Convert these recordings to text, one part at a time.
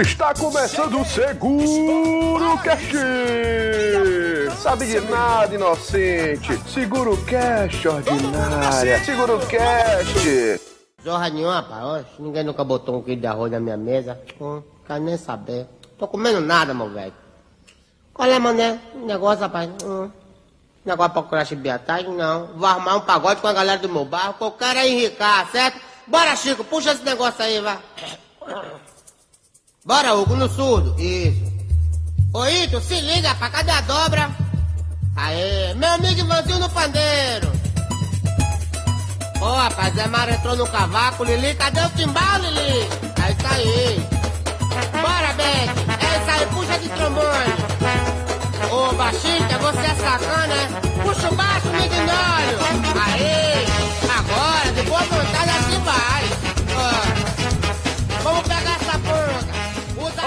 Está começando o Seguro Cash! Sabe de nada, inocente! Seguro Cash, ordinária! Seguro Cash! Zorra nenhuma, rapaz. Ninguém nunca botou um quilo de arroz na minha mesa. Hum, quero nem saber. Tô comendo nada, meu velho. Qual é, mané? Negócio, rapaz. Hum. Negócio pra procurar chibiatagem? Não. Vou arrumar um pagode com a galera do meu bairro, que eu quero é enricar, certo? Bora, Chico, puxa esse negócio aí, vai. Bora, Hugo, no surdo. Isso. Ô, Ito, se liga, pra cadê a dobra? Aê, meu amigo Ivanzinho no pandeiro. Ô, rapaz, Zé Mário entrou no cavaco, Lili, cadê o timbal, Lili? É isso aí. Bora, Beth. É isso aí, puxa de trombone. Ô, baixinha, você é sacana, né? Puxa o baixo, me ignore. Aê, agora, de boa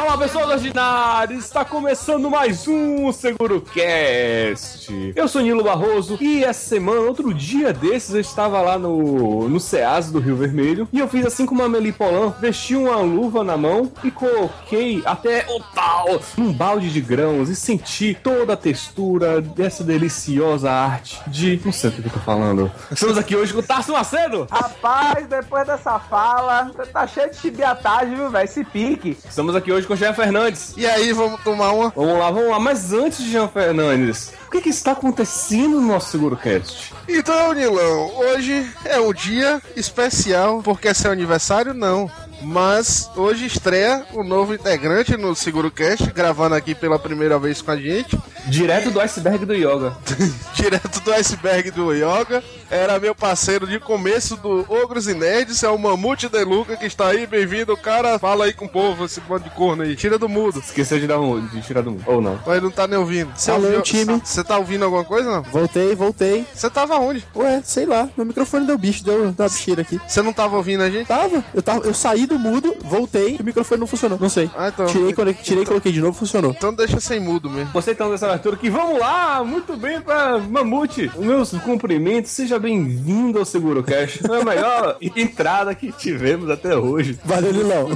Fala pessoal ordinários, está começando mais um Seguro Cast. Eu sou Nilo Barroso e essa semana, outro dia desses, eu estava lá no, no SEAS do Rio Vermelho e eu fiz assim como a Meli Polan, vesti uma luva na mão e coloquei até o tal num balde de grãos e senti toda a textura dessa deliciosa arte de. Não sei o que eu tô falando. Estamos aqui hoje com o Tarso Macedo. Rapaz, depois dessa fala, você tá cheio de chibiatagem, viu, velho? Esse pique. Estamos aqui hoje com o Jean Fernandes. E aí, vamos tomar uma? Vamos lá, vamos lá. Mas antes de Jean Fernandes, o que, que está acontecendo no nosso SeguroCast? Então, Nilão, hoje é um dia especial, porque é seu aniversário, não. Mas hoje estreia o novo integrante no SeguroCast, gravando aqui pela primeira vez com a gente, Direto do iceberg do yoga. direto do iceberg do Yoga. Era meu parceiro de começo do Ogros e Nerds, é o Mamute De Luca que está aí, bem-vindo. Cara, fala aí com o povo, esse bando de corno aí. Tira do mudo. Esqueceu de, dar um, de tirar do mundo. Ou não. Mas não tá nem ouvindo. Você Alô, ouviu- time. Você tá ouvindo alguma coisa, não? Voltei, voltei. Você tava onde? Ué, sei lá, meu microfone deu bicho, deu uma bicheira aqui. Você não tava ouvindo a gente? Tava, eu tava, eu saí do mudo, voltei, e o microfone não funcionou. Não sei. Ah, então. Tirei, quando, tirei e coloquei de novo, funcionou. Então deixa sem mudo mesmo. Você então dessa abertura aqui, vamos lá! Muito bem pra Mamute! Meus cumprimentos, seja bem-vindo ao SeguroCast. Foi a melhor entrada que tivemos até hoje. Valeu, Lilão.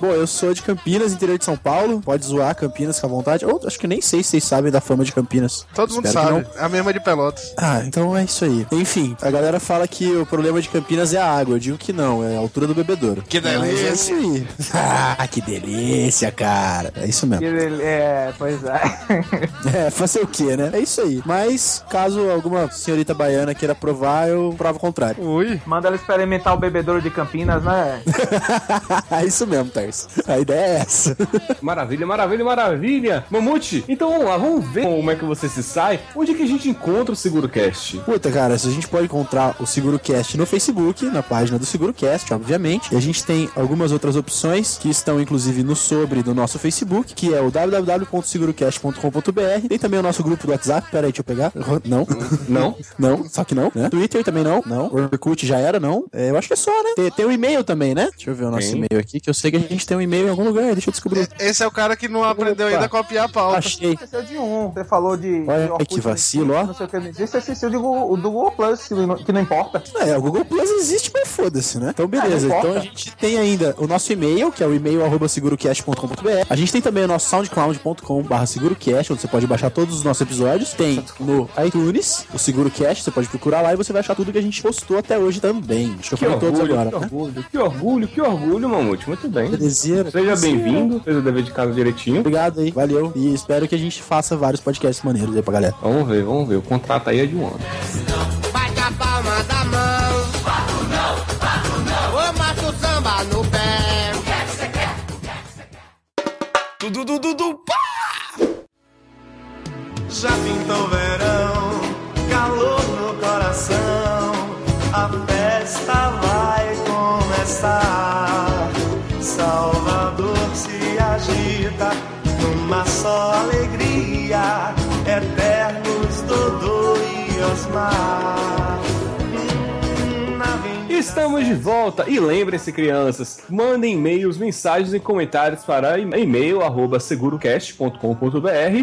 Bom, eu sou de Campinas, interior de São Paulo. Pode zoar Campinas com a vontade. Ou acho que nem sei se vocês sabem da fama de Campinas. Todo mundo Espero que sabe. não. É a mesma de Pelotas. Ah, então é isso aí. Enfim, a galera fala que o problema de Campinas é a água. Eu digo que não, é a altura do bebedouro. Que Mas é isso aí. Ah, que delícia, cara. É isso mesmo. É, pois é. É, fazer o quê, né? É isso aí. Mas, caso alguma senhorita baiana queira provar, eu provo o contrário. Ui. Manda ela experimentar o bebedouro de Campinas, né? é isso mesmo, Tars. A ideia é essa. Maravilha, maravilha, maravilha! Mamute, então vamos lá, vamos ver como é que você se sai. Onde é que a gente encontra o SeguroCast? Puta, cara, se a gente pode encontrar o SeguroCast no Facebook, na página do SeguroCast, obviamente. E a gente tem algumas outras opções que estão, inclusive, no sobre do nosso Facebook, que é o www.segurocast.com.br. Tem também o nosso grupo do WhatsApp. Pera aí, deixa eu pegar. Não. Não? Não, só que não, né? Twitter também não, não. Orkut já era, não. É, eu acho que é só, né? Tem, tem um e-mail também, né? Deixa eu ver o nosso e-mail aqui, que eu sei que a gente tem um e-mail em algum lugar. Deixa eu descobrir. Esse é o cara que não aprendeu Opa. ainda a copiar a pauta. Achei. Esqueceu de um. Você falou de. Olha de Orkut, que vacilo, ó. Não sei o que. Você esqueceu de Google- do Google Plus, que não, que não importa. É, o Google Plus existe, mas foda-se, né? Então, beleza. Ah, não então a gente tem ainda o nosso e-mail, que é o e-mail arroba segurocast.com.br. A gente tem também o nosso soundcloud.com.br segurocast, onde você pode baixar todos os nossos episódios. Tem no iTunes, o SeguroCast, você pode procurar lá e você vai achar tudo que a gente postou até hoje também. Que eu Que falei todos orgulho, agora, que né? orgulho, que orgulho, que orgulho, Mamute. Muito bem. Belezinha. Seja bem-vindo, fez o dever de casa direitinho. Obrigado aí, valeu. E espero que a gente faça vários podcasts maneiros aí pra galera. Vamos ver, vamos ver. O contrato aí é de um ano. Bate a palma da mão. Bato não, bato não. Ô, macho samba no pé. Dudu, dudu, du, pá! Já pintou verão, só alegria, eternos Dodô e Osmar. Estamos de volta e lembrem-se, crianças, mandem e-mails, mensagens e comentários para e-mail arroba segurocast.com.br,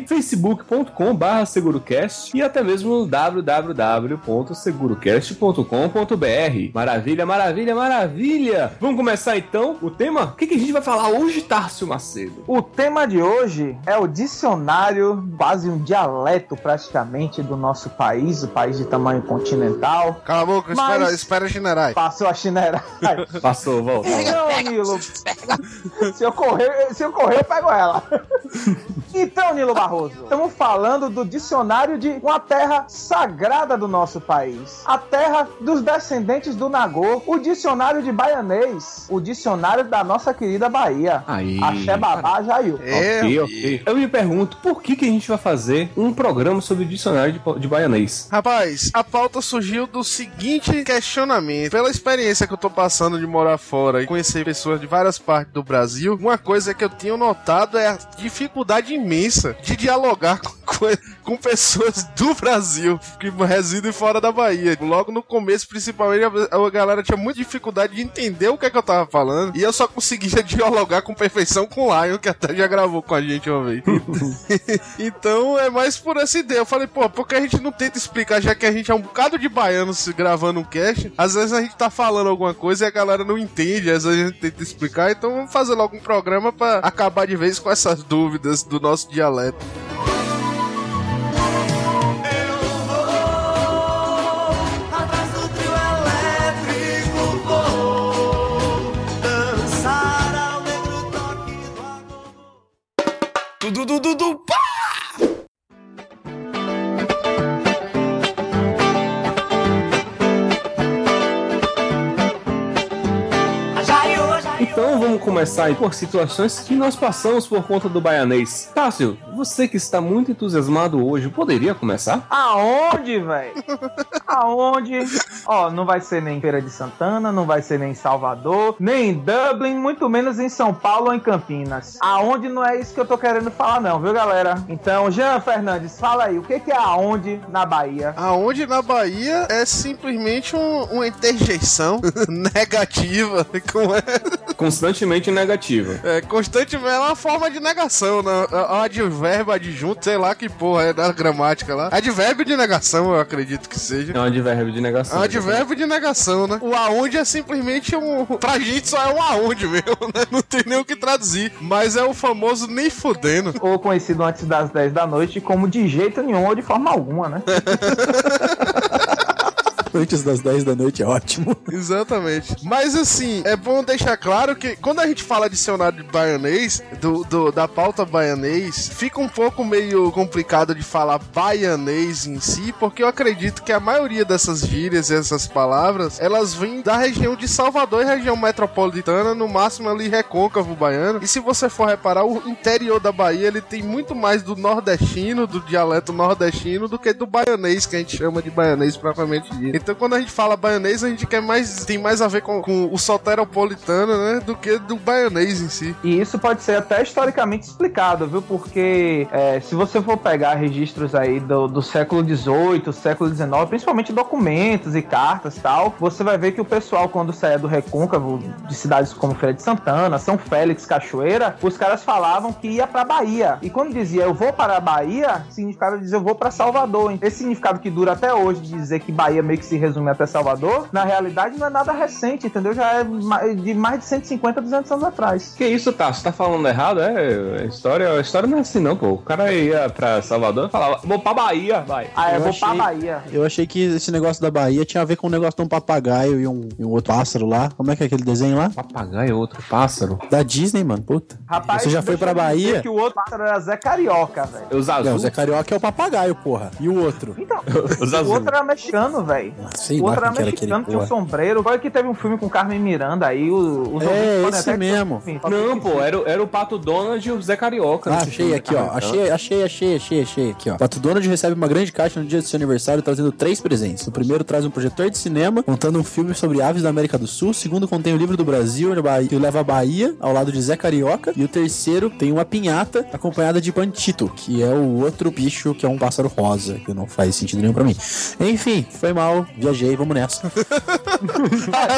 facebook.com segurocast e até mesmo www.segurocast.com.br. Maravilha, maravilha, maravilha! Vamos começar então o tema? O que, que a gente vai falar hoje, Tárcio Macedo? O tema de hoje é o dicionário, quase um dialeto praticamente do nosso país, o país de tamanho continental. Cala a boca, Mas- espera, espera generais. Passou a chineira. Passou, volta. Então, Nilo, se eu correr, se eu correr, eu pego ela. Então, Nilo Barroso, estamos falando do dicionário de uma terra sagrada do nosso país. A terra dos descendentes do Nagô, o dicionário de baianês, o dicionário da nossa querida Bahia. Aí. Axé Babá Jaiu. É, ok, ok. Eu me pergunto, por que, que a gente vai fazer um programa sobre o dicionário de, de baianês? Rapaz, a pauta surgiu do seguinte questionamento. Pela experiência que eu tô passando de morar fora e conhecer pessoas de várias partes do Brasil, uma coisa que eu tenho notado é a dificuldade imensa de dialogar com, co- com pessoas do Brasil que residem fora da Bahia. Logo no começo, principalmente, a, galera tinha muita dificuldade de entender o que é que eu tava falando e eu só conseguia dialogar com perfeição com o Lion, que até já gravou com a gente uma vez. Então é mais por essa ideia. Eu falei, pô, por que a gente não tenta explicar, já que a gente é um bocado de baianos se gravando um cast? Às vezes a gente tá falando alguma coisa e a galera não entende, às vezes a gente tenta explicar, então vamos fazer logo um programa pra acabar de vez com essas dúvidas do nosso dialeto. Eu vou atrás do vamos começar aí por situações que nós passamos por conta do baianês. Tássio, você que está muito entusiasmado hoje, poderia começar? Aonde, velho? Aonde? Ó, não vai ser nem em Feira de Santana, não vai ser nem em Salvador, nem em Dublin, muito menos em São Paulo ou em Campinas. Aonde não é isso que eu tô querendo falar, não, viu, galera? Então, Jean Fernandes, fala aí, o que, que é aonde na Bahia? Aonde na Bahia é simplesmente um- uma interjeição negativa. Como é? Constantemente negativa. É, constantemente é uma forma de negação, né? É um advérbio, adjunto, sei lá que porra é da gramática lá. Advérbio de negação, eu acredito que seja. É um advérbio de É negação. um advérbio de negação, né? O aonde é simplesmente um. Pra gente só é um aonde mesmo, né? Não tem nem o que traduzir. Mas é o famoso nem fudendo. Ou conhecido antes das 10 da noite como de jeito nenhum ou de forma alguma, né? Antes das 10 da noite é ótimo. Exatamente. Mas assim, é bom deixar claro que quando a gente fala dicionário de baianês, do, do- da pauta baianês, fica um pouco meio complicado de falar baianês em si, porque eu acredito que a maioria dessas gírias e essas palavras, elas vêm da região de Salvador e região metropolitana, no máximo ali recôncavo baiano. E se você for reparar, o interior da Bahia, ele tem muito mais do nordestino, do dialeto nordestino, do que do baianês, que a gente chama de baianês propriamente dito. Então quando a gente fala baianês, a gente quer mais, tem mais a ver com, com o soteropolitano, né, do que do baianês em si. E isso pode ser até historicamente explicado, viu? Porque é, se você for pegar registros aí do, do século XVIII, século XIX, principalmente documentos e cartas e tal, você vai ver que o pessoal, quando saía do recôncavo de cidades como Feira de Santana, São Félix, Cachoeira, os caras falavam que ia pra Bahia. E quando dizia eu vou para a Bahia, significava dizer eu vou pra Salvador. Esse significado que dura até hoje de dizer que Bahia meio que se resume até Salvador, na realidade não é nada recente, entendeu? Já é de mais de 150, 200 anos atrás. Que isso, tá? Você tá falando errado? É, a história, a história não é assim, não, pô. O cara ia pra Salvador e falava, vou pra Bahia, vai. Ah, eu, Eu vou achei- pra Bahia. Eu achei que esse negócio da Bahia tinha a ver com o negócio de um papagaio e um, e um outro pássaro lá. Como é que é aquele desenho lá? Papagaio é outro pássaro. Da Disney, mano. Puta. Rapaz, Você já foi pra Bahia? que o outro pássaro era Zé Carioca, velho. Os Não, o. Zé Carioca é o papagaio, porra. E o outro? Então, Os o outro era mexicano, velho. Sei O lá outro era mexicano, tinha um sombreiro. Foi que teve um filme com Carmen Miranda aí. O, os É, esse até- mesmo. Não, pô, era, o- era o Pato Donald e o Zé Carioca. Ah, nesse achei aqui, ó. Achei, achei, achei, achei, achei. Aqui, ó. Pato Donald recebe uma grande caixa no dia do seu aniversário, trazendo três presentes. O primeiro traz um projetor de cinema, contando um filme sobre aves da América do Sul. O segundo contém o livro do Brasil, que leva a Bahia, ao lado de Zé Carioca. E o terceiro tem uma pinhata, acompanhada de Pantito, que é o outro bicho, que é um pássaro rosa, que não faz sentido nenhum pra mim. Enfim, foi mal. Viajei, vamos nessa.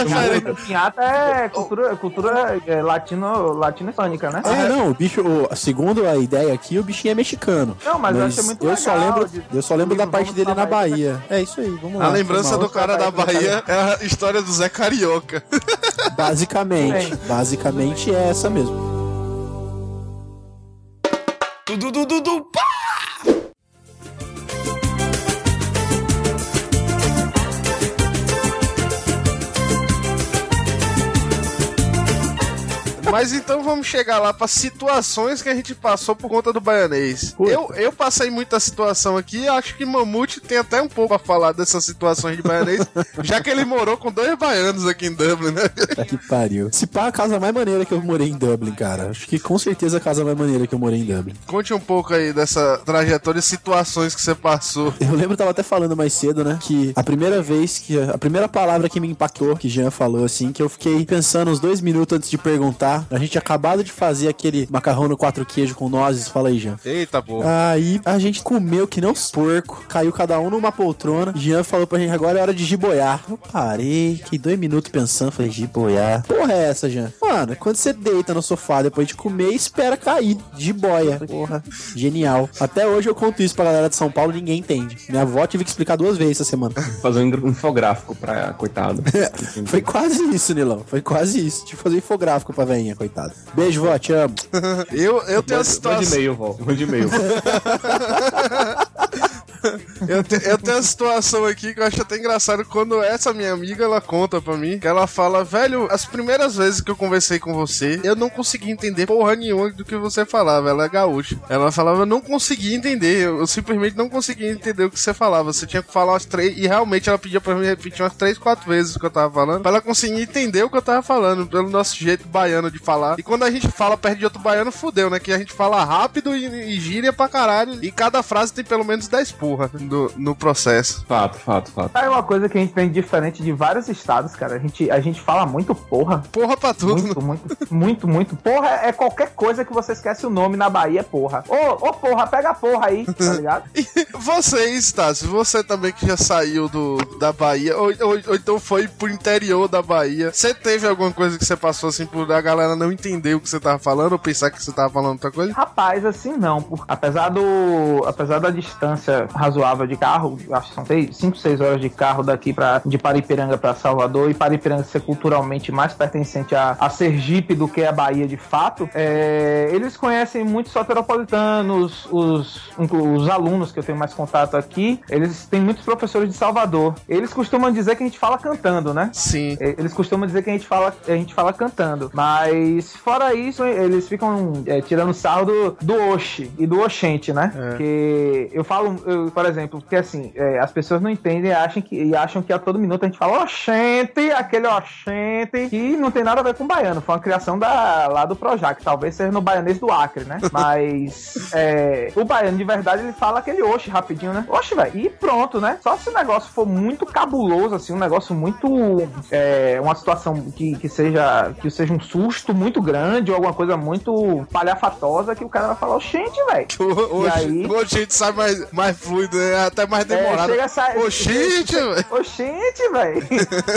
Mas pinhata é cultura, cultura é, latino, latino-hispânica, né? É, não, o bicho, o- segundo a ideia aqui, o bichinho é mexicano. Não, mas eu achei muito eu só legal lembro, de- eu só lembro da parte dele na falar aí, Bahia. É isso aí, vamos lá. A lembrança do cara da Bahia é a história do Zé Carioca. Basicamente, Bem. basicamente é essa mesmo. Du, du, du, du, pá! Mas então vamos chegar lá para situações que a gente passou por conta do baianês. Puta. Eu, eu passei muita situação aqui, acho que Mamute tem até um pouco a falar dessas situações de baianês, já que ele morou com dois baianos aqui em Dublin, né? Tá que pariu. Se pá, a casa mais maneira que eu morei em Dublin, cara. Acho que com certeza a casa mais maneira que eu morei em Dublin. Conte um pouco aí dessa trajetória e situações que você passou. Eu lembro, eu tava até falando mais cedo, né? Que a primeira vez que. A primeira palavra que me impactou, que Jean falou assim, que eu fiquei pensando uns dois minutos antes de perguntar. A gente tinha acabado de fazer aquele macarrão no quatro queijo com nozes. Fala aí, Jean. Eita porra. Aí a gente comeu que não porco, caiu cada um numa poltrona. Jean falou pra gente: agora é hora de giboiar. Eu parei, fiquei dois minutos pensando, falei: giboiar. Porra, é essa, Jean? Mano, quando você deita no sofá depois de comer, espera cair. Jiboia. Porra, genial. Até hoje eu conto isso pra galera de São Paulo, ninguém entende. Minha avó tive que explicar duas vezes essa semana. Fazer um infográfico pra coitado. Foi quase isso, Nilão. Foi quase isso. Tive que fazer infográfico pra veinha, coitado. Beijo, vó, te amo. Eu, eu tenho a Mande situação. e-mail, Val. Mande e-mail. Eu, te- eu tenho uma situação aqui que eu acho até engraçado quando essa minha amiga ela conta pra mim que ela fala, velho, as primeiras vezes que eu conversei com você, eu não consegui entender porra nenhuma do que você falava. Ela é gaúcha. Ela falava, eu não consegui entender, eu, eu simplesmente não conseguia entender o que você falava. Você tinha que falar umas três, e realmente ela pedia pra mim repetir umas três, quatro vezes o que eu tava falando, pra ela conseguir entender o que eu tava falando, pelo nosso jeito baiano de falar. E quando a gente fala perto de outro baiano, fudeu, né? Que a gente fala rápido e, e gíria pra caralho. E cada frase tem pelo menos 10 porra no, no processo. fato, fato, fato. É uma coisa que a gente tem diferente de vários estados, cara. A gente, a gente fala muito porra. Porra pra tudo. Muito, muito, muito, muito. Porra é qualquer coisa que você esquece o nome na Bahia, porra. Ô, ô, porra, pega a porra aí, tá ligado? E vocês, Tassi, você também que já saiu do, da Bahia, ou, ou- ou então foi pro interior da Bahia, você teve alguma coisa que você passou assim por a galera não entender o que você tava falando ou pensar que você tava falando outra coisa? Rapaz, assim não. por- apesar do. Apesar da distância razoável de carro, acho que são 5, 6 horas de carro daqui pra, de Paripiranga pra Salvador, e Paripiranga ser culturalmente mais pertencente a, a Sergipe do que a Bahia de fato, é, eles conhecem muitos soteropolitanos, os, os alunos que eu tenho mais contato aqui, eles têm muitos professores de Salvador. Eles costumam dizer que a gente fala cantando, né? Sim. É, Eles costumam dizer que a gente fala, a gente fala cantando. Mas fora isso, eles ficam é, tirando sarro do, do Oxi e do Oxente, né? Porque eu falo, eu, por exemplo, porque assim, é, as pessoas não entendem e acham, que, e acham que a todo minuto a gente fala Oxente, aquele Oxente, que não tem nada a ver com baiano. Foi uma criação da, lá do Projac, talvez seja no baianês do Acre, né? Mas é, o baiano de verdade ele fala aquele Oxi rapidinho, né? Oxi, velho. E pronto, né? Só se o negócio for muito cabuloso, assim, um negócio muito. é, uma situação que, que seja que seja um susto muito grande ou alguma coisa muito palhafatosa que o cara vai falar, gente, velho. Hoje, aí? a gente sai mais, mais fluido, né? até mais É, demorado. chega. Oxente, velho. Oxente, velho.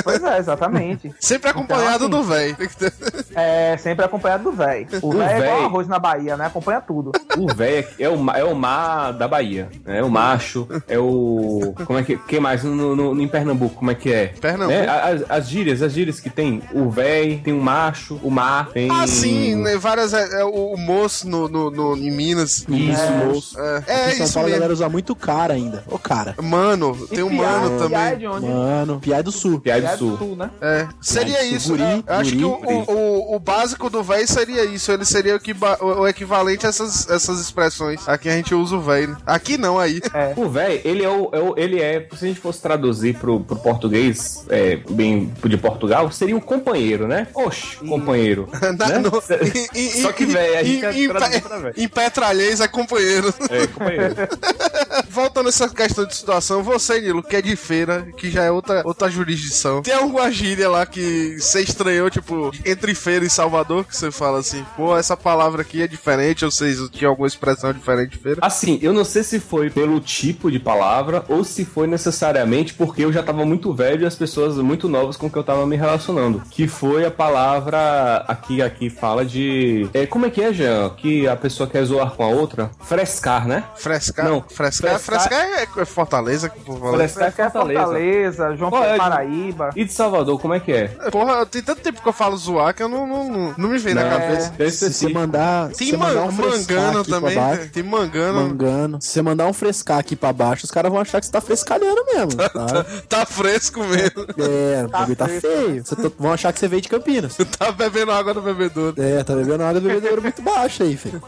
pois é, exatamente. Sempre acompanhado Então, do velho. É, sempre acompanhado do velho. O O velho é igual arroz na Bahia, né? Acompanha tudo. O velho é, o, ma- é o mar da Bahia. É o macho. É o. Como é que. Quem mais? No, no- em Pernambuco, como é que é? Pernambuco? Né? As, as gírias, as gírias que tem. O véi, tem o macho, o mar, tem. Ah, sim, né, várias. É, é o, o moço no, no, no- em Minas. Isso, moço. É, é em São isso Paulo mesmo. galera usa muito cara ainda. Ô, cara. Mano, tem um mano é também. de onde? Mano, Piai do Sul. Piai do é do Sul. sul, né? É, seria Isso, isso. guri, é, eu acho guri, que o, guri. o, o, o básico do véi seria isso. Ele seria o, que, ba- o o equivalente a essas, essas expressões. Aqui a gente usa o véi. Né? Aqui não, aí. O véi, ele é o, é o- Ele é. Se a gente fosse traduzir pro, pro português, é, bem de Portugal, seria um companheiro, né? Oxe, companheiro. Né? Só em- em- que véi, a em- gente em, traduz pe- pra véi. em Petralhês é companheiro. É, companheiro. voltando essa questão de situação, você, Nilo, que é de feira, que já é outra, outra jurisdição, tem alguma gíria lá que você estranhou, tipo, entre feira e Salvador, que você fala assim, pô, essa palavra aqui é diferente, ou vocês tinham alguma expressão diferente de feira? Assim, eu não sei se foi pelo tipo de palavra ou se foi necessariamente porque eu já tava muito velho e as pessoas muito novas com que eu tava me relacionando. Que foi a palavra aqui, aqui fala de. É, como é que é, Jean? Que a pessoa quer zoar com a outra? Frescar, né? Frescar? Não, frescar, frescar- frescar é, é Fortaleza que o povo fala. Frescar é Fortaleza. Fortaleza, João Qual é? Paraíba. E de Salvador, como é que é? Porra, tem tanto tempo que eu falo zoar que eu não, não, não, não me vem na cabeça. é Se você mandar, se Tem você mandar man- um mangano também, baixo, tem mangano. mangano. Se você mandar um frescar aqui pra baixo, os caras vão achar que você tá frescalhando mesmo. Tá? Tá fresco mesmo. É, o bagulho tá fresco. feio. Você tá- vão achar que você veio de Campinas. tá bebendo água no bebedouro. É, tá bebendo água do bebedouro muito baixa aí, filho.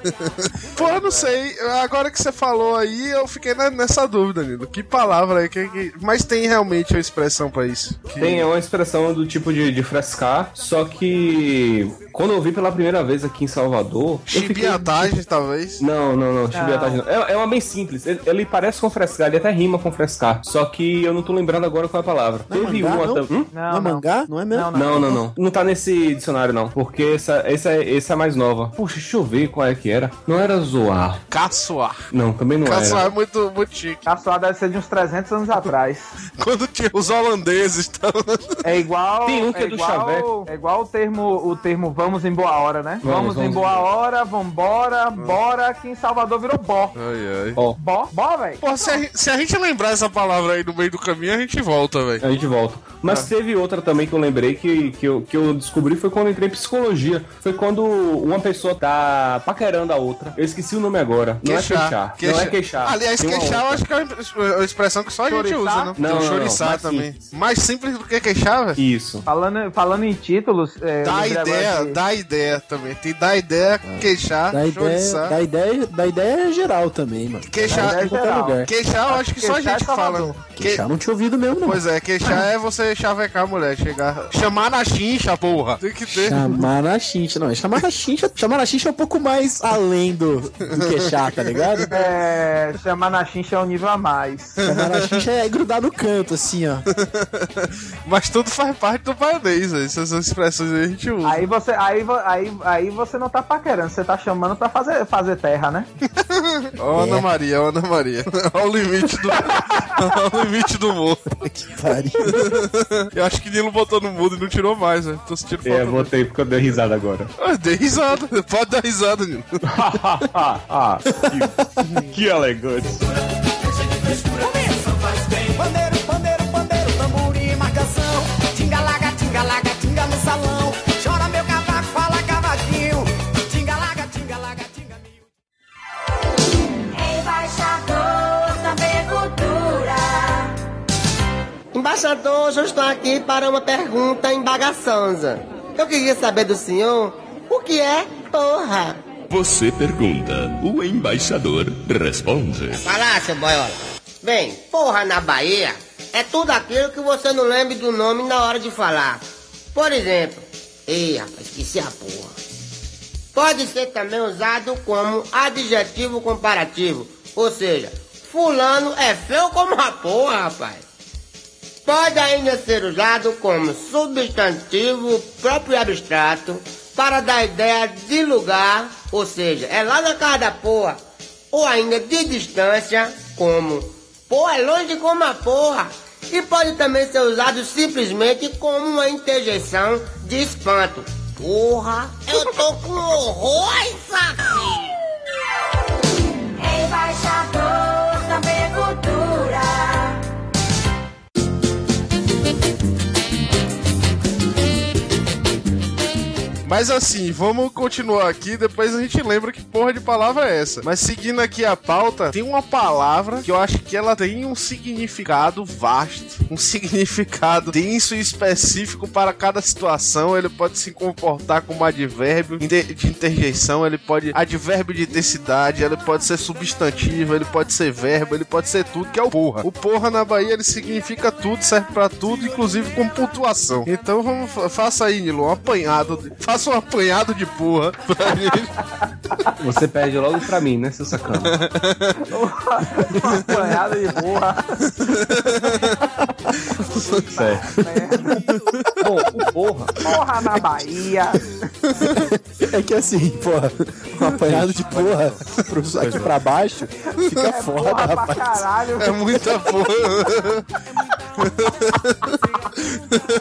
Pô, eu não sei. Agora que você falou aí, eu fiquei na- nessa dúvida, Nilo. Que palavra aí? Que, que- Mas tem realmente uma expressão pra isso. Que- Tem uma expressão do tipo de, de frescar, só que quando eu vi pela primeira vez aqui em Salvador. eu fiquei- Chibiatagem, talvez. Não, não, não, chibiatagem não. É, é uma bem simples. Ele, ele parece com frescar, ele até rima com frescar. Só que eu não tô lembrando agora qual é a palavra. Não é Teve mangá, uma não? tam- Hum? Não, é Não, não. mangá? Não é mesmo? Não, não. Não, não, não. Não tá nesse dicionário, não. Porque essa, essa, é- essa é a mais nova. Puxa, deixa eu ver qual é que era. Não era zoar. Caçoar. Não, também não Caçoar era. é muito, muito chique. Caçoar deve ser de uns 300 anos atrás. Quando tinha os holandeses. Tá... É igual. Tem um que é do igual, chaveco. É igual o termo, o termo vamos em boa hora, né? Vamos, Vamos, em vamos boa em boa hora, vambora, bora, que em Salvador virou bó. Ai, ai. Bó? Bó, velho? Pô, se a, gente- se a gente lembrar essa palavra aí no meio do caminho, a gente volta, velho. a gente volta. Mas teve outra também que eu lembrei que, que, eu, que eu descobri foi quando eu entrei em psicologia. Foi quando uma pessoa tá paquerando a outra. Eu esqueci o nome agora. Não é queixar. Não é queixar. Aliás, uma queixar eu acho que é uma expressão que só a gente usa, né? Não, Tem o não, não, choriçar também. simples. Mais simples do que queixar, velho. Isso. Falando, falando em títulos. É, Dá ideia, de- dá ideia também. Tem dá ideia, queixar, Dá ideia, choriçar. dá ideia, dá ideia geral também, mano. Queixar- Dá ideia em qualquer geral. lugar. Queixar, eu acho que só a gente é Salvador. fala. Que- Queixar não tinha ouvido mesmo, não. Pois é, queixar é você chavecar a mulher, chegar. Chamar na chincha, porra. Tem que ter. Chamar na chincha, não. Chamar na chincha, chamar na chincha é um pouco mais além do, do queixar, tá ligado? É, chamar na chincha é um nível a mais. Na chincha é grudar no canto, assim, ó. Mas tudo faz parte do velho. Essas expressões aí a gente usa. Aí você, aí, aí, aí você não tá paquerando, você tá chamando pra fazer, fazer terra, né? Ó, Ana Maria, ó, Ana Maria. Olha o limite do. Olha o limite do humor. Que pariu. Eu acho que Nilo botou no mudo e não tirou mais, velho. Tô sentindo falta. É, botei porque eu dei risada agora. Ah, dei risada. Pode dar risada, Nilo. ah, que, que elegante. Pandeiro, pandeiro, pandeiro, tamborim, marcação. Tinga-laga, tinga-laga, tinga no salão. Chora meu cavaco, fala cavaquinho. Tinga-laga, tinga-laga, tinga meu. Embaixador da Agricultura. Embaixador, eu estou aqui para uma pergunta embagaçanza. Eu queria saber do senhor o que é porra. Você pergunta, o embaixador responde. Falar, seu boiola. Bem, porra na Bahia é tudo aquilo que você não lembre do nome na hora de falar. Por exemplo, ei rapaz, esqueci a porra. Pode ser também usado como adjetivo comparativo, ou seja, fulano é feio como a porra, rapaz. Pode ainda ser usado como substantivo próprio abstrato para dar ideia de lugar, ou seja, é lá na casa da porra, ou ainda de distância, como pô, é longe como a porra. E pode também ser usado simplesmente como uma interjeição de espanto. Porra, eu tô com horror isso aqui. Embaixador Mas assim, vamos continuar aqui, depois a gente lembra que porra de palavra é essa. Mas seguindo aqui a pauta, tem uma palavra que eu acho que ela tem um significado vasto, um significado denso e específico para cada situação. Ele pode se comportar como advérbio de interjeição, ele pode advérbio de intensidade, ele pode ser substantivo, ele pode ser verbo, ele pode ser tudo, que é o porra. O porra na Bahia ele significa tudo, serve pra tudo, inclusive com pontuação. Então vamos, fa- faça aí, Nilo, um apanhado. de- Faça um apanhado de porra pra gente. Você perde logo pra mim, né, seu sacana? Uma apanhada de porra. Certo. Bom, o porra. Porra na Bahia. É que assim, porra, um apanhado de porra pro- aqui pra baixo fica foda, Porra pra rapaz. caralho. É muita porra.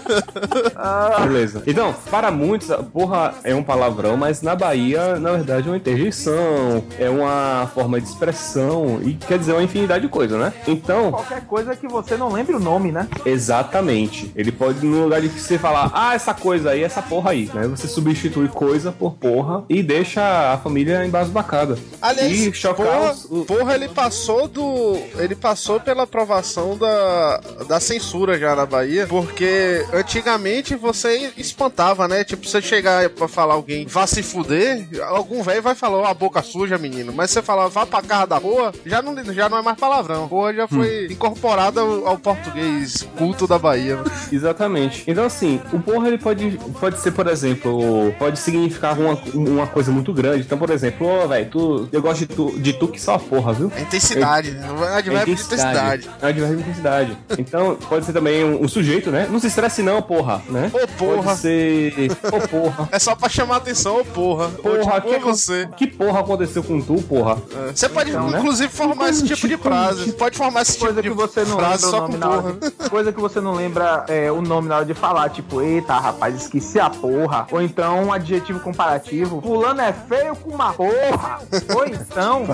Beleza. Então, para muitos, a porra é um palavrão, mas na Bahia, na verdade, é uma interjeição, é uma forma de expressão e quer dizer uma infinidade de coisas, né? Então, Qualquer coisa que você não lembre o nome, né? exatamente. Ele pode, no lugar de você falar, ah, essa coisa aí, essa porra aí, né? Você substitui coisa por porra e deixa a família embasbacada. Aliás, e chocar porra, os- o- porra, ele passou do. Ele passou pela aprovação da, da censura já na Bahia, porque antigamente você espantava, né? Tipo, você chegar pra falar alguém vá se fuder, algum velho vai falar, ó, a boca suja, menino. Mas você falar vá pra casa da porra, já não, já não é mais palavrão. Porra já foi incorporada ao, ao português culto da Bahia. Exatamente. Então, assim, o porra ele pode, pode ser, por exemplo, pode significar uma, uma coisa muito grande. Então, por exemplo, ô, velho, tu, eu gosto de tu, de tu que só porra, viu? É intensidade, né? É advérbio de intensidade. É advérbio de intensidade. Então, pode ser também um, um sujeito, né? Não se estresse não, porra, né? Ô, porra. Pode ser... Ô, porra. É só pra chamar atenção, ô porra. Porra, Ou tipo, que, você. que porra aconteceu com tu, porra? Você pode, Então, né? inclusive, formar esse tipo de frase. Pode formar esse tipo Coisa de que você não frase só com porra. de, Coisa que você não lembra é, o nome na hora de falar, tipo, eita, rapaz, esqueci a porra. Ou então um adjetivo comparativo, fulano é feio com uma porra. Ou então,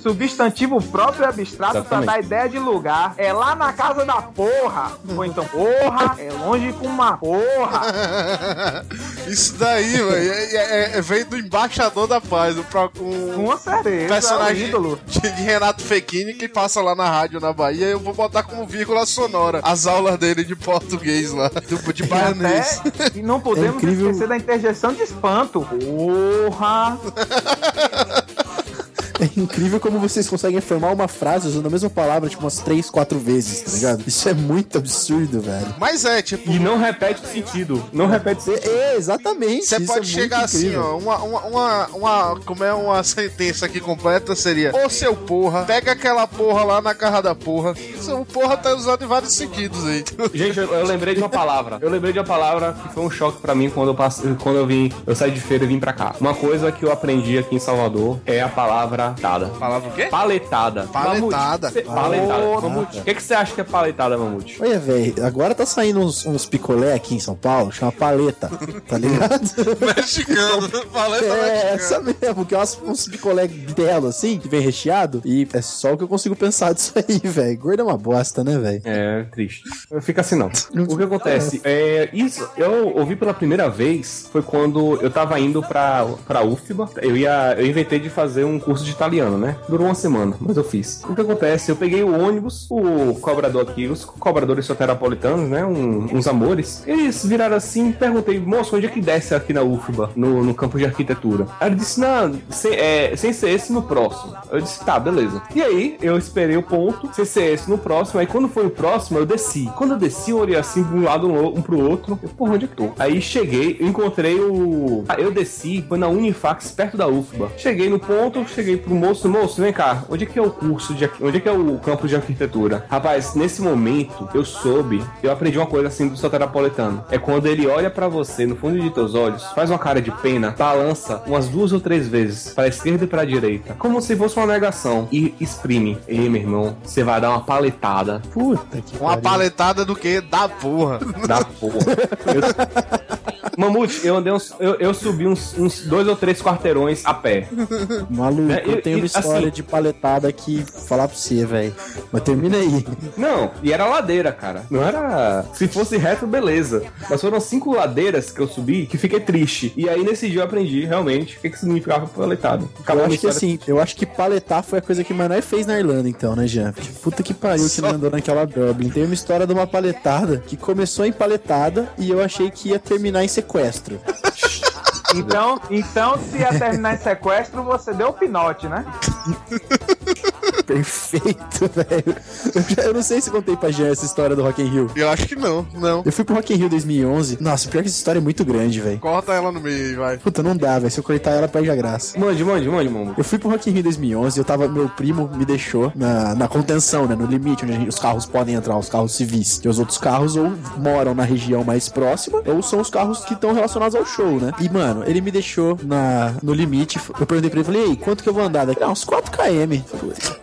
substantivo próprio e abstrato Exatamente. pra dar ideia de lugar. É lá na casa da porra. Ou então, porra, é longe uma porra. Isso daí, velho, é, é- é- veio do embaixador da paz, o um Com certeza, personagem é ídolo. de, de Renato Fechini que passa lá na rádio na Bahia. Eu vou botar como vírgula sonora as aulas dele de português lá, do, de baianês. Até, e não podemos É esquecer da interjeição de espanto. Porra! É incrível como vocês conseguem formar uma frase usando a mesma palavra, tipo, umas três, quatro vezes, tá ligado? Isso é muito absurdo, velho. Mas é, tipo, E não repete o sentido. Não repete o É, sentido. é, exatamente. Você pode é chegar assim, incrível. ó, uma, uma, uma, uma- Como é uma sentença aqui completa seria: Ô seu porra, pega aquela porra lá na casa da porra. Isso, O porra tá usado em vários sentidos aí. Gente, eu, eu lembrei de uma palavra. Eu lembrei de uma palavra que foi um choque pra mim quando eu passei, quando eu vim, eu saí de feira e vim pra cá. Uma coisa que eu aprendi aqui em Salvador é a palavra tada. Palavra o quê? Paletada. Paletada. Mamute, paletada. Oh, Mamute. O que, que você acha que é paletada, Mamute? Olha, velho, agora tá saindo uns, uns picolé aqui em São Paulo, chama paleta, tá ligado? Mexicano. Paleta É, mexicana. essa mesmo, que é umas, uns picolé bitelo assim, que vem recheado, e é só o que eu consigo pensar disso aí, velho. Gordo é uma bosta, né, velho? É, triste. Fica assim não. O que acontece? É, isso, eu ouvi pela primeira vez foi quando eu tava indo pra, pra UFBA. Eu ia. Eu inventei de fazer um curso de italiano, né? Durou uma semana, mas eu fiz. O que acontece? Eu peguei o ônibus, o cobrador aqui, os cobradores soteropolitanos, né? um- uns amores. Eles viraram assim, perguntei, moço, onde é que desce aqui na UFBA, no, no campo de arquitetura? Aí ele disse, não, sem, é, sem ser esse no próximo. Eu disse, tá, beleza. E aí, eu esperei o ponto, sem ser esse no próximo. Aí quando foi o próximo, eu desci. Quando eu desci, eu olhei assim de um lado um, um pro outro. Eu, porra, onde é que tô? Aí cheguei, encontrei o. Ah, Eu desci, foi na Unifax, perto da UFBA. Cheguei no ponto, cheguei pro moço, moço, vem cá, onde é que é o curso de onde é que é o campus de arquitetura? Rapaz, nesse momento eu soube, eu aprendi uma coisa assim do soteropolitano. É quando ele olha pra você no fundo de teus olhos, faz uma cara de pena, balança umas duas ou três vezes pra esquerda e pra direita, como se fosse uma negação e exprime. Ei, meu irmão, você vai dar uma paletada Puta que Uma pariu. paletada do que? Da porra. da porra. Eu- Mamute, eu andei uns, eu, eu subi uns, uns dois ou três quarteirões a pé. Maluco, É, eu e- tenho e, uma história assim- de paletada que falar pra você, velho. Mas termina aí. Não, e era ladeira, cara. Não era. Se fosse reto, beleza. Mas foram cinco ladeiras que eu subi que fiquei triste. E aí nesse dia eu aprendi realmente o que, que significava paletado. Acabou eu acho que assim, eu acho que paletar foi a coisa que Manoel fez na Irlanda, então, né, Jean? Porque puta que pariu que ele andou naquela Dublin. Tem uma história de uma paletada que começou em paletada e eu achei que ia terminar em sequestro. Então, então, se ia terminar em sequestro, você deu o pinote, né? perfeito, velho. Eu, não sei se contei pra Jean essa história do Rock in Rio. Eu acho que não, não. Eu fui pro Rock in Rio 2011. Nossa, pior que essa história é muito grande, velho. Corta ela no meio aí, vai. Puta, não dá, velho. Se eu cortar ela, perde a graça. Mande, mande, mande, mano. Eu fui pro Rock in Rio 2011, eu tava, meu primo me deixou na, na contenção, né, no limite onde gente- os carros podem entrar, os carros civis. Que os outros carros ou moram na região mais próxima, ou são os carros que estão relacionados ao show, né? E, mano, ele me deixou na, no limite, eu perguntei pra ele, falei, ei, quanto que eu vou andar daqui? Ah, uns 4 km.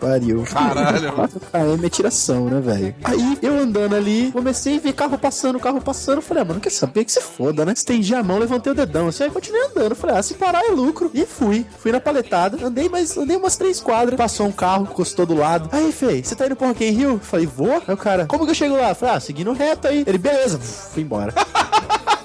Pariu. Caralho. 4 km é tiração, né, velho? Aí, eu andando ali, comecei a ver carro passando, carro passando, falei, ah, mano, quer saber que se foda, né? Estendi a mão, levantei o dedão, assim, aí continuei andando. Falei, ah, se parar é lucro. E fui. Fui na paletada, andei, mas andei umas três quadras. Passou um carro, encostou do lado. Aí, Fei, você tá indo pro Rock in Rio? Falei, vou. Aí o cara, como que eu chego lá? Falei, ah, seguindo reto aí. Ele, beleza. Fui embora.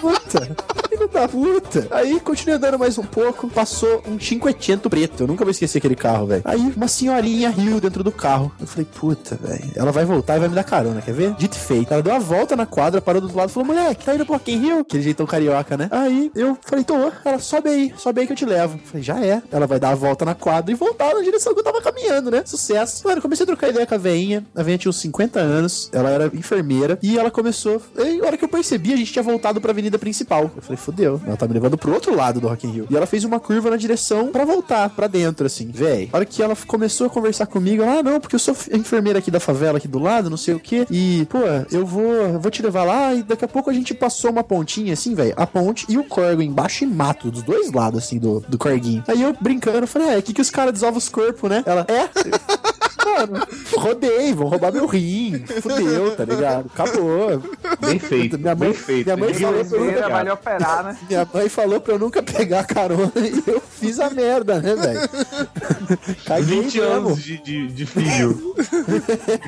Puta. Filho da puta. Aí continuei andando mais um pouco. Passou um 500 preto. Eu nunca vou esquecer aquele carro, velho. Aí uma senhorinha riu dentro do carro. Eu falei, puta, velho. Ela vai voltar e vai me dar carona, quer ver? Dito feito. Ela deu uma volta na quadra, parou do outro lado e falou, moleque, tá indo pro Rock in Rio? Aquele jeitão carioca, né? Aí eu falei, tô. Ela, sobe aí, sobe aí que eu te levo. Eu falei, já é. Ela vai dar a volta na quadra e voltar na direção que eu tava caminhando, né? Sucesso. Mano, comecei a trocar ideia com a veinha. A veinha tinha uns 50 anos. Ela era enfermeira. E ela começou. E a hora que eu percebi, a gente tinha voltado pra avenida principal. Eu falei, fodeu. Ela tá me levando pro outro lado do Rock in Rio. E ela fez uma curva na direção pra voltar pra dentro, assim. Véi, a hora que ela começou a conversar comigo, ela, ah, não, porque eu sou enfermeira aqui da favela, aqui do lado, não sei o quê. E, pô, eu vou, eu vou te levar lá. E daqui a pouco a gente passou uma pontinha, assim, velho. A ponte e o corgo embaixo e mato, dos dois lados, assim, do, do corguinho. Aí eu brincando, falei, é, aqui que os caras desovam os corpos, né? Ela, é? Mano, rodei, vão roubar meu rim. Fudeu, tá ligado? Acabou. Bem feito, Minha mãe, bem feito. minha mãe falou pra eu nunca, vale operar, né? minha mãe falou pra eu nunca pegar carona e eu fiz a merda, né, velho? Caguei 20 mesmo. anos de, de, de filho.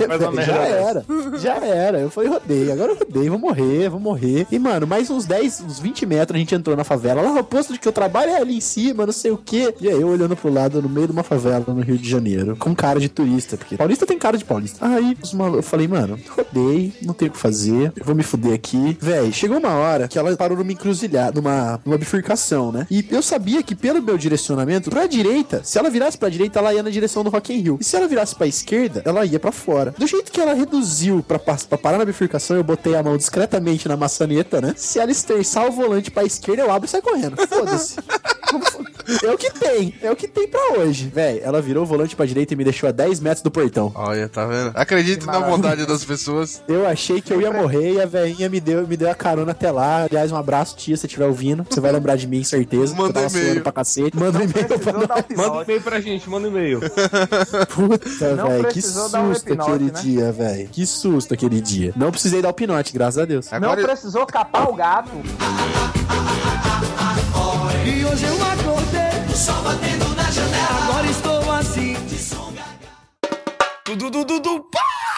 Faz uma merda Já era, já era. Eu falei, rodei, agora eu rodei, vou morrer, vou morrer. E, mano, mais uns 10, uns 20 metros a gente entrou na favela. Lá o posto de que eu trabalho é ali em cima, não sei o quê. E aí eu olhando pro lado, no meio de uma favela no Rio de Janeiro, com cara de turista, porque paulista tem cara de paulista. Aí os eu falei, mano, rodei, não tenho o que fazer, eu vou me fuder aqui. Véi, chegou uma hora que ela parou numa encruzilhada, numa, numa bifurcação, né? E eu sabia que pelo meu direcionamento, pra direita, se ela virasse pra direita, ela ia na direção do Rock in Rio. E se ela virasse pra esquerda, ela ia pra fora. Do jeito que ela reduziu pra, pra parar na bifurcação, eu botei a mão discretamente na maçaneta, né? Se ela esterçar o volante pra esquerda, eu abro e saio correndo. Foda-se. É o que tem, é o que tem pra hoje. Véi, ela virou o volante pra direita e me deixou a 10 metros do portão. Olha, tá vendo? Acredito na bondade das pessoas. Eu achei que eu ia morrer e a velhinha me deu, me deu a carona até lá. Aliás, um abraço, tia, se você estiver ouvindo. Você vai lembrar de mim, certeza. Manda tava e-mail. pra cacete. Manda um e-mail pra nós. o Manda um e-mail pra gente, manda um e-mail. Puta, Não velho. Que um susto hipnote, aquele né? dia, velho. Que susto aquele dia. Não precisei dar o pinote, graças a Deus. Não Agora precisou capar o gato. E hoje eu acordei, só batendo na janela. Agora estou. Dudu, dudu, dudu, pá!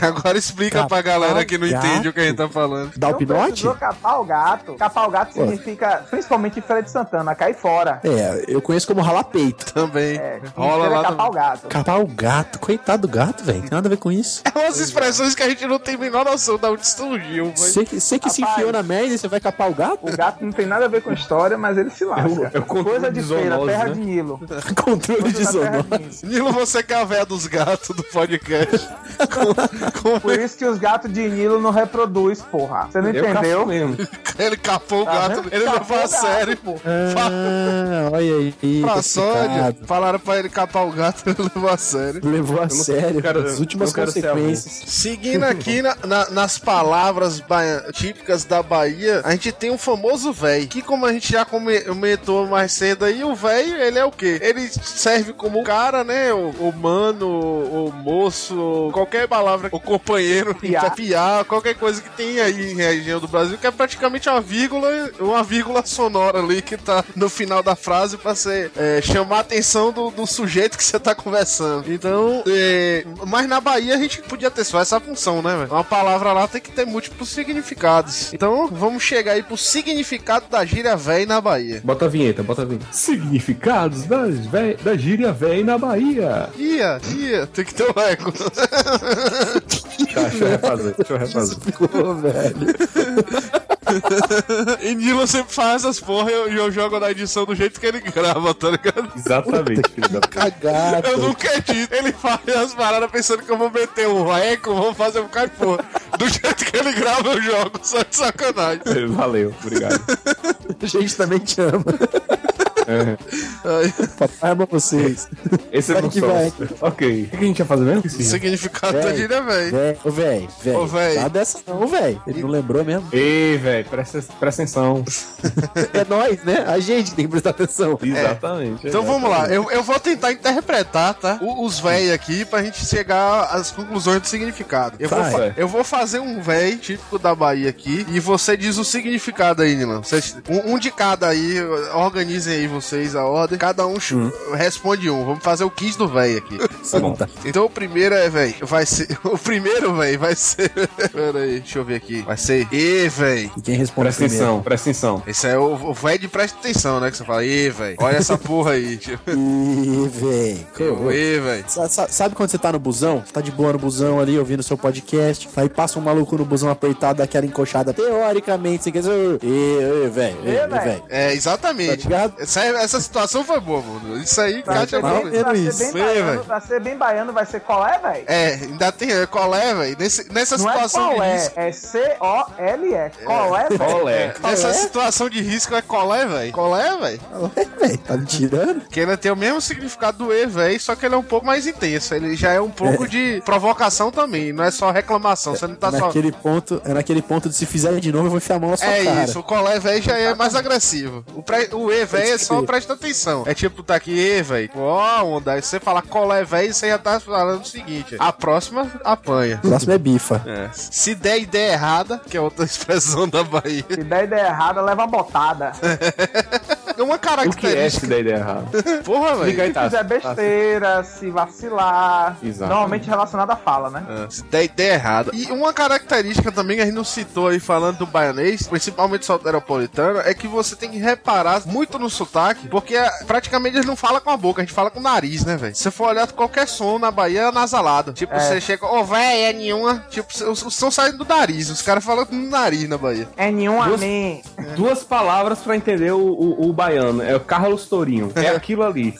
Agora explica pra galera que não entende o que a gente tá falando. Dá o pinote? capar o gato. Capar o gato significa, principalmente em Feira de Santana, cair fora. É, eu conheço como ralar peito. Também. É, Rola lá capar o gato. Capar o gato. Coitado do gato, velho. Tem nada a ver com isso. É umas expressões que a gente não tem a menor noção de onde surgiu. Você que, que se enfiou na merda e você vai capar o gato? O gato não tem nada a ver com história, mas ele se lasca. É o Coisa de de feira, zoonose, terra né? de Nilo. Controle de Coisa terra zoonose. de Nilo. Nilo, você que é a véia dos gatos do podcast. Por isso que os gatos de Nilo não reproduz, porra. Você não Eu entendeu? ele capou o Tá gato, ele Capou levou a o gato, sério. pô. Ah, olha aí. Pra Sônia, falaram pra ele capar o gato, ele levou a sério. Levou a sério quero- as últimas consequências. Seguindo aqui na- na- nas palavras baia- típicas da Bahia, a gente tem o famoso véi, que como a gente já come- comentou mais cedo aí, o véi, ele é o quê? Ele serve como cara, né, o, o mano, o, o moço, qualquer palavra, o companheiro, Piá. piá, qualquer coisa que tem aí em região do Brasil, que é praticamente uma vírgula, uma vírgula sonora ali que tá no final da frase pra ser, é, chamar a atenção do, do sujeito que você tá conversando. Então, é, mas na Bahia a gente podia ter só essa função, né, velho? Uma palavra lá tem que ter múltiplos significados. Então, vamos chegar aí pro significado da gíria véi na Bahia. Bota a vinheta, bota a vinheta. Significados das vé- da gíria véi na Bahia. Ia, ia, tem que ter um eco. Tá, deixa eu refazer, deixa eu refazer. Pô, velho. E Nilo sempre faz essas porra e eu, eu jogo na edição do jeito que ele grava, tá ligado? Exatamente, filho da puta. Cagado. Eu nunca edito. Ele faz as paradas pensando que eu vou meter um eco, vou fazer um caipô. Do jeito que ele grava, eu jogo, só de sacanagem. Valeu, obrigado. A gente também te ama. É, Ai, Papai ama vocês. esse é Vai o que sócio. Ok. O que a gente ia fazer mesmo? Esqueci. significado da Véi. gíria, velho. Véi, Ô, véi, véi. Ô, véi. Nada dessa não, véi. Ele não lembrou mesmo. Ei, velho, presta, presta atenção. É nós, né? A gente tem que prestar atenção. Exatamente. Então vamos lá, eu, eu vou tentar interpretar, tá? o- Os véi aqui pra gente chegar às conclusões do significado. Eu, vou, Vai. eu vou fazer um véi típico da Bahia aqui e você diz o significado aí, Nilan. Um, um de cada aí, organizem aí vocês a ordem. Cada um chu- responde um. Vamos fazer o quiz do véi aqui. Tá bom. Então o primeiro é, véi, vai ser. O primeiro, véi, vai ser. Pera aí, deixa eu ver aqui. Vai ser. E, véi. E quem responde Presta primeiro? atenção, presta atenção. Esse é o, o véi de presta atenção, né? Que você fala, e, véi. Olha essa porra aí. Ih, véi. e, sa- Sabe quando você tá no busão? Você tá de boa no busão ali, ouvindo seu podcast. Aí passa um maluco no busão apertado, daquela encoxada. Teoricamente, você quer dizer. Ê, ê, velho. Velho. É, exatamente. Tá ligado? essa, essa situação foi boa, mano. Isso aí, Pra Kátia ser, mal bem, pra, ser isso. bem Sei, baiano, velho. pra ser bem baiano, vai ser qual é, velho? É, ainda tem é, colé, velho. Nesse- Nessa Não é situação qual de é, risco. é C-O-L-E. Qual é, velho? Olé. Nessa situação de risco é colé, velho. Colé, velho. Ué, velho, tá me tirando? Que ele tem o mesmo significado do E, velho, só que ele é um pouco mais intenso. Ele já é um pouco de provocação também, não é só reclamação. Você não tá só. naquele ponto, é naquele ponto de se fizer de novo, eu vou enfiar a mão na sua É cara. isso, o colé, velho, já é mais agressivo. O, pre... o E, velho, é só crer. presta atenção. É tipo, tá aqui, E, velho. Ó, onda. Aí você fala colé, velho, você já tá falando o seguinte: a próxima apanha. O próximo é bifa. É. Se der ideia errada, que é outra expressão da Bahia, Se der ideia errada, leva botada. é uma O que é essa característica. da ideia errada? Porra, velho. Se tá. fizer besteira, se vacilar. Exato. Normalmente relacionado à fala, né? É, Se der ideia errada. E uma característica também que a gente não citou aí falando do baianês, principalmente soteropolitano, é que você tem que reparar muito no sotaque, porque é, praticamente eles não falam com a boca, a gente fala com o nariz, né, velho? Se você for olhar qualquer som na Bahia é nasalado. Tipo, você chega, ô, véi, é nenhuma. Tipo, os, os sons saem do nariz, os caras falam com o nariz na Bahia. É nenhum Duas- amém. Duas palavras pra entender o, o, o baiano. É o Carlos Tourinho. É aquilo ali.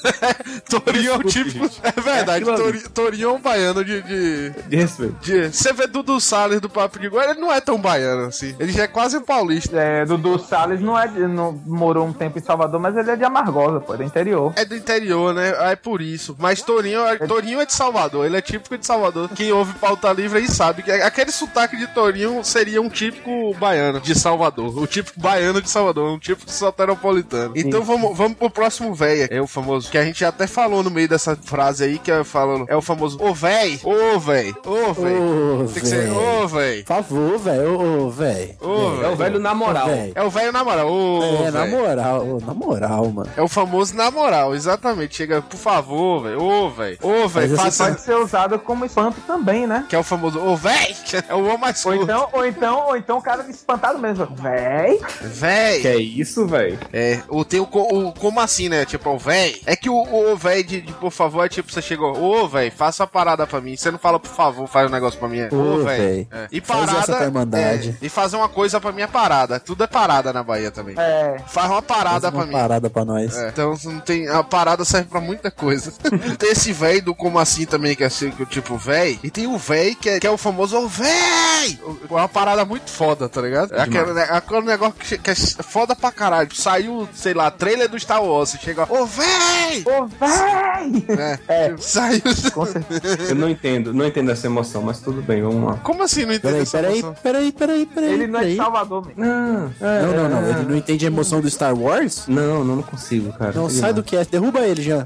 Torinho é o tipo. gente. É verdade, É. Tori- Torinho é um baiano de- de, De respeito. de- Você vê Dudu Salles do Papo de Guarda, ele não é tão baiano assim. Ele já é quase um paulista. É, Dudu Salles não é de, não morou um tempo em Salvador, mas ele é de Amargosa, pô, é do interior. É do interior, né? Ah, É por isso. Mas Torinho, Torinho é de Salvador. Ele é típico de Salvador. Quem ouve pauta livre aí sabe que aquele sotaque de Torinho seria um típico baiano de Salvador. O típico baiano de Salvador. Um típico soteropolitano. Então vamos, vamos pro próximo véia. É o famoso. Que a gente até falou no meio dessa frase aí. Que é falando. É o famoso. Ô véi. Ô véi. Ô véi. Ô, Tem que ser. véi. Ô véi. Por favor, velho. Ô. Ô, É o velho na moral. Véi. É o velho na moral. Ô, É, na véi. moral, ô, na moral, mano. É o famoso na moral, exatamente. Chega, por favor, velho. Ô, velho. Ô, velho, Mas faça. Pode ser usado como espanto também, né? Que é o famoso, ô, véi! É o ô mais Ou então, ou então, ou então o cara espantado mesmo. Véi, Que Véi! é isso, velho? É, o tem o, o como assim, né? Tipo, o véi. É que o, o véi de, de por favor é tipo, você chegou, ô, véi, faça a parada pra mim. Você não fala por favor, faz um negócio pra mim. É, Ô, véi. É. E Faz parada. é, e fazer uma coisa pra mim é parada. Tudo é parada na Bahia também. é. Faz uma parada Faz pra uma mim. parada pra nós. É, então não tem. A parada serve pra muita coisa. tem esse véi do como assim também, que é assim, que, tipo, véi. E tem o véi que é, que é o famoso ô véi! É uma parada muito foda, tá ligado? É aquele, né, aquele negócio que, que é foda pra caralho. Saiu, sei lá, trailer do Star Wars. Você chega, ô, véi! Ô, véi! É, saiu. Com certeza. Eu não entendo, não entendo essa emoção, mas tudo bem, vamos lá. Como assim não entendeu Peraí, essa peraí, emoção? peraí, peraí, peraí. Ele não é de. Salvador, velho. Não, é, Não, não, não. é, Ele não entende a emoção do Star Wars? Não, não, não consigo, cara. Não, Sei sai do cast. Derruba ele, já.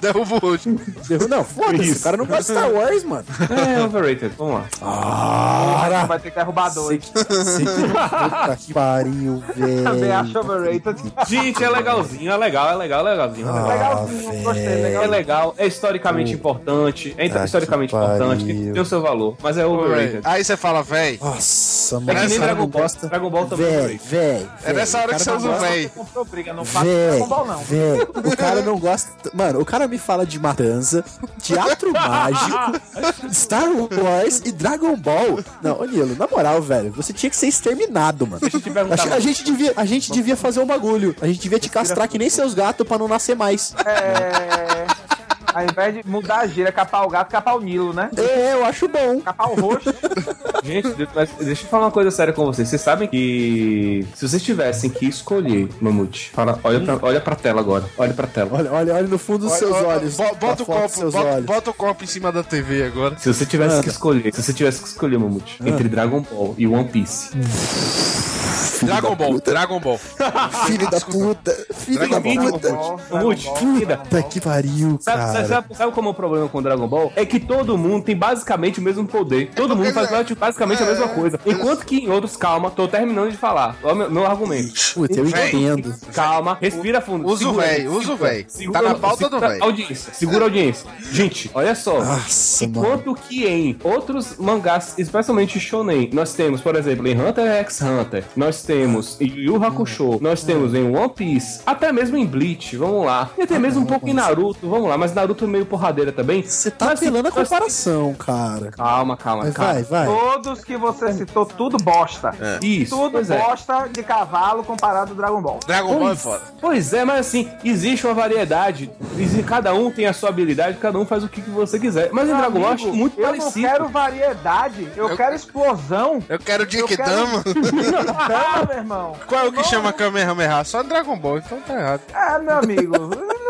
Derrubo hoje. Derruba, não, foda-se. O cara não gosta de Star Wars, mano. É, overrated, vamos lá. Ah, Vai ter que derrubar dois. Puta que pariu, Também velho. acho overrated. Gente, é legalzinho, é legal, é legal, é legalzinho. É legal. Legalzinho, velho. gostei, É legal. legal, é historicamente importante, é Tá historicamente importante, tem, tem o seu valor, mas é overrated. Aí você fala, véi. Nossa, É mano. que nem Dragon Ball. gosta. Dragon Ball também é Véi, véi. É nessa hora que você usa o véi. Briga, não faço Véi, Dragon Ball, não. véi, o cara não gosta. Mano, o cara me fala de matanza, teatro mágico, Star Wars e Dragon Ball. Não, ô Nilo, na moral, velho, você tinha que ser exterminado, mano. A, a gente devia, a gente devia fazer um bagulho. A gente devia te castrar que nem seus gatos pra não nascer mais. É. Ao invés de mudar a gira, capar o gato, capar o Nilo, né? É, eu acho bom. Capar o roxo. Gente, mas deixa eu falar uma coisa séria com vocês. Vocês sabem que se vocês tivessem que escolher, Mamute, fala, olha, pra, olha pra tela agora. Olha pra tela. Olha, olha, olha no fundo dos seus Olha, olha, olhos. bo- Bota na o copo, seus bota, olhos. bota o copo em cima da TV agora. Se você tivesse Manda. que escolher, se você tivesse que escolher, Mamute, entre Dragon Ball e One Piece. Dragon Ball, Dragon Ball. Filho da puta. Filho da Dragon puta. Ball, Dragon vida. Puta que pariu, Sabe, cara. sabe, sabe como é o problema com Dragon Ball? É que todo mundo tem basicamente o mesmo poder. Todo mundo faz basicamente a mesma coisa. Enquanto que em outros, calma, tô terminando de falar. Olha o meu, meu argumento. Puta, eu entendo. Calma, respira fundo. Usa o véi, usa o véi. Tá na pauta do véi. Audiência, segura a audiência. Gente, olha só. Nossa, mano. Enquanto que em outros mangás, especialmente shonen, nós temos, por exemplo, em Hunter x Hunter, nós temos em Yu Hakusho, nós temos em One Piece, até mesmo em Bleach, vamos lá. E até mesmo um pouco em Naruto, vamos lá, mas Naruto é meio porradeira também. Você tá Mas, apelando a nós- comparação, cara. Calma, calma, Mas calma. vai, vai. Todos que você citou, tudo bosta. Isso, Tudo pois é. bosta de cavalo comparado ao Dragon Ball. Dragon Ball é Pois, foda. pois é, mas assim, existe uma variedade. Cada um tem a sua habilidade, cada um faz o que, você quiser. Mas em Meu Dragon Ball eu acho muito eu parecido. não quero variedade, eu, Eu- quero explosão. Eu quero Eu Dick quero- meu irmão. Qual é o que chama Kamehameha? Só Dragon Ball, então tá errado. É, meu amigo,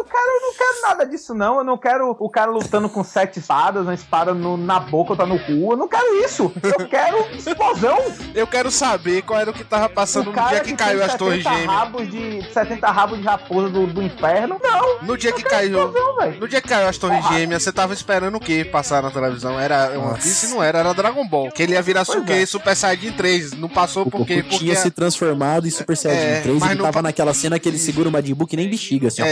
eu não quero, eu não quero nada disso, não. Eu não quero o cara lutando com sete espadas, uma espada no- na boca, outra no cu. Eu não quero isso. Eu quero explosão. Eu quero saber qual era o que tava passando no cara dia que caiu tem as torres 70 gêmeas. rabos de 70 rabos de raposa do, do inferno. Não. No dia que caiu. explosão, velho. No dia que caiu as torres Porra. gêmeas, você tava esperando o que passar na televisão? Era One Nossa. Piece? Não era, era Dragon Ball. Que ele ia virar Pois Suke é. Super Saiyajin 3. Não passou O por quê? Goku Porque. tinha se transformado em Super Saiyajin É, 3 mas e ele tava pa- naquela cena que ele segura o Majin Buu que nem bexiga, assim, ó.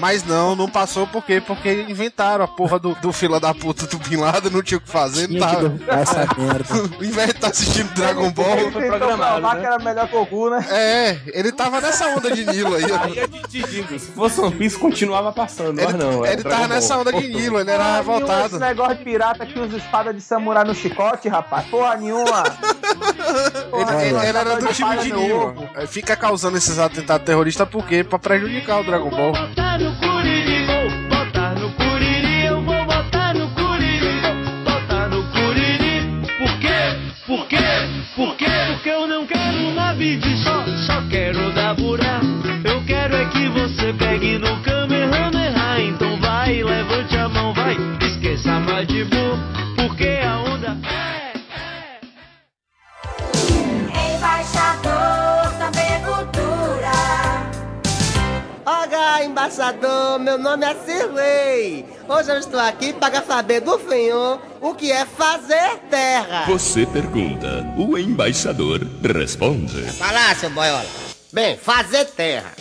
É, mas não, não passou por quê? Porque inventaram a porra do, do fila da puta do Bin Laden, não tinha o que fazer, não Tinha que tava. derrubar essa merda. Ao invés de estar assistindo Dragon Ele Ball, tentou programado, provar né? que era melhor que o Goku, né? é, ele tava nessa onda de Nilo aí. ó. Aí eu te digo, se fosse One Piece, continuava passando, mas Ele, não. era ele tava nessa onda de Nilo, ele era revoltado. Esse negócio de pirata que usa espada de samurai no chicote, rapaz. Porra nenhuma. Ele, Porra, ele- nenhuma, ele era do time de Nilo. Fica causando esses atentados terroristas por quê? Pra prejudicar o Dragon Ball. No vou botar no curiri, eu vou botar no curiri, botar no curiri. Por quê? Por quê? Por quê? Porque eu não quero uma vídeo só, só quero dar burá. Eu quero é que você pegue no Olá, embaixador, meu nome é Cirlei. Hoje eu estou aqui para saber do senhor o que é fazer terra. Você pergunta, o embaixador responde. Vai lá, seu boiola. Bem, fazer terra.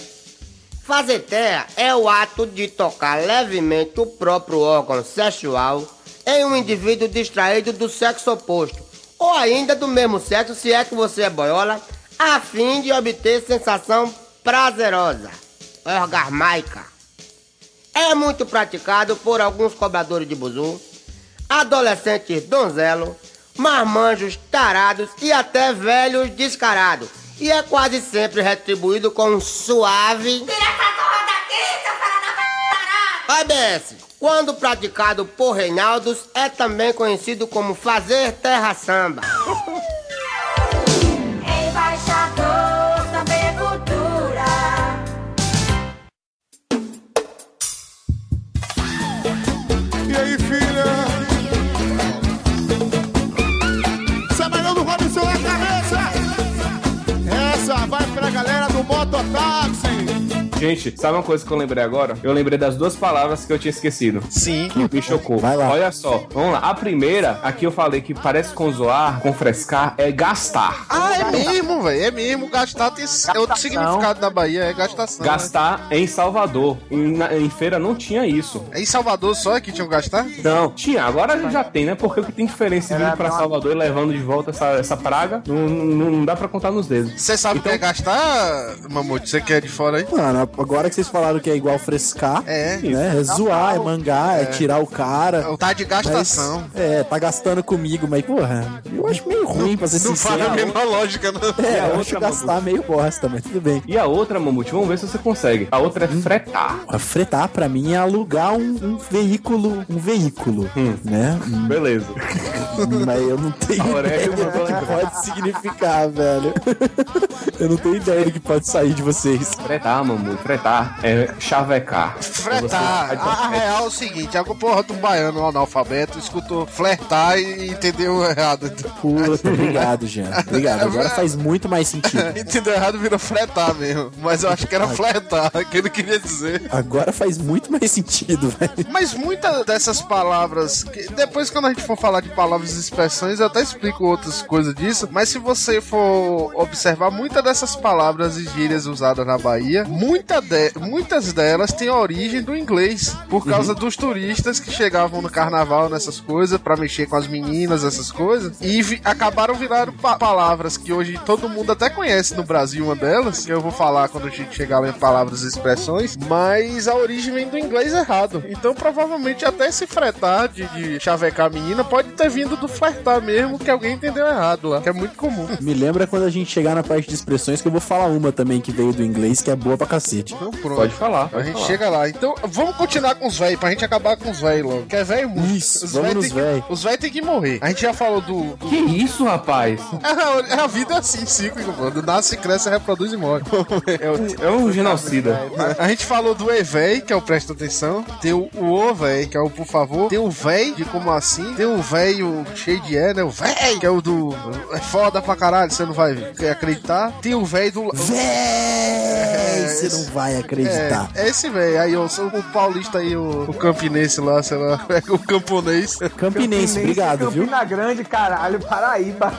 Fazer terra é o ato de tocar levemente o próprio órgão sexual em um indivíduo distraído do sexo oposto, ou ainda do mesmo sexo, se é que você é boiola, a fim de obter sensação prazerosa, orgasmaica. É muito praticado por alguns cobradores de buzu, adolescentes donzelo, marmanjos tarados e até velhos descarados. E é quase sempre retribuído com um suave. Tira essa porra daqui, seu da. OBS, quando praticado por Reinaldos, é também conhecido como fazer terra samba. mototáxi. Gente, sabe uma coisa que eu lembrei agora? Eu lembrei das duas palavras que eu tinha esquecido. Sim. Que me chocou. Vai lá. Olha só, vamos lá. A primeira, aqui eu falei que parece com zoar, com frescar, é gastar. Ah, é mesmo, velho. É mesmo. Gastar tem é outro significado na Bahia, é gastação. né? Gastar em Salvador. Em, na- em feira não tinha isso. É em Salvador só que tinham que gastar? Não, tinha, agora já tem, né? Porque o que tem diferença Era vindo pra Salvador e levando de volta essa, essa praga, não, não, não dá pra contar nos dedos. Você sabe o que é gastar, Mamute? Você que é de fora aí? Mano, agora que vocês falaram que é igual frescar, É. né? É zoar, é mangar, é, tirar o cara. O tá de gastação. Mas, é, tá gastando comigo, mas, porra, eu acho meio ruim, pra ser Não faz a mesma lógica, não. É, a eu outra, acho gastar meio bosta, mas tudo bem. E a outra, Mamute, vamos ver se você consegue. A outra é fretar. A fretar, pra mim, é alugar um, um veículo, um veículo, né? Hum, Beleza. Mas eu não tenho Aurélia ideia do que pode significar, velho. Eu não tenho ideia do que pode sair de vocês. Fretar, Mamute, fretar é chavecar. Fretar. A, a real é o seguinte, a porra um baiano analfabeto escutou flertar e entendeu errado. Puta, obrigado, Jean. Obrigado. Agora faz muito mais sentido. entendeu errado virou fretar mesmo. Mas eu acho que era flertar, que ele queria dizer. Agora faz muito mais sentido, velho. Mas muitas dessas palavras, que depois quando a gente for falar de palavras e expressões, eu até explico outras coisas disso, mas se você for observar muitas dessas palavras e gírias usadas na Bahia, muita de- muitas delas têm origem do inglês, por causa dos turistas que chegavam no carnaval nessas coisas, pra mexer com as meninas, essas coisas, e vi- acabaram virando pa- palavras que hoje todo mundo até conhece no Brasil, uma delas, que eu vou falar quando a gente chegar lá em palavras e expressões, mas a origem vem do inglês errado. Então provavelmente até esse fretar de, de chavecar a menina pode ter vindo do flertar mesmo, que alguém entendeu errado lá, que é muito comum. Me lembra quando a gente chegar na parte de expressões que eu vou falar uma também que veio do inglês, que é boa pra cacete. Então pronto. Pode falar. A pode gente falar. chega lá. Então, vamos continuar com os velhos, pra gente acabar com os velhos logo. Que é velho muito. Isso, Os véi tem que- véi. Velhos tem que morrer. A gente já falou do. do- Que isso, rapaz? É, a, a vida é assim, cíclico, mano. Nasce, cresce, reproduz e morre. É o- É um genocida. A gente falou do E-véi, que é o presta atenção. Tem o O, véi, que é o por favor. Tem o véi, de como assim. Tem o véio cheio de E, né? O véi, que é o do. É foda pra caralho, você não vai acreditar. Tem o véi do. Véi, você não vai acreditar. É, é esse véi. Aí eu sou o paulista aí, o, o campinense lá, sei lá. o camponês. Campinense, obrigado, viu? Campina Grande, caralho, Paraíba.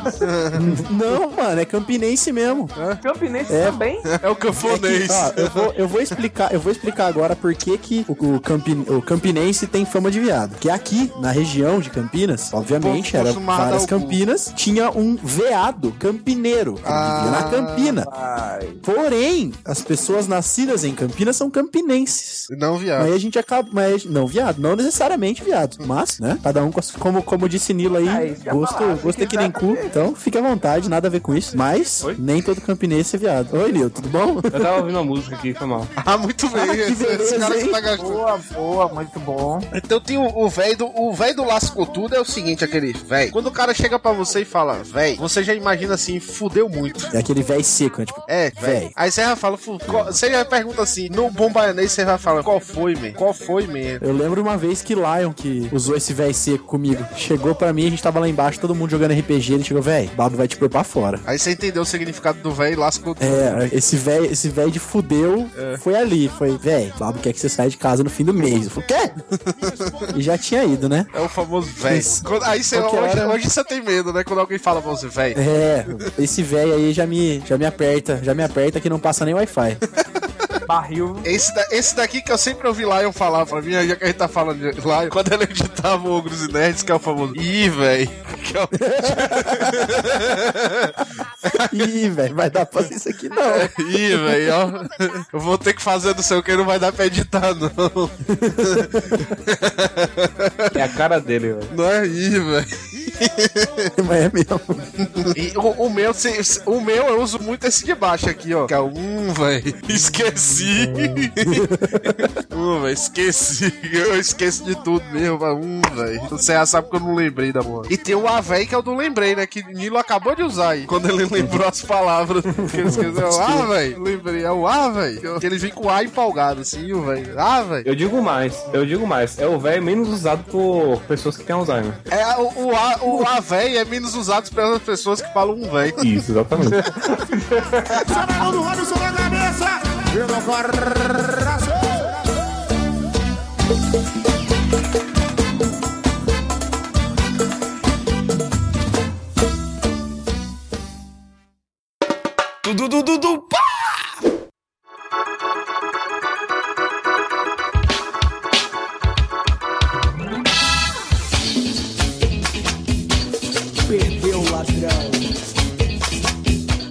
Não, mano, é campinense mesmo. Campinense É. também. É o camponês. Ó, eu, vou, eu vou explicar, eu vou explicar agora por que, que o, o, campi- o campinense tem fama de viado. Que aqui, na região de Campinas, obviamente, era dar várias o cu. Campinas, tinha um veado campineiro, que Ah. vivia na Campina. Ai. Porém, as pessoas nascidas em Campinas são campinenses. Não, viado. Aí a gente acaba. Mas, não, viado, não necessariamente viado. Mas, né? Cada um, com as- como, como disse Nilo aí, É, ia gosto, falar, gosto é que nem cu. Então fique à vontade, nada a ver com isso. Mas, Oi? nem todo campinense é viado. Oi, Nilo, tudo bom? Eu tava ouvindo uma música aqui, foi mal. Ah, muito bem. Ah, que esse, esse beleza, cara que tá gastando. Boa, boa, muito bom. Então tem o velho do o velho do lasco tudo é o seguinte, aquele velho. Quando o cara chega pra você e fala, velho, você já imagina assim, fudeu muito. É aquele velho seco, né? Tipo, É, Véi. velho. Aí você já fala, você já pergunta assim, no bom baianês você vai falar, qual foi, man? Qual foi, man? eu lembro uma vez que Lion, que usou esse velho seco comigo, chegou pra mim, a gente tava lá embaixo, todo mundo jogando RPG, ele chegou, velho, Babo vai te pôr pra fora. Aí você entendeu o significado do velho lasco tudo. É, esse velho esse velho de fudeu foi ali, foi, velho, Babo quer que você saia de casa no fim do mês. Eu falei, quê? e já tinha ido, né? É o famoso. Quando- Aí você, hoje, hora- hoje você tem medo, né? Quando alguém fala pra você, velho. É, esse velho aí já me, já me aperta, já me aperta que não passa nem Wi-Fi. Barril. Esse, da- esse daqui que eu sempre ouvi Lion falar pra mim, já que a gente tá falando de Lion, quando ele editava o Ogros e Nerds, que é o famoso. Ih, velho. Que é o- Ih, velho, vai dar pra fazer isso aqui não. Ih, velho, ó. Eu vou ter que fazer não sei o que, não vai dar pra editar, não. É a cara dele, velho. Não é ih, velho. Mas é mesmo. E o, o meu, se- se- o meu eu uso muito esse de baixo aqui, ó. Que é o um, velho. Esqueci. um, velho, esqueci. Eu esqueço de tudo mesmo, um, velho. Você já sabe que eu não lembrei da boa. E tem o A, velho, que é o do lembrei, né? Que Nilo acabou de usar aí. Quando ele lembrou as palavras. Que ele esqueceu. O A, velho. Lembrei. É o A, velho. Que ele vem com o A empolgado, assim, o velho. Ah, velho. Eu digo mais, eu digo mais. É o velho menos usado por pessoas que têm Alzheimer. É, o, o A, o A, velho, é menos usado pelas pessoas que falam um, velho. Isso, exatamente. Sabanão do Robson na cabeça. E no coração. Tudo, tudo, tudo, pá!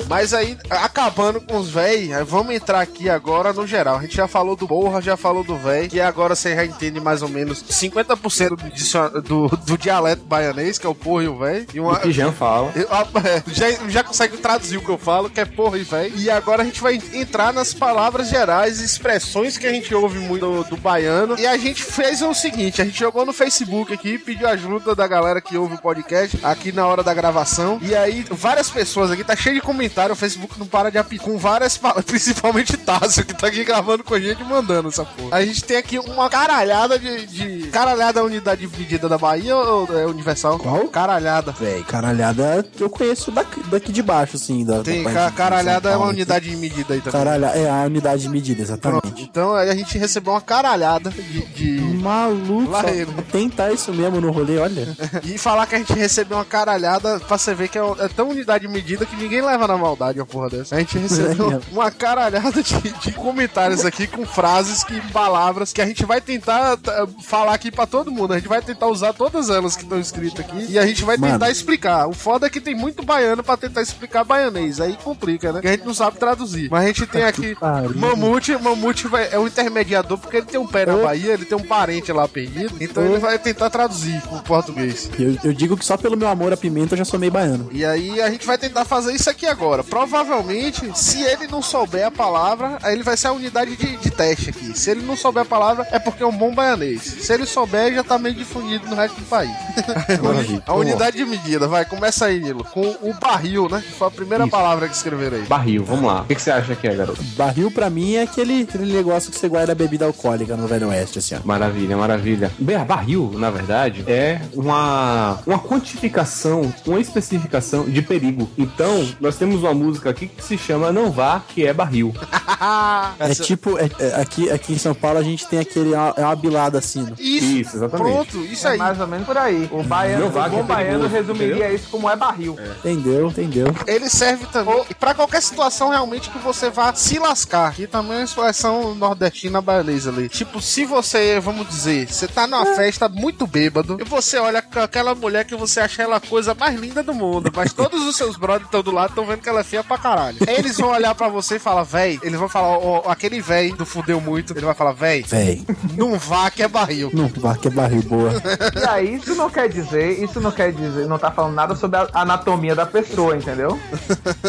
Mas aí, acabando com os véi, aí vamos entrar aqui agora no geral. A gente já falou do porra, já falou do véi, e agora você já entende mais ou menos 50% do, do, do dialeto baianês, que é o porra e o véi. E uma, O que Jean fala. Eu- ah, é, já, já consegue traduzir o que eu falo, que é porra e véi. E agora a gente vai entrar nas palavras gerais, expressões que a gente ouve muito do, do baiano. E a gente fez o seguinte: a gente jogou no Facebook aqui, pediu ajuda da galera que ouve o podcast aqui na hora da gravação. E aí, várias pessoas aqui, tá cheio de comentário. O Facebook não para de apitar com várias palavras, principalmente Tássio, que tá aqui gravando com a gente e mandando essa porra. A gente tem aqui uma caralhada de. de... Caralhada é unidade de medida da Bahia ou é universal? Qual? Caralhada. Véi, caralhada eu conheço daqui, daqui de baixo, assim. Da, Tem, da ca- caralhada é uma unidade de medida aí também. Caralha, é a unidade de medida, Pronto. exatamente. Então aí a gente recebeu uma caralhada de. de- Maluco, ele. tentar isso mesmo no rolê, olha. E falar que a gente recebeu uma caralhada pra você ver que é, é tão unidade de medida que ninguém leva na maldade uma porra dessa. A gente recebeu É. uma caralhada de, de comentários aqui com frases que palavras que a gente vai tentar tá, falar aqui pra todo mundo. A gente vai tentar usar todas elas que estão escritas aqui e a gente vai Mano. tentar explicar. O foda é que tem muito baiano pra tentar explicar baianês. Aí complica, né? Que a gente não sabe traduzir. Mas a gente tem aqui. Mamute. Mamute vai- é o intermediador porque ele tem um pé na Bahia, ele tem um parente lá perdido. Então ele vai tentar traduzir pro português. Eu, eu digo que só pelo meu amor à pimenta eu já sou meio baiano. E aí a gente vai tentar fazer isso aqui agora. Provavelmente, se ele não souber a palavra, aí ele vai ser a unidade de, de teste aqui. Se ele não souber a palavra, é porque é um bom baianês. Se ele souber, já tá meio difundido no resto do país. A unidade de medida, vai, começa aí, Nilo. Com o barril, né? Foi a primeira Isso. palavra que escreveram aí. Barril, vamos lá. O que, que você acha que é, garoto? Barril pra mim é aquele, aquele negócio que você guarda bebida alcoólica no Velho Oeste, assim, ó. Maravilha, maravilha. Bem, barril, na verdade, é uma, uma quantificação, uma especificação de perigo. Então, nós temos uma música aqui que se chama Não Vá, que é barril. É tipo, é- é- aqui, aqui em São Paulo a gente tem aquele, é uma bilada assim. no- Isso, Isso, exatamente. pronto, isso É aí. mais ou menos por aí. O baiano, Não vá, o que é bom baiano perigoso, resumiria entendeu? isso como é barril. Entendeu? Entendeu? Ele serve também pra qualquer situação realmente que você vá se lascar. Que também é uma expressão nordestina baianesa ali. Tipo, se você, vamos dizer, você tá numa festa muito bêbado e você olha com aquela mulher que você acha ela a coisa mais linda do mundo, mas todos os seus brothers estão do lado estão vendo que ela é feia pra caralho. Eles vão olhar pra você e falar, véi, eles vão falar, aquele véi do fudeu muito, ele vai falar, véi, Véi, não vá que é barril. não vá que é barril boa. E aí, isso não quer dizer, isso não quer dizer, não tá falando nada sobre a anatomia da pessoa, entendeu?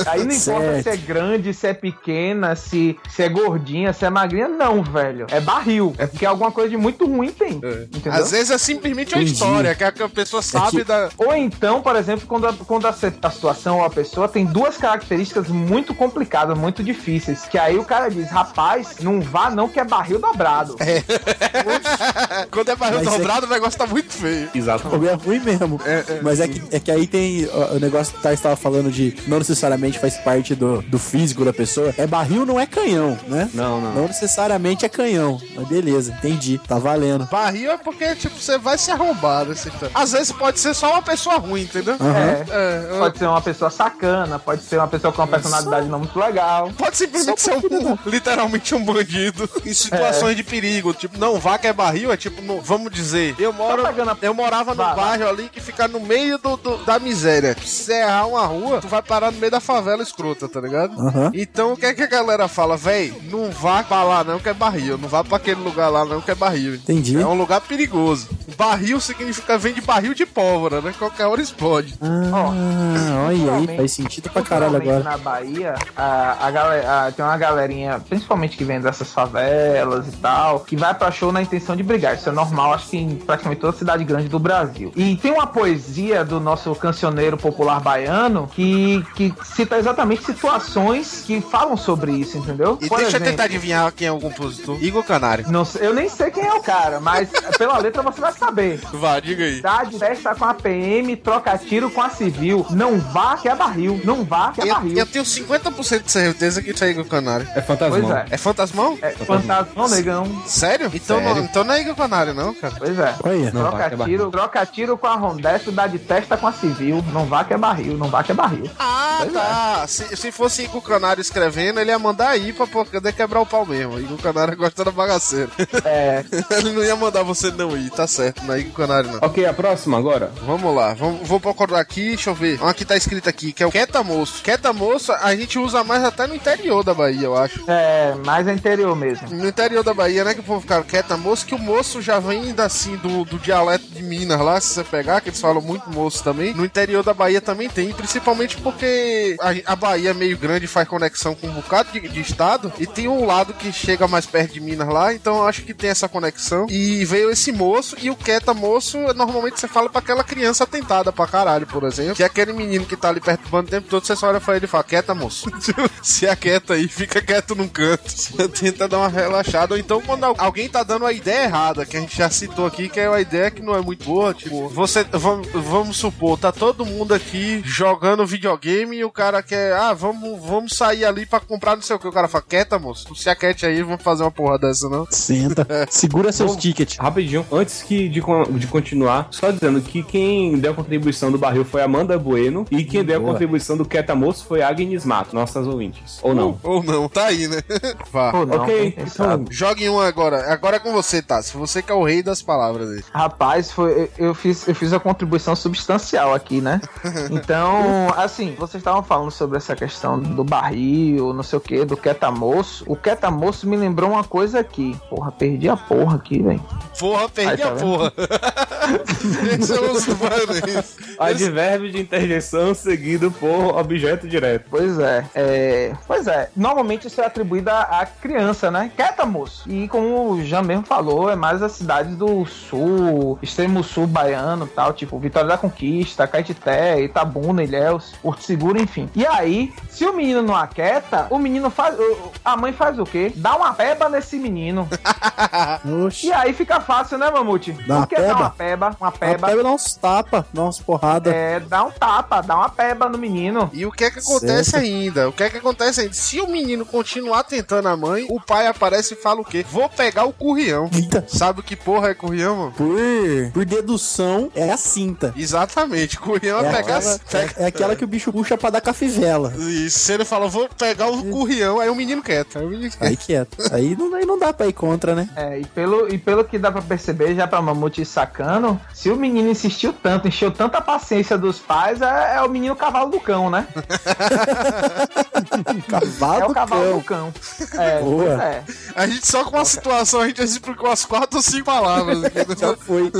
Aí não importa Certo. se é grande, se é pequena, se, se é gordinha, se é magrinha, não, velho. É barril. É porque alguma coisa de muito ruim tem. Entendeu? Às vezes é simplesmente uma Entendi. história que a que a pessoa sabe que- da. Ou então, por exemplo, quando, a, quando a, a situação ou a pessoa tem duas características muito complicadas, muito difíceis, que aí o cara diz, rapaz, não vá não que é barril dobrado. Quando é barril Mas é dobrado, o negócio tá muito feio. Exatamente. É ruim mesmo. Mas é que, é que aí tem ó, o negócio que o Tais estava falando de não necessariamente faz parte do, do físico da pessoa. É barril, não é canhão, né? Não, não. Não necessariamente é canhão. Mas beleza, entendi. Tá valendo. Barril é porque, tipo, você vai se arrombar dessa história. Às vezes pode ser só uma pessoa ruim, entendeu? Aham. É. É, Pode ser uma pessoa sacana, pode ser uma pessoa com uma personalidade não muito legal. Pode simplesmente ser um, literalmente um bandido em situações de perigo. Tipo, não vá que é barril, é tipo, não- vamos dizer, eu moro. Só pegando a- Eu morava num bairro ali que fica no meio do, do- da miséria. Se você errar uma rua, tu vai parar no meio da favela escrota, tá ligado? Então o que é que a galera fala, véi? Não vá pra lá não que é barril. Não vá pra aquele lugar lá não que é barril. Entendi. É um lugar perigoso. Barril significa vem de barril de pólvora, né? Qualquer hora explode. Ah, olha aí, faz sentido pra caralho Agora. Na Bahia, a, a a- tem uma galerinha, principalmente que vem dessas favelas e tal, que vai pra show na intenção de brigar. Isso é normal, acho que em praticamente toda cidade grande do Brasil. E tem uma poesia do nosso cancioneiro popular baiano que, que cita exatamente situações que falam sobre isso, entendeu? E Por deixa eu exemplo, tentar adivinhar quem é o compositor. Igor Canário. não eu nem sei quem é o cara, mas pela letra você vai saber. Vá, diga aí. Cidade festa com a PM, troca tiro com a civil. Não vá que é barril. Não vá que é Eu, barril. eu tenho 50% de certeza que isso é Igor Canário. É fantasmão. Pois é. É fantasmão? É fantasmão, negão. Sério? Então, Sério? Não, então não é Igor Canário, não, cara. Pois é. Olha. Não vá que é Troca tiro, troca tiro com a Rondesp, dá de testa com a civil. Não vá que é barril, não vá que é barril. Ah, Pois tá. Se, se fosse Igor Canário escrevendo, ele ia mandar aí pra poder quebrar o pau mesmo. Igor Canário gosta da bagaceira. É, ele não ia mandar você não ir, tá certo. Não é Igor Canário, não. Ok, a próxima agora. Vamos lá, vamos, vou procurar aqui, deixa eu ver. Uma que tá escrito aqui, que é o Queta Moço. Queta Moço a gente usa mais até no interior da Bahia, eu acho. é, mais é interior mesmo. No interior da Bahia, né, que o povo fica Queta Moço, que o moço já vem ainda assim do, do dialeto de Minas lá, se você pegar, que eles falam muito moço também. No interior da Bahia também tem, principalmente porque a, a Bahia é meio grande e faz conexão com um bocado de, de estado, e tem um lado que chega mais perto de Minas lá, então eu acho que tem essa conexão. E veio esse moço, e o Queta Moço, normalmente você fala pra aquela criança tentada pra caralho, por exemplo, que é aquele menino que tá ali perto do bando o tempo todo, você só olha pra ele e fala, quieta, moço. Se aquieta aí, fica quieto num canto. Tenta dar uma relaxada. Ou então, quando al- alguém tá dando a ideia errada, que a gente já citou aqui, que é uma ideia que não é muito boa, tipo, você, vamos, vamos supor, tá todo mundo aqui jogando videogame e o cara quer, ah, vamos, vamos sair ali pra comprar não sei o que. O cara fala, quieta, moço, não se aquiete aí, vamos fazer uma porra dessa, não. Senta. Segura seus tickets. Rapidinho, antes que de, de continuar, só dizendo que quem deu a contribuição do barril foi Amanda Bueno e quem deu a Boa. contribuição do Queta Moço foi Agnes Mato, nossas ouvintes. Ou não? Ou não, tá aí, né? Vá. Pô, não, Ok, então-. Jogue um agora. Agora é com você, Tassi. Você que é o rei das palavras aí. Rapaz, foi, eu, fiz, eu fiz a contribuição substancial aqui, né? Então, assim, vocês estavam falando sobre essa questão do barril, não sei o que, do quetamoço. O quetamoço me lembrou uma coisa aqui. Porra, perdi a porra aqui, velho. Porra, perdi Aí, tá a porra. Esse é o Subanês. Advérbio de interjeição seguido por objeto direto. Pois é, é. Pois é. Normalmente isso é atribuído à criança, né? Quieta, moço. E como o Jean mesmo falou, é mais as cidades do sul, extremo sul baiano e tal, tipo Vitória da Conquista, Caetité, Itabuna, Ilhéus, Porto Seguro, enfim. E aí, se o menino não aquieta, o menino faz. A mãe faz o quê? Dá uma peba nesse menino. E aí fica fácil, né, Mamute? Dá uma que dá peba? uma peba? Uma A peba. dá uns tapa, dá umas porradas. É, dá um tapa, dá uma peba no menino. E o que é que acontece Certo. ainda? O que é que acontece ainda? Se o menino continuar tentando a mãe, o pai aparece e fala o quê? Vou pegar o currião. Eita. Sabe que porra é currião, mano? Por, por dedução, é a cinta. Exatamente, currião é, É pegar. aquela, pega- é, é aquela que o bicho puxa pra dar cafivela. E se ele fala, vou pegar o currião, aí o menino quieto. Aí o menino quieto. Aí quieto. Aí não, aí não dá pra ir contra, né? É, e pelo, e pelo que dá pra perceber, já pra Mamute sacando, se o menino insistiu tanto, encheu tanta paciência dos pais, é, é o menino cavalo do cão, né? Cavalo é o do cavalo cão. do cão. É, Boa. pois é. A gente só com uma situação, a gente explicou as quatro ou cinco palavras. né? Já foi.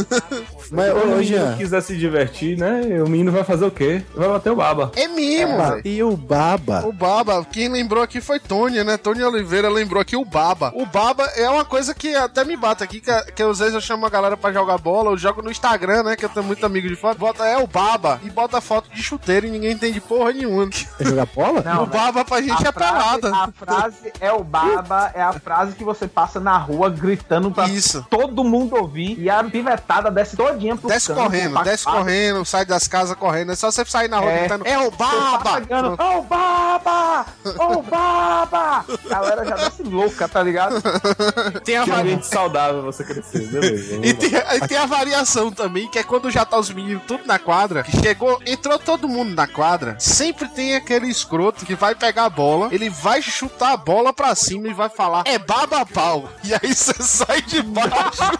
Mas, Se o menino Jean, quiser se divertir, né? O menino vai fazer o quê? Vai bater o baba. É mesmo, Baba, velho. e o Baba? O Baba, quem lembrou aqui foi Tônia, né? Tônia Oliveira lembrou aqui o Baba. O Baba é uma coisa que até me bate aqui, que, que às vezes eu chamo a galera pra jogar bola, eu jogo no Instagram, né? Que eu tenho muito amigo de foto. Bota é o Baba e bota foto de chuteiro e ninguém entende porra nenhuma. Quer jogar bola? Não, o Baba pra gente a é frase, pelada. a frase é o baba, é a frase que você passa na rua gritando pra Isso. todo mundo ouvir e a pivetada desce todinha pro Desce campo, correndo, desce correndo, sai das casas correndo. É só você sair na rua É. gritando, é o Tá baba! pegando, Ô baba! Ô baba! A galera já desce louca, tá ligado? Tem a Que varia- ambiente saudável você crescer, beleza. E tem, e tem a variação também, que é quando já tá os meninos tudo na quadra, que chegou, entrou todo mundo na quadra, sempre tem aquele escroto que vai pegar a bola, ele vai chutar a bola pra cima e vai falar, é baba pau. E aí você sai de baixo.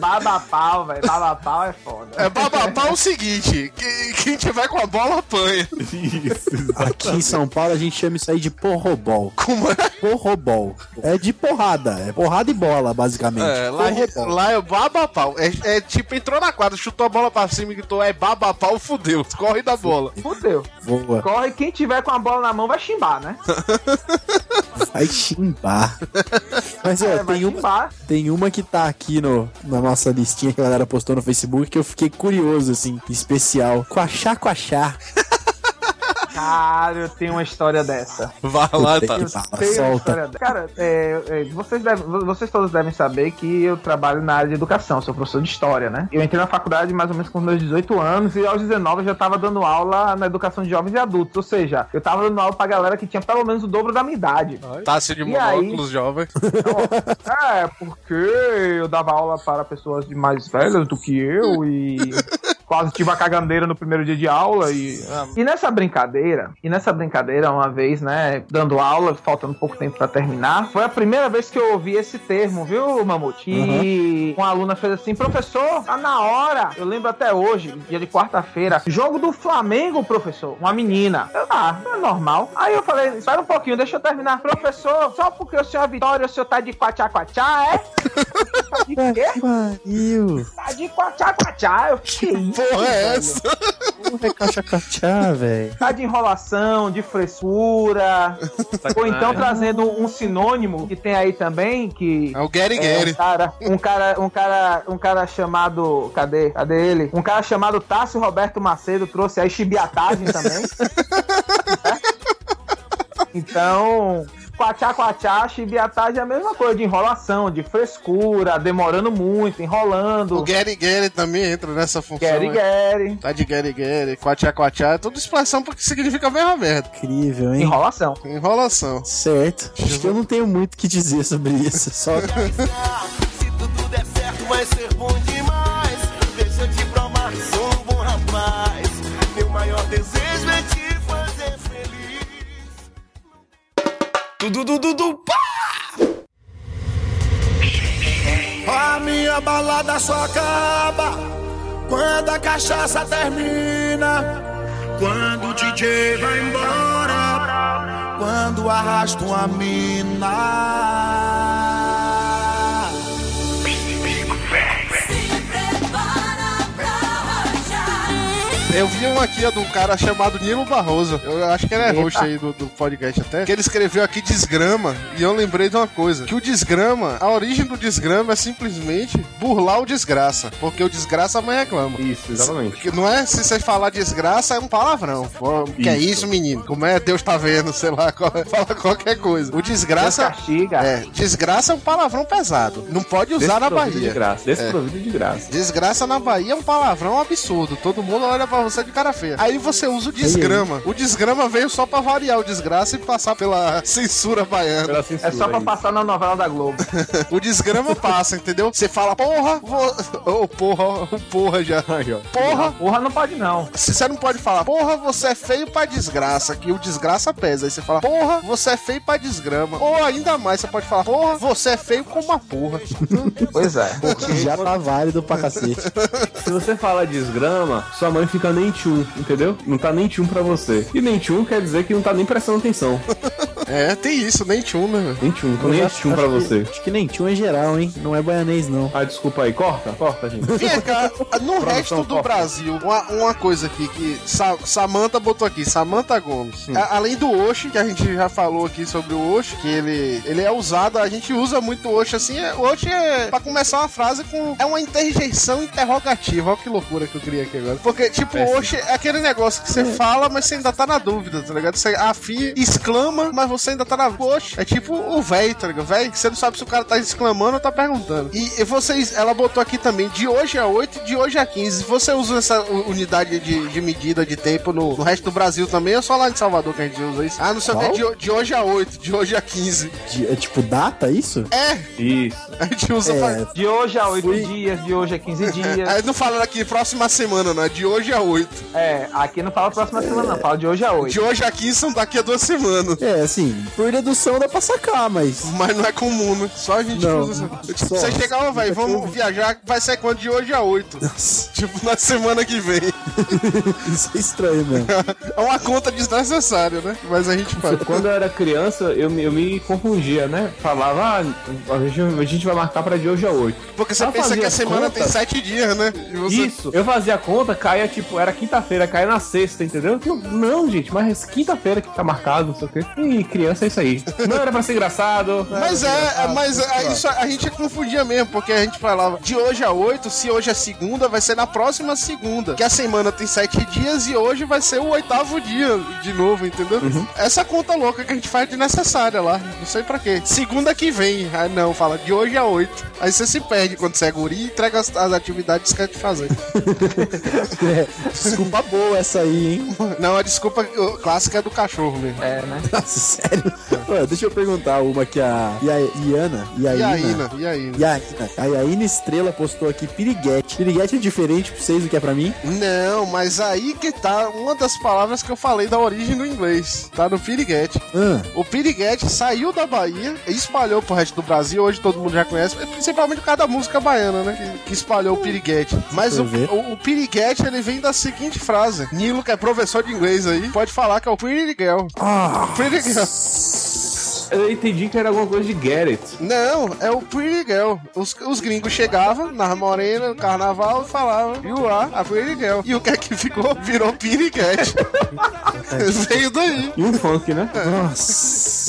É baba pau, velho. Baba pau é foda. É baba pau é o seguinte, que- quem tiver com a bola apanha. Isso, Aqui em São Paulo a gente chama isso aí de porrobol. Como é? Porrobol. É de porrada. É porrada e bola, basicamente. É, lá, Porrobol. lá é baba pau. É, é tipo, entrou na quadra, chutou a bola pra cima e gritou, é baba pau, fudeu. Corre da bola. Fudeu. Boa. Corre, quem tiver com a bola na mão vai chimbar, né? Vai chimbar. Mas é, É, vai tem, uma, tem uma que tá aqui no, na nossa listinha que a galera postou no Facebook que eu fiquei curioso, assim, especial. Quachá, quachá. Cara, eu tenho uma história dessa. Vai lá, tá. que Eu tenho uma solta. história dessa. Cara, é, é, vocês, devem- vocês todos devem saber que eu trabalho na área de educação, sou professor de história, né? Eu entrei na faculdade mais ou menos com meus 18 anos e aos 19 eu já tava dando aula na educação de jovens e adultos. Ou seja, eu tava dando aula pra galera que tinha pelo menos o dobro da minha idade. Tássio de E aí? monóculos, jovem. É, porque eu dava aula para pessoas de mais velhas do que eu e quase tive a cagandeira no primeiro dia de aula e e nessa brincadeira, e nessa brincadeira uma vez, né, dando aula, faltando pouco tempo para terminar, foi a primeira vez que eu ouvi esse termo, viu, Mamute? E uma aluna fez assim, professor, tá na hora. Eu lembro até hoje, dia de quarta-feira, jogo do Flamengo, professor. Uma menina. Eu, ah, é normal. Aí eu falei, espera um pouquinho, deixa eu terminar. Professor, só porque o senhor é Vitória, o senhor tá de quachá-quachá, é? Tá de quê? Pariu. Tá de quachá-quachá. Eu, que isso? Porra, é velho? essa? Porra, é velho. Tá de enrolação, de frescura. Ou então trazendo um sinônimo que tem aí também, que. É o Gary É, um Gary. cara, um cara, um cara, um cara chamado, cadê? Cadê ele? Um cara chamado Tássio Roberto Macedo trouxe aí chibiatagem também. então, quachá, quachá, chibiatagem é a mesma coisa, de enrolação, de frescura, demorando muito, enrolando. O Gary Gary também entra nessa função. Gary né? Gary. Tá de Gary Gary, quachá quachá, é tudo expressão porque significa a mesma merda. Incrível, hein? Enrolação. Enrolação. Certo. Acho que eu não tenho muito o que dizer sobre isso. Só Se tudo der certo, vai ser bom Dudu, dudu, du, pá! A minha balada só acaba quando a cachaça termina. Quando o DJ vai embora, quando arrasta uma mina. Eu vi um aqui ó, de um cara chamado Nilo Barroso. Eu acho que ele é host aí do, do podcast até. Que ele escreveu aqui desgrama. E eu lembrei de uma coisa: que o desgrama, a origem do desgrama é simplesmente burlar o desgraça. Porque o desgraça a mãe reclama. Isso, exatamente. Que não é se você falar desgraça, é um palavrão. Pô, Que é Isso. menino? Como é? Deus tá vendo, sei lá, qual- fala qualquer coisa. O Deus desgraça. castiga. É, desgraça é um palavrão pesado. Não pode usar na Bahia. de graça. Desprovido de graça. Desgraça na Bahia é um palavrão absurdo. Todo mundo olha pra você de cara feia. Aí você usa o desgrama. O desgrama veio só pra variar o desgraça e passar pela censura baiana. Pela censura, É só pra isso. passar na novela da Globo. O desgrama passa, entendeu? Você fala, porra, vou... Ô, porra, porra já. Porra, Porra, não pode não. se você não pode falar, porra, você é feio pra desgraça, que o desgraça pesa. Aí você fala, porra, você é feio pra desgrama. Ou ainda mais, você pode falar, porra, você é feio como uma porra. Pois é. já tá válido pra cacete. Se você fala desgrama, sua mãe fica nem tchum, entendeu? Não tá nem tchum pra você. E nem tchum quer dizer que não tá nem prestando atenção. É, tem isso, nem tchum, né? Nem tchum, tô nem tchum pra que- você. Acho que nem tchum é geral, hein? Não é baianês, não. Ah, desculpa aí, corta, corta, gente. Vem cá, no resto do corta. Brasil, uma, uma coisa aqui que Sa Samantha botou aqui, Samantha Gomes. A- além do Oshi, que a gente já falou aqui sobre o Oshi, que ele, ele é usado, a gente usa muito o Oshi assim. é- O Oshi é pra começar uma frase com. É uma interjeição interrogativa. Olha que loucura que eu criei aqui agora. Porque, tipo, o Péssimo. Oshi é aquele negócio que você fala, mas você ainda tá na dúvida, tá ligado? Você afia, exclama, mas você ainda tá na. Poxa, é tipo o velho, tá ligado? Velho, que você não sabe se o cara tá exclamando ou tá perguntando. E, e vocês, ela botou aqui também, de hoje a 8 de hoje a 15. Você usa essa unidade de, de medida de tempo no, no resto do Brasil também ou só lá em Salvador que a gente usa isso? Ah, não sei o que, Qual? de, de hoje a 8, de hoje a 15. De- é tipo data, isso? É, Isso. a gente usa pra. É, De hoje a 8 Fui- dias, de hoje a 15 dias. Aí não fala aqui próxima semana, não, é de hoje a 8. É, aqui não fala próxima semana, não. Fala de hoje a 8. De hoje a 15 são daqui a duas semanas. é, assim, por dedução dá pra sacar, mas. Mas não é comum, né? Só a gente Não, usa. Tipo, só. você chegar, ó, velho, vamos viajar, vai ser quando de hoje a 8. Nossa, Tipo, na semana que vem. isso é estranho mesmo. É uma conta desnecessária, né? Mas a gente faz. Quando eu era criança, eu me, eu me confundia, né? Falava, ah, a gente, a gente vai marcar pra de hoje a 8. Porque você Eu pensa que a semana conta. tem 7 dias, né? E você... Isso, eu fazia a conta, caía tipo, era quinta-feira, caía na sexta, entendeu? Eu, não, gente, mas quinta-feira que tá marcado, não sei o quê. E criança é isso aí. Não era pra ser engraçado. Mas é, é, engraçado, mas sei é, lá. isso a gente confundia mesmo, porque a gente falava de hoje a 8, se hoje é segunda, vai ser na próxima segunda. Que a semana tem 7 dias e hoje vai ser o oitavo dia de novo, entendeu? Essa conta louca que a gente faz de necessária lá. Não sei pra quê. Segunda que vem. Ah, não, fala de hoje a 8. Aí você se perde quando você é guri e entrega as, as atividades que quer te fazer. É, desculpa boa essa aí, hein? não, a desculpa clássica é do cachorro mesmo. É, né? Nossa, sério? Ô, deixa eu perguntar uma que a Ia- Iana. E a Iaina. E? Iaina. A Iaina Estrela postou aqui piriguete. Piriguete é diferente pra vocês do que é pra mim? Não, mas aí que tá uma das palavras que eu falei da origem do inglês. Tá no piriguete. Ah, O piriguete saiu da Bahia e espalhou pro resto do Brasil. Hoje todo mundo já conhece, principalmente por causa da música baiana, né? Que, que espalhou o piriguete. Mas o, o, o piriguete ele vem da seguinte frase: Nilo, que é professor de inglês aí, pode falar que é o pretty girl. ah Pretty girl. Eu entendi que era alguma coisa de It. Não, é o pretty girl. Os, os gringos chegavam na morena, no carnaval, e falavam, you are a pretty girl. E o que é que ficou? Virou piriguete. Veio daí. E um funk, né? nossa.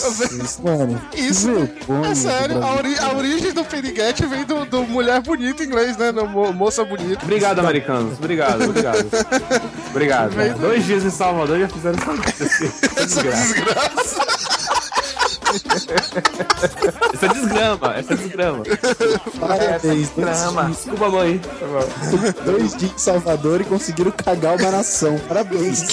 Mano, Isso. que vergonha É sério, a, ori- a origem do piriguete vem do, do mulher bonita em inglês, né? Mo- moça bonita. Obrigado, americanos. Obrigado, obrigado. Obrigado. Dois dias em Salvador já fizeram isso acontecer. Isso é desgraça. Isso é desgrama. Essa é desgrama. Parabéns, Drama. Desculpa, mãe. dois dias em Salvador e conseguiram cagar uma nação. Parabéns.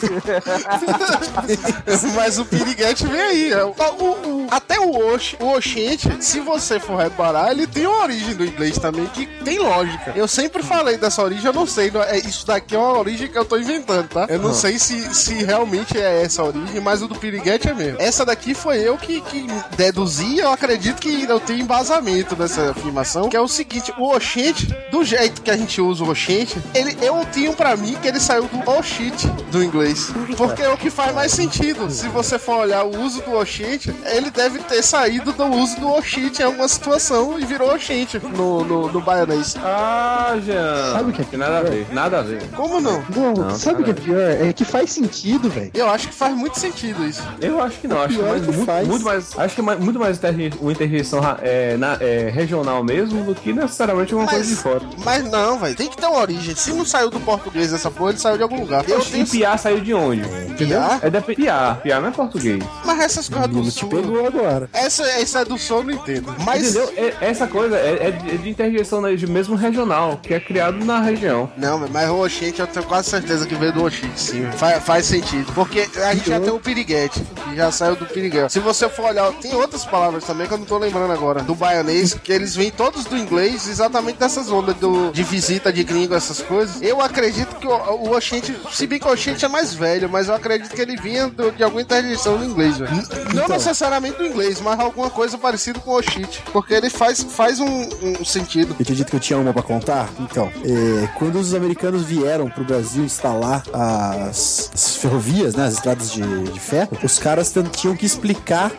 Mas o piriguete vem aí. é o- o- o- até o Osh, o Oxente, se você for reparar, ele tem uma origem do inglês também que tem lógica. Eu sempre falei dessa origem, eu não sei. não é- Isso daqui é uma origem que eu tô inventando, tá? Eu não sei se, se realmente é essa a origem, mas o do piriguete é mesmo. Essa daqui foi eu que, que deduzi, eu acredito que eu tenho embasamento nessa afirmação, que é o seguinte, o Oxente, do jeito que a gente usa o Oxente, ele, eu tinha pra mim que ele saiu do Oxite do inglês. Porque é o que faz mais sentido. Se você for olhar o uso do Oxente, ele deve ter saído do uso do Oxite em alguma situação e virou Oxente no, no, no baianês. Ah, Jean. Sabe o que é nada a ver. Nada a ver. Como não? Não, Não, sabe o que é pior? É que faz sentido, velho. Eu acho que faz muito sentido isso. Eu acho que não, acho que, mais, que muito, faz. muito mais. Acho que é muito mais uma interjeição é, na- é, regional mesmo do que necessariamente uma coisa de fora. mas não, velho. Tem que ter uma origem. Se não saiu do português essa porra, ele saiu de algum lugar. Eu tenho... E Piá saiu de onde? Entendeu? Piá? É da Piá. Piá não é português. Mas essas coisas do sul... pegou agora. Essa, essa é do sul, eu não entendo. Mas... Entendeu? É- essa coisa é, é de, é de interjeição né, de mesmo regional, que é criado na região. Não, mas o Oxente eu tenho quase certeza que veio do Oxente, sim. Faz, faz sentido. Porque a gente já tem o piriguete, que já saiu do piriguete. Se você for olhar, tem outras palavras também que eu não tô lembrando agora. Do baianês, que eles vêm todos do inglês, exatamente dessas ondas do, de visita de gringo, essas coisas. Eu acredito que o, o Oxente, se bem que o Oxente é mais velho, mas eu acredito que ele vinha do- de alguma interjeição do inglês, velho. Não necessariamente do inglês, mas alguma coisa parecida com o Oxite. Porque ele faz, faz um, um sentido. Eu tinha dito que eu tinha uma pra contar? Então, é, quando os americanos vieram pro Brasil instalar as, as ferrovias, né, as estradas de, de ferro, os caras tinham que explicar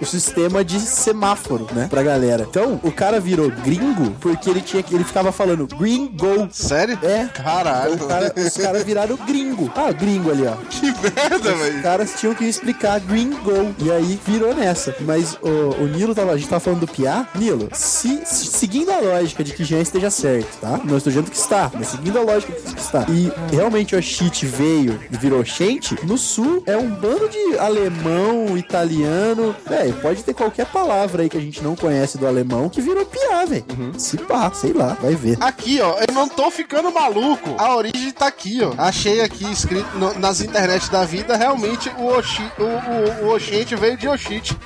o sistema de semáforo, né, pra galera. Então, o cara virou gringo porque ele tinha que ele ficava falando gringo. Sério? É. Caralho. Então, cara- os caras viraram gringo. Ah, gringo ali, ó. Que merda, Os velho. caras tinham que explicar Green Go. E aí virou nessa. Mas o, o Nilo tava. A gente tava falando do Piá. Nilo, se, se- seguindo a lógica de que Jean esteja certo, tá? Não estou dizendo que está, mas seguindo a lógica que está. E realmente o Shit veio e virou Shente, no sul é um bando de alemão, italiano. É, pode ter qualquer palavra aí que a gente não conhece do alemão que virou Piá, velho. Se pá, sei lá, vai ver. Aqui, ó, eu não tô ficando maluco. A origem tá aqui, ó. Achei aqui escrito no- nas internet da vida, realmente o Oshi, o, o, o Oxente veio de Oshite.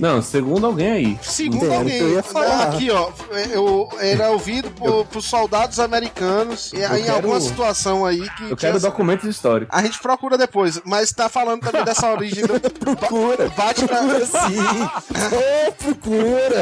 Não, segundo alguém aí. Segundo Era o alguém. eu ia falar. Aqui, ó, eu, ele é ouvido por, por soldados americanos e, em quero- alguma situação aí que. Eu que quero documentos históricos. A gente procura depois, mas tá falando também dessa origem do. Procura. Bate pra. Procura sim. Ô, procura.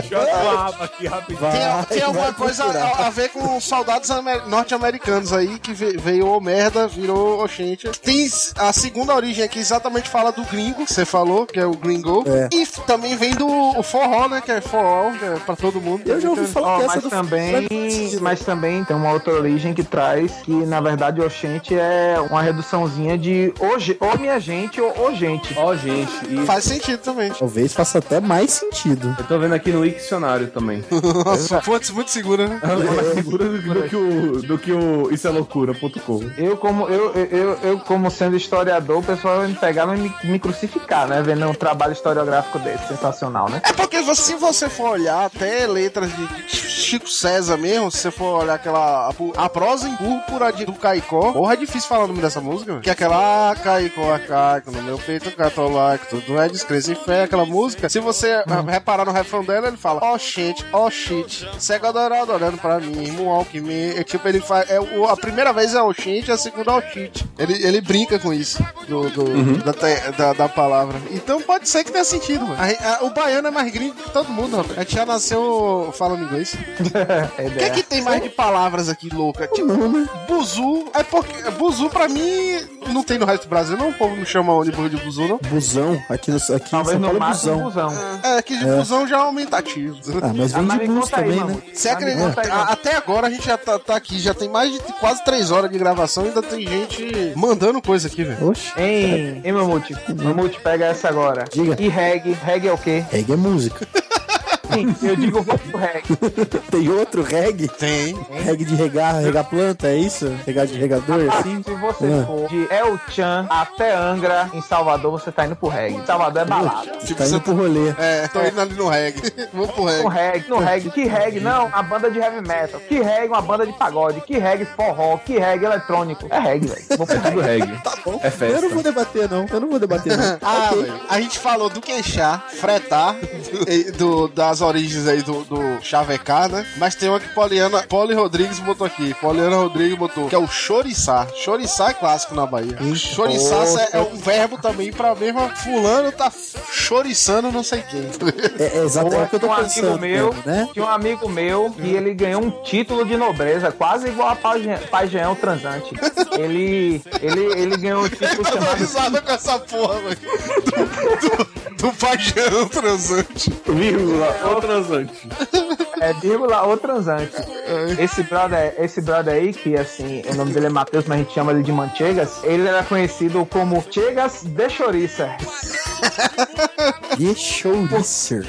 aqui rapidinho. Vai, Tem, tem alguma coisa a, a ver com soldados amer- norte-americanos aí que ve- veio o merda, virou Oxente. Tem a segunda origem aqui, exatamente fala do gringo, que você falou, que é o gringo. É. E também vem do o forró, né? Que é forró, que é pra todo mundo. Eu já ouvi falar Ó, dessa mas do também, mas também tem uma outra origem que traz que na verdade Oxente é uma reduçãozinha de hoje, ou minha gente ou ô gente. Ó, gente, e Faz sentido também. Talvez faça até mais sentido. eu tô vendo aqui no Wiktionário também. Nossa, fontes muito segura, né? É mais segura do, que o, do que o Isso é Loucura.com. Eu como eu, eu, eu, como sendo historiador, o pessoal vai me pegar e me, me crucificar, né? Vendo um trabalho historiográfico desse, sensacional, né? É porque se você for olhar até letras de Chico César mesmo, se você for olhar aquela. A, a prosa em púrpura de, do Caicó, porra, é difícil falar o nome dessa música, velho. Que é aquela ah, Caicó, ah, Caico, no meu peito catolaico, tudo é descrença e fé, aquela música. Se você reparar no refrão dela, ele fala: Ó, oh, shit, ó, oh, shit, cego adorado olhando pra mim, Moonwalk me. É, tipo, ele faz. É, a primeira vez é o shit, a segunda é o shit. Ele, ele brinca com isso, do, do- da, te- da, da palavra. Então pode ser que tenha sentido, mano. A- a- o baiano é mais gringo que todo mundo, rapaz. A gente já nasceu falando inglês. É O que é que tem mais de palavras aqui, louca? Tipo, buzu. É porque. Buzu, pra mim, não tem no resto do Brasil, não. O povo não chama ônibus de buzu, não. Busão, aqui, no, aqui Talvez no Paulo é busão. É, aqui de busão já é aumentativo. Ah, mas vem mas de aí, também, né? Você me acredita? Até agora a gente já tá, tá aqui, já tem mais de quase três horas de gravação e ainda tem gente mandando coisa aqui, velho. Oxe, Hein, hein, Mamute? Mamute, pega essa agora. Diga. E reggae? Reggae é o quê? reggae é música. Sim, eu digo o reggae. Tem outro reggae? Tem. Reggae de regar, regar planta, é isso? Regar de regador, assim? Se você Ah. for de El Chan até Angra, em Salvador, você tá indo pro reggae. Salvador é balada. Tá indo pro rolê. É, tô indo ali no reggae. Vou pro No reggae. reggae, no reggae, que reggae, não, uma banda de heavy metal, que reggae, uma banda de pagode, que reggae forró, que reggae eletrônico. É reggae, velho. Vou pro Tudo reggae. reggae. Tá bom. É festa. Eu não vou debater, não. Eu não vou debater, não. Ah, Ok. velho. A gente falou do queixar, fretar, do, do- das origens aí do, do chavecar, né? Mas tem uma que Poliana, Poli Rodrigues botou aqui. Poliana Rodrigues botou, que é o choriçar. Choriçar é clássico na Bahia. Choriçar é, é um verbo também pra mesmo. Fulano tá choriçando não sei quem. É, é exato, é o que eu tô um pensando amigo meu, mesmo, né? tinha um amigo meu que ele ganhou um título de nobreza, quase igual a Pai Jean- Pai Jean, o transante. Ele, ele, ele ganhou um título Eu tô chamado risada com essa porra, velho. Do, paixão transante. Vírgula, o transante. É, vírgula, o transante. Esse brother, esse brother aí, que assim, o nome dele é Matheus, mas a gente chama ele de Manchegas, ele era conhecido como Chegas de Choriça. De chouricer.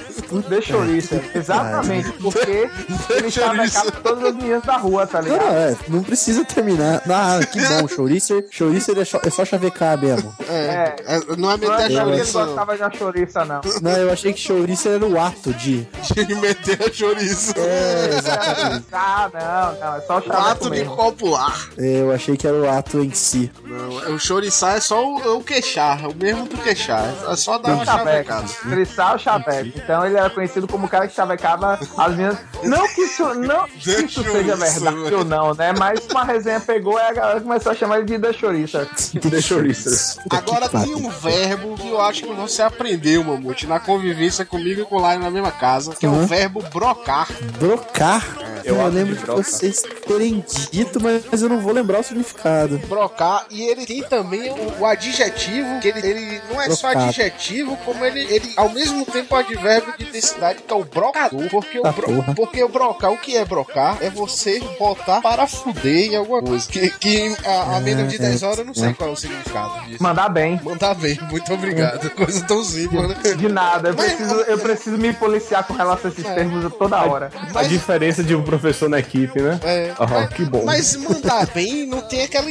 De Choriça, exatamente, porque ele chavecava todas as meninas da rua, tá Não, ligado? não, é, não precisa terminar. Ah, que bom, chouricer. Chouricer é só, é só chavecar mesmo. É, é, não é Não meter é a que ele chouriça, não. gostava de choriça, não. Não, eu achei que chouricer era o ato de. De meter a chouriça. É, exatamente. Ah, não, não, é só o chaveco Ato de copular. É, Eu achei que era o ato em si. Não, o choriçar é só o, o queixar, o mesmo do queixar. É só dar uma Chaveco. chavecada. Crissal Chaveco. Então ele era conhecido como o cara que chavecava as meninas. Não que isso, não que isso seja isso, verdade velho. ou não, né? Mas uma resenha pegou e a galera começou a chamar ele de The Choriça. De chouricer. Agora tem um verbo que eu acho que você aprendeu, Mamute, na convivência comigo e com o Lion na mesma casa, que é o Uhum. verbo brocar. Brocar. Eu Eu, acho lembro de de vocês terem dito, mas eu não vou lembrar o significado. brocar e ele tem também o, o adjetivo, que ele, ele não é só adjetivo, como ele, ele ao mesmo tempo é advérbio de intensidade, que é o brocador. Porque o, Tá bro- porra. porque o brocar, o que é brocar? É você botar para fuder em alguma coisa. Que, que a, a menos de É, 10 horas eu não sei é. qual é o significado disso. Mandar bem. Mandar bem, muito obrigado. Coisa tão simples, né? De nada, eu Mas- preciso, eu preciso me policiar com relação a esses termos toda hora. A diferença de um professor na equipe, né? É. Ah, que bom. Mas mandar bem não tem aquela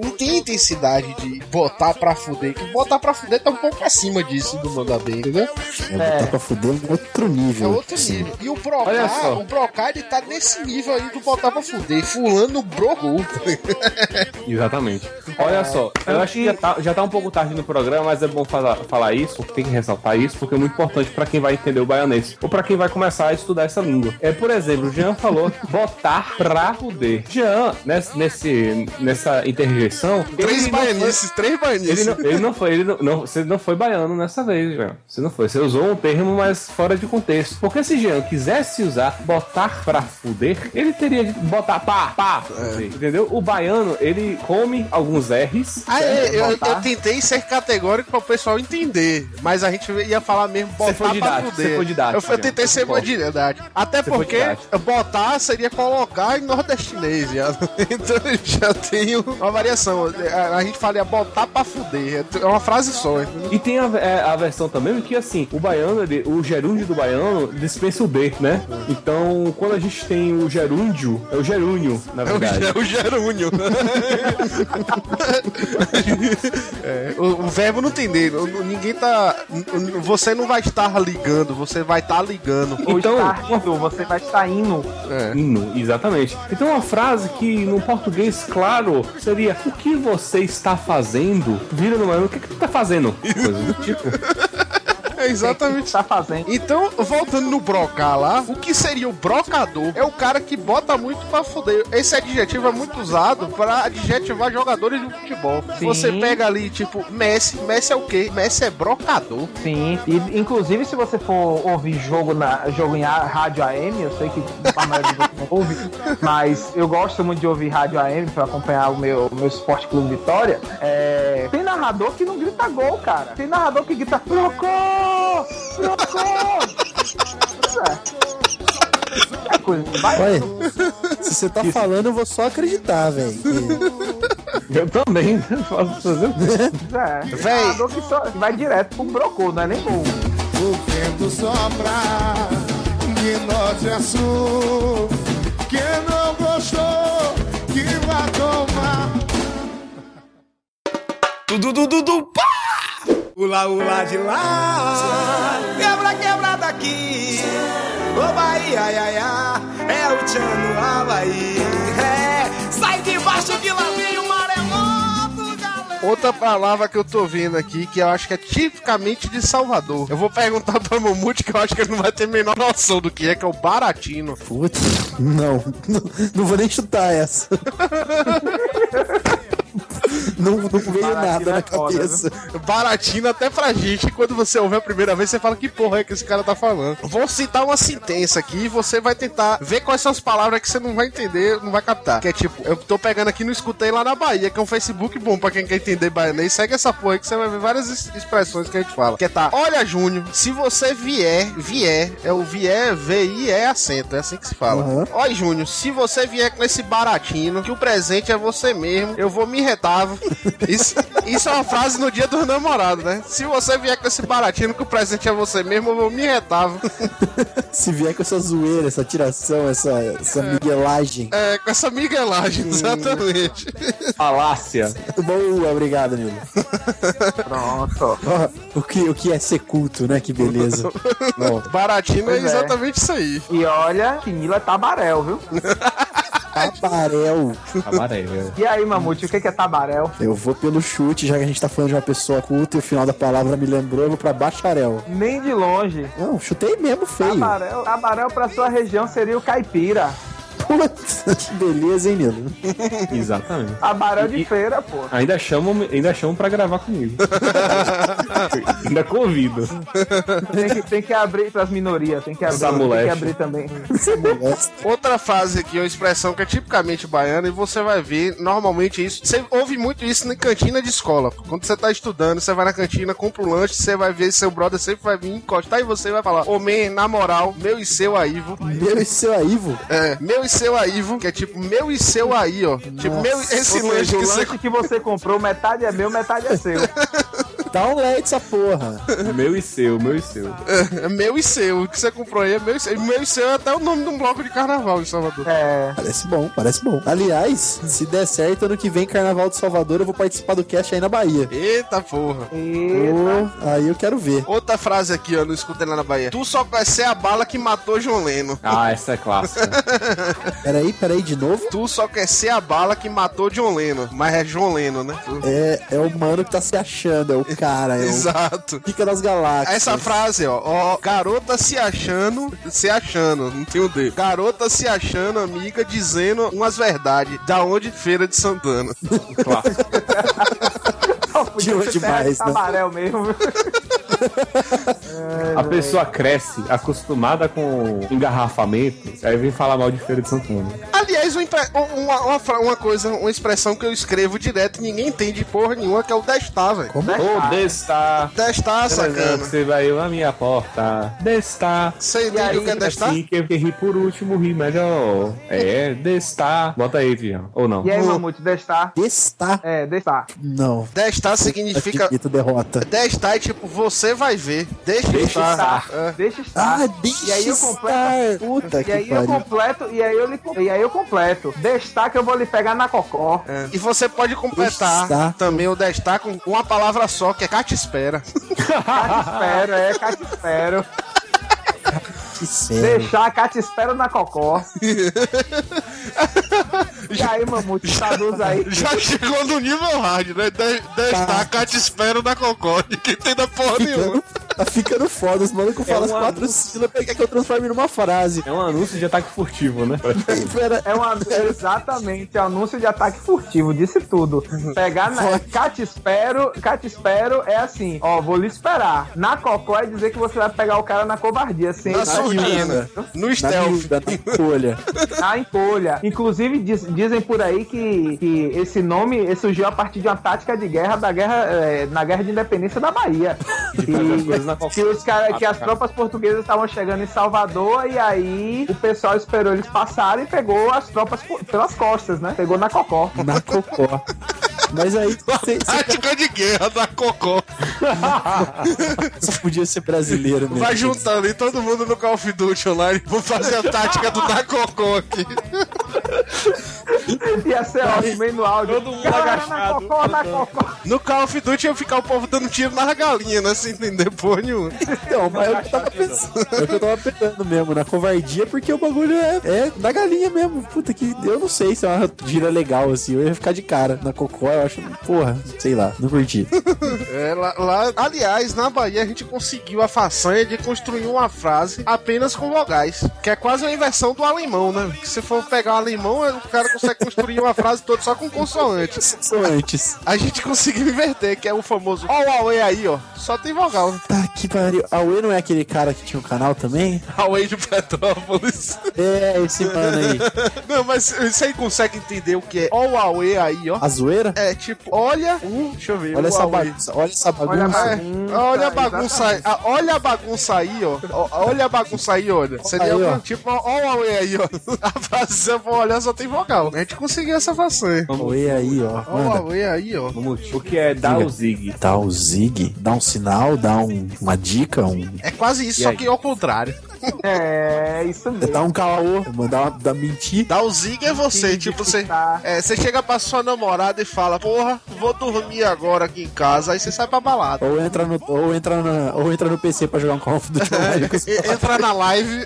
não tem intensidade de botar pra fuder. Que botar pra fuder tá um pouco acima disso do mandar bem, entendeu? É, botar pra fuder um outro É nível. outro Assim. nível. E o brocar, o brocar ele tá nesse nível aí do botar pra fuder. Fulano brogou. Exatamente. Olha só, eu acho que já tá, já tá um pouco tarde no programa, mas é bom falar, falar isso, tem que ressaltar isso, porque é muito importante pra quem vai entender o baianês, ou pra quem vai começar a estudar essa língua. É, por exemplo, o Jean falou botar pra fuder. Jean, nesse, nesse, nessa interjeição, Três baianices, três baianices. Ele não, ele não foi, ele não, não- você não foi baiano nessa vez, Jean. Você não foi. Você usou um termo, mas fora de contexto. Porque se Jean quisesse usar botar pra fuder, ele teria de botar pá, pá, fuder, entendeu? O baiano, ele come alguns R's. Ah, é, eu, eu tentei ser categórico para o pessoal entender, mas a gente ia falar mesmo botar pra didático, fuder. você foi didático, eu, eu tentei ser didático. Até Você foi porque botar seria colocar em nordestinês, já. então já tem uma variação. A, a gente fala botar pra fuder, é uma frase só. entendeu? E tem a, é, a versão também que, assim, o baiano, ele- o gerúndio do baiano dispensa o B, né? Então, quando a gente tem o gerúndio, é o gerúnio, na É o, verdade. é o gerúnio. É, o, o verbo não tem dele. Ninguém tá. Você não vai estar ligando, você vai estar ligando. Ou Então- você vai estar indo. É. Hino, exatamente. Então uma frase que no português claro seria o que você está fazendo? Vira no mano, o que, que tu tá fazendo? Coisa do tipo. É exatamente. Tá fazendo. Então, voltando no brocar lá, o que seria o brocador é o cara que bota muito pra fuder. Esse adjetivo é muito usado pra adjetivar jogadores de futebol. Sim. Você pega ali, tipo, Messi. Messi é o quê? Messi é brocador. Sim, e inclusive se você for ouvir jogo, na, jogo em rádio AM, eu sei que a maioria dos não ouve, mas eu gosto muito de ouvir rádio AM pra acompanhar o meu, meu Esporte Clube Vitória. É, tem narrador que não grita gol, cara. Tem narrador que grita Procô! É. Coisa. Olha, se você tá falando, eu vou só acreditar, velho. Eu também. Posso fazer o quê? é. Véi. que só vai direto pro Procô, não é nem gol. O vento sopra de norte a sul. Quem não gostou, que vai tomar. Tudo, tudo, tudo, pá! Ula, ula de lá, quebra, quebra daqui. Ô Bahia, ia, ia, é o Tchano Havaí. É, sai de baixo que lá vem o maremoto, galera. Outra palavra que eu tô vendo aqui, que eu acho que é tipicamente de Salvador. Eu vou perguntar pra Mamute, que eu acho que ele não vai ter a menor noção do que é, que é o baratino. Putz, não, não. Não vou nem chutar essa. Não, não veio nada é na foda, cabeça. Baratino até pra gente. Quando você ouve a primeira vez, você fala que porra é que esse cara tá falando. Vou citar uma sentença aqui e você vai tentar ver quais são as palavras que você não vai entender, não vai captar. Que é tipo, eu tô pegando aqui no Escutei lá na Bahia, que é um Facebook bom pra quem quer entender baianês. Segue essa porra aí que você vai ver várias es- expressões que a gente fala. Que é tá, olha Júnior, se você vier, vier, é o vier, V-I-E acento, é assim que se fala. Uhum. Olha Júnior, se você vier com esse baratino, que o presente é você mesmo, eu vou me retar. Isso, isso é uma frase no dia dos namorados, né? Se você vier com esse baratino, que o presente é você mesmo, eu vou me retar. Se vier com essa zoeira, essa tiração, essa, essa miguelagem. É, com essa miguelagem, exatamente. Falácia. Boa, obrigado, Nilo. Pronto. Ó, o, que, o que é ser culto, né? Que beleza. Bom, Baratino é Pois é. exatamente isso aí. E olha que Nilo é tabarel, viu? tabarel. Amarelo. E aí, Mamute, o que que é tabarel? Eu vou pelo chute, já que a gente tá falando de uma pessoa culta e o final da palavra me lembrou, eu vou pra bacharel. Nem de longe. Não, chutei mesmo feio. Tabarel, tabarel pra sua região seria o caipira. Putz, que beleza, hein, Nilo? Exatamente. Tabarel de E- feira, pô. Ainda chamam, ainda chamam pra gravar comigo. Ainda convido. Tem que, tem que abrir pras minorias, tem que abrir, tem que abrir também. Outra frase aqui, uma expressão que é tipicamente baiana, e você vai ver normalmente isso. Você ouve muito isso na cantina de escola. Quando você tá estudando, você vai na cantina, compra um lanche, você vai ver seu brother sempre vai vir encostar e você vai falar: Ô, man, na moral, meu e seu aí, Ivo. Meu e seu Aivo? É, meu e seu aí, Ivo, que é tipo meu e seu aí, ó. Tipo, meu, esse Ou lanche seja, o que você. lanche que você comprou, metade é meu, metade é seu. Dá um LED essa porra. Meu e seu, meu e seu. É meu e seu. O que você comprou aí é meu e seu. Meu e seu é até o nome de um bloco de carnaval em Salvador. É. Parece bom, parece bom. Aliás, se der certo, ano que vem, Carnaval de Salvador, eu vou participar do cast aí na Bahia. Eita porra. Pô, aí eu quero ver. Outra frase aqui, ó, no Escutei lá na Bahia. Tu só conhece a bala que matou João Leno. Ah, essa é clássica. Peraí, peraí, de novo? Tu só quer ser a bala que matou John Leno, mas é João Leno, né? É, é o mano que tá se achando, é o cara, é Exato. o pica das galáxias. Essa frase, ó, ó, garota se achando, se achando, não tem o D. Garota se achando, amiga, dizendo umas verdades. Da onde? Feira de Santana. Clássico. Podia demais, de né? Tabarel mesmo. A pessoa cresce acostumada com engarrafamento, aí vem falar mal de Feira de Santana. Aliás, uma, uma, uma coisa, uma expressão que eu escrevo direto e ninguém entende porra nenhuma, que é o destar, velho. Como? Ô, destar. Destar, sacana. Você vai na minha porta. Destar. Você entende o que é destar? Assim, que que ri por último, ri melhor. É, destar. Bota aí, Tião. Ou não? E aí, Mamute, destar? Destar? É, destar. Não. Destar significa. Acredito, derrota. Destar é tipo, você vai ver. Deixa, Deixa estar. estar. É. Deixa estar. Ah, deixa e aí eu estar. completo. Puta e que aí eu pariu. completo, e aí eu, lhe, e aí eu completo. Destar que eu vou lhe pegar na cocó. É. E você pode completar Destar. também o destar com uma palavra só, que é cate espera. Cate espero, é, cate espero. Que sério. Deixar, cate espero na cocó. e aí, Mamute, traduz aí. Já chegou no nível hard, né? De, destar, Tá. cate espera na cocó. Ninguém tem da porra nenhuma. Ficando, tá ficando foda. Os malucos falam as um quatro anúncio. sílabas quer que eu transforme numa frase. É um anúncio de ataque furtivo, né? É uma, exatamente, é um anúncio de ataque furtivo, disse tudo. Pegar na. Cate espero, cate espero é assim, ó, vou lhe esperar. Na cocó é dizer que você vai pegar o cara na covardia, sem Na surdina. No stealth. miúda, na folha. na encolha. Inclusive, diz- dizem por aí que, que esse nome eh, surgiu a partir de uma tática de guerra da guerra eh, na guerra de independência da Bahia. na que, os cara, que as tropas portuguesas estavam chegando em Salvador e aí o pessoal esperou eles passarem e pegou as tropas pelas costas, né? Pegou na cocó. Na cocó. Mas aí Tática de guerra da cocó. você podia ser brasileiro mesmo. Vai juntando aí todo mundo no Call of Duty online. Vou fazer a tática do da cocó aqui. Ia ser ótimo, hein, no áudio. Todo mundo agachado. na cocó, na cocó. No Call of Duty ia ficar o povo dando tiro nas galinhas, né? Sem entender porra nenhuma. Então, mas eu tava pensando. É o que eu tava pensando mesmo, na covardia, porque o bagulho é, é da galinha mesmo. Puta que. Eu não sei se é uma gira legal assim. Eu ia ficar de cara. Na cocó, eu acho. Porra, sei lá, não curti. É, lá, lá- aliás, na Bahia a gente conseguiu a façanha de construir uma frase apenas com vogais. Que é quase uma inversão do alemão, né? Que se for pegar o alemão, o cara consegue construir uma frase toda só com consoantes. Só antes. A gente conseguiu inverter, que é o famoso ó o Huawei aí, ó. Só tem vogal. Tá que pariu. A Uê não é aquele cara que tinha um canal também? Huawei de Petrópolis. É, esse mano aí. Não, mas você consegue entender o que é ó o Huawei aí, ó. A zoeira? É tipo, olha o. Deixa eu ver. Olha essa Huawei. bagunça. Olha essa Olha a bagunça. É, bagunça, olha a bagunça aí, olha a bagunça aí, ó. Olha a bagunça aí, olha. Seria Aí, ó. tipo, ó, o Huawei aí, ó. A frase, se eu for olhar, só tem vogal. A gente conseguiu essa façanha. Uê aí, ó. Ó o. Huawei aí, ó. O que é dar o zig? Dá o zig, dá um sinal, dá um- uma dica, um, É quase isso, E só aí? que ao contrário. É, isso mesmo. dá um caô, mandar uma, dá mentir. Dar o zig é você, Sim, tipo, você. É, você chega pra sua namorada e fala, porra, vou dormir agora aqui em casa, aí você sai pra balada. Ou entra no, ou entra na, ou entra no PC pra jogar um Call of Duty E- Entra na live,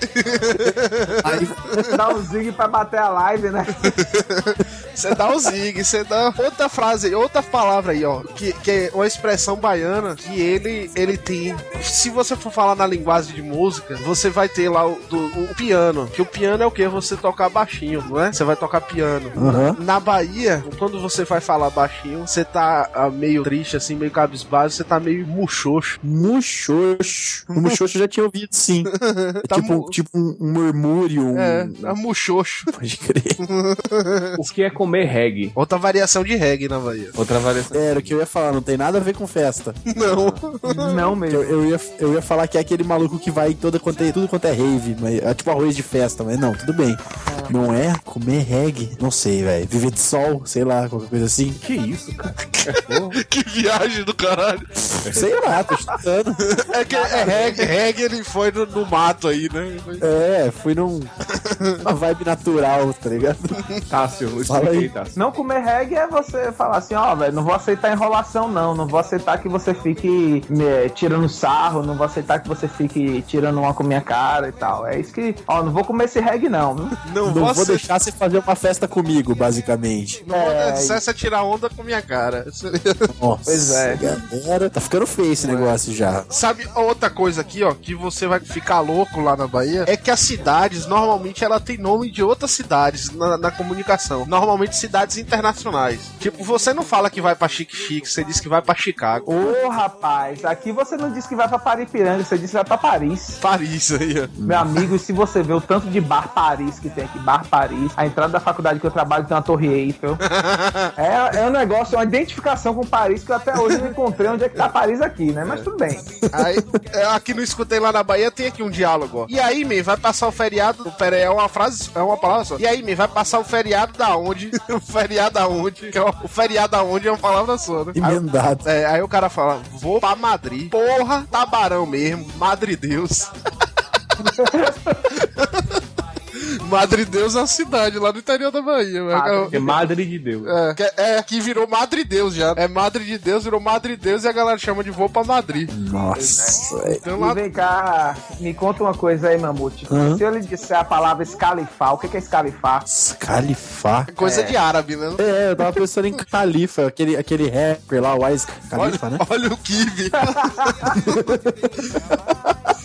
Aí Dá um zig pra bater a live, né? Você dá o zig, você dá outra frase, outra palavra aí, ó. Que, que é uma expressão baiana que ele, ele tem. Se você for falar na linguagem de música, você vai ter lá o, do- o piano. Que o piano é o que? Você tocar baixinho, não é? Você vai tocar piano. Aham. Na Bahia, quando você vai falar baixinho, você tá ah, meio triste, assim, meio cabisbaixo, você tá meio muxoxo. Muxoxo. O muxoxo eu já tinha ouvido, sim. É Tá tipo, mu- tipo um, um murmúrio. Um... É, tá muxoxo. Pode crer. O que é comer reggae? Outra variação de reggae na Bahia. Outra variação. Era o que eu ia falar, não tem nada a ver com festa. Não. Não Eu, mesmo. eu, ia, eu ia falar que é aquele maluco que vai em toda quanto é, tudo quanto é rave, mas é tipo arroz de festa, mas não, tudo bem. Não é comer reggae? Não sei, velho. Viver de sol, sei lá, qualquer coisa assim. Que isso, cara? que viagem do caralho. Sei lá, tô chutando. É que é reggae, reggae ele foi no, no mato aí, né? É, fui num. Uma vibe natural, tá ligado? Tássio, Fala explica aí, Tássio. Não comer reggae é você falar assim, ó, velho, não vou aceitar enrolação, não. Não vou aceitar que você fique me, tirando sarro, não vou aceitar que você fique tirando uma com minha cara e tal. É isso que, ó, não vou comer esse reggae, não, viu? Não, Não vou vou deixar. você fazer uma festa comigo, basicamente. Não vou É, deixar você tirar onda com minha cara. Nossa, Pois é. galera. Tá ficando feio esse negócio já. Sabe outra coisa aqui, ó, que você vai ficar louco lá na Bahia? É que as cidades, normalmente, ela tem nome de outras cidades na, na comunicação. Normalmente cidades internacionais. Tipo, você não fala que vai pra Chique Chique, você diz que vai pra Chicago. Ô, rapaz, aqui você não disse que vai pra Paripiranga, você disse que vai pra Paris. Paris aí, ó. Meu amigo, e se você vê o tanto de bar Paris que tem aqui, bar Paris, a entrada da faculdade que eu trabalho tem uma torre Eiffel. É, é um negócio, é uma identificação com Paris que eu até hoje não encontrei onde é que tá Paris aqui, né? Mas tudo bem. Aí, aqui no Escutei lá na Bahia tem aqui um diálogo, ó. E aí, man, vai passar o feriado. Pera aí, é uma frase, é uma palavra só. E aí, man, vai passar o feriado da onde? O feriado aonde? Que é o, o feriado aonde é uma palavra só, né? Aí, Emendado. é, aí o cara fala, vou pra Madrid. Porra, tabarão mesmo. Madre Deus. Madre Deus é uma cidade lá no interior da Bahia. velho. É Madre de Deus. É, que, é, que virou Madre Deus já. É Madre de Deus, virou Madre Deus e a galera chama de vou pra Madrid. Nossa, velho. Então lá vem cá, me conta uma coisa aí, Mamute. Hã? Se eu lhe disser a palavra escalifar, o que que é escalifar? Califá. é coisa de árabe, né? É, eu tava pensando em Califa, aquele, aquele rapper lá, o Wise Califa, olha, né? olha o Kiwi.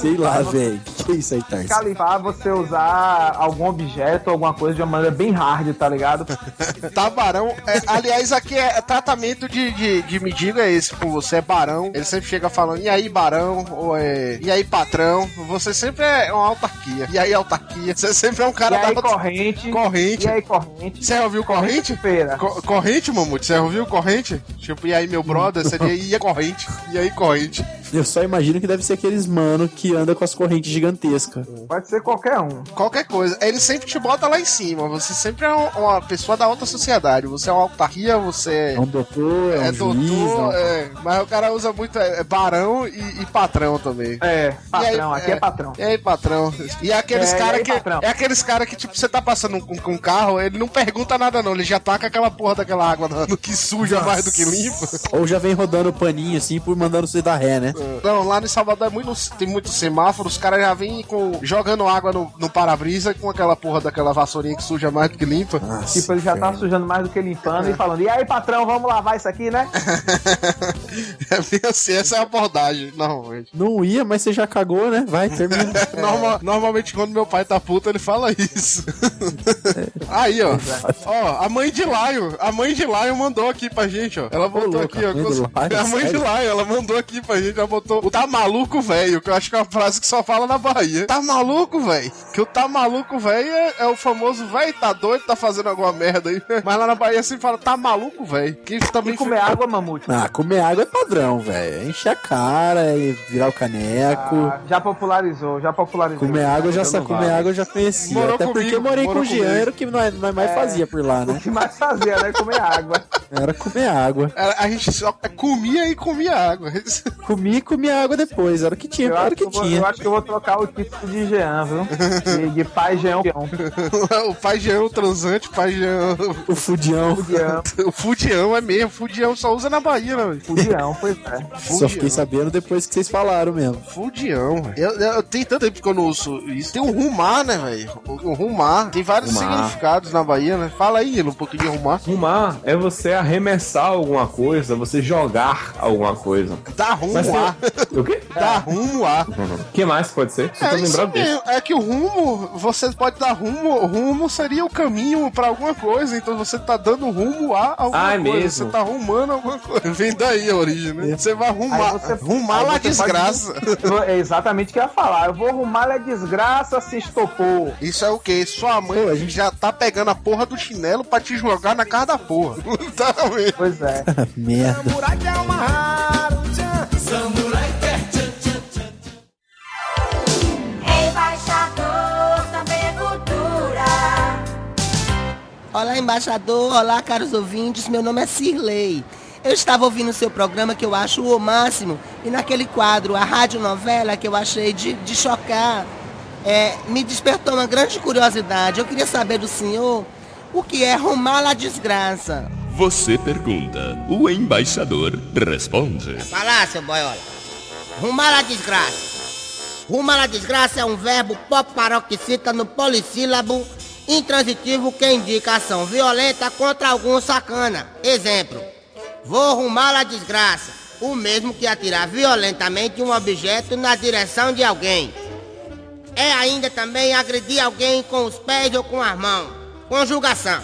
Sei lá, velho. Que é isso aí, Tarso? Escalifar, você usar algum objeto, alguma coisa de uma maneira bem hard, tá ligado? Tá barão. É, aliás, aqui é tratamento de, de, de mendigo é esse com você, é barão. Ele sempre chega falando, e aí, barão? Ou é, e aí, patrão? Você sempre é uma autarquia. E aí, autarquia? Você sempre é um E cara aí, da corrente. corrente. E aí, corrente. Você ouviu corrente? Feira. Co- corrente, mamute? Você ouviu corrente? Tipo, e aí, meu brother? Diz, e aí, corrente? E aí, corrente? Eu só imagino que deve ser aqueles mano que anda com as correntes gigantescas. Pode ser qualquer um. Qualquer coisa. Ele sempre te bota lá em cima. Você sempre é um- uma pessoa da alta sociedade. Você é uma autarquia, você É um doutor, é, é um juiz, doutor, é um... é, mas o cara usa muito é, é barão e, e patrão também. É, patrão, aí, aqui é, patrão. E aí, patrão? E é aqueles É, e cara aí, que patrão? é aqueles cara que tipo você tá passando com, com um carro, ele não pergunta nada não, ele já taca aquela porra daquela água no, que suja mais do que limpa. Ou já vem rodando o paninho assim por mandando você dar ré, né? Não, lá em Salvador é muito, tem muitos semáforos, os caras já vêm com jogando água no, no para-brisa com aquela porra daquela vassourinha que suja mais do que limpa. Nossa, Tipo, ele já tá velho. sujando mais do que limpando e falando, e aí, patrão, vamos lavar isso aqui, né? É bem assim, essa é a abordagem, normalmente. Não ia, mas você já cagou, né? Vai, termina. Norma- normalmente quando meu pai tá puto, ele fala isso. Aí, ó. Ó, a mãe de Lion, a mãe de Lion mandou aqui pra gente, ó. Ela botou louco, aqui, a ó. a mãe de? Lion, ela mandou aqui pra gente, ela botou o tá maluco, velho, que eu acho que é uma frase que só fala na Bahia. Tá maluco, velho? Que o tá maluco, velho, é, é o famoso velho, tá doido, tá fazendo alguma merda aí. Mas lá na Bahia sempre fala, tá maluco, velho. Que também E comer água, mamute. Ah, comer água é padrão, velho. Encher a cara e virar o caneco. Ah, já popularizou, já popularizou. Comer água eu já sa comer água eu já conhecia. Morou Até porque comigo, eu morei com o Jean, comigo. era o que nós, nós mais fazia por lá, O né? que mais fazia, né? Comer água. Era comer água. A, a gente só comia e comia água. Comia e comia água depois. Era o que tinha, Eu era acho, o que que eu, vou, tinha. eu acho que eu vou trocar o título de Jean, viu? De, de pai Jean o pai Jean, o transante, pai Jean. O fudião. Fudião. O fudião é mesmo. Fudião só usa na Bahia, né, velho? Fudião, pois é. Só fiquei sabendo depois que vocês falaram mesmo. Fudião, velho. Eu, eu, tem tanto tempo que eu não uso isso. Tem o rumar, né, velho? O, o rumar. Tem vários Rumar. significados na Bahia, né? Fala aí, um pouquinho de rumar. Rumar é você arremessar alguma coisa, você jogar alguma coisa. Dá rumo Mas tem- a. O quê? Dá rumo a. O que mais pode ser? É tá isso mesmo. É que o rumo, você pode dar rumo. Rumo seria o caminho pra alguma coisa. Então você tá dando rumo a alguma Ah, é coisa. mesmo. Você tá rumando alguma coisa. Vem daí a origem, né? Você vai arrumar. Aí você- Rumar lá você pode- desgraça. É exatamente o que eu ia falar. Eu vou arrumar a desgraça se estopou. Isso é o quê? Sua mãe Pô, a gente já tá pegando a porra do chinelo pra te jogar na cara da porra. tá? Pois é. Merda. Samurai que é uma raro, Olá, embaixador. Olá, caros ouvintes. Meu nome é Cirlei. Eu estava ouvindo o seu programa que eu acho o máximo. E naquele quadro, a radionovela, que eu achei de, de chocar, é, me despertou uma grande curiosidade. Eu queria saber do senhor o que é rumar a desgraça. Você pergunta, o embaixador responde. Falar, seu boiola. Rumar a desgraça. Rumar a desgraça é um verbo pop paroxítita no polissílabo intransitivo que indica ação violenta contra algum sacana. Exemplo. Vou rumar a desgraça. O mesmo que atirar violentamente um objeto na direção de alguém. É ainda também agredir alguém com os pés ou com as mãos. Conjugação.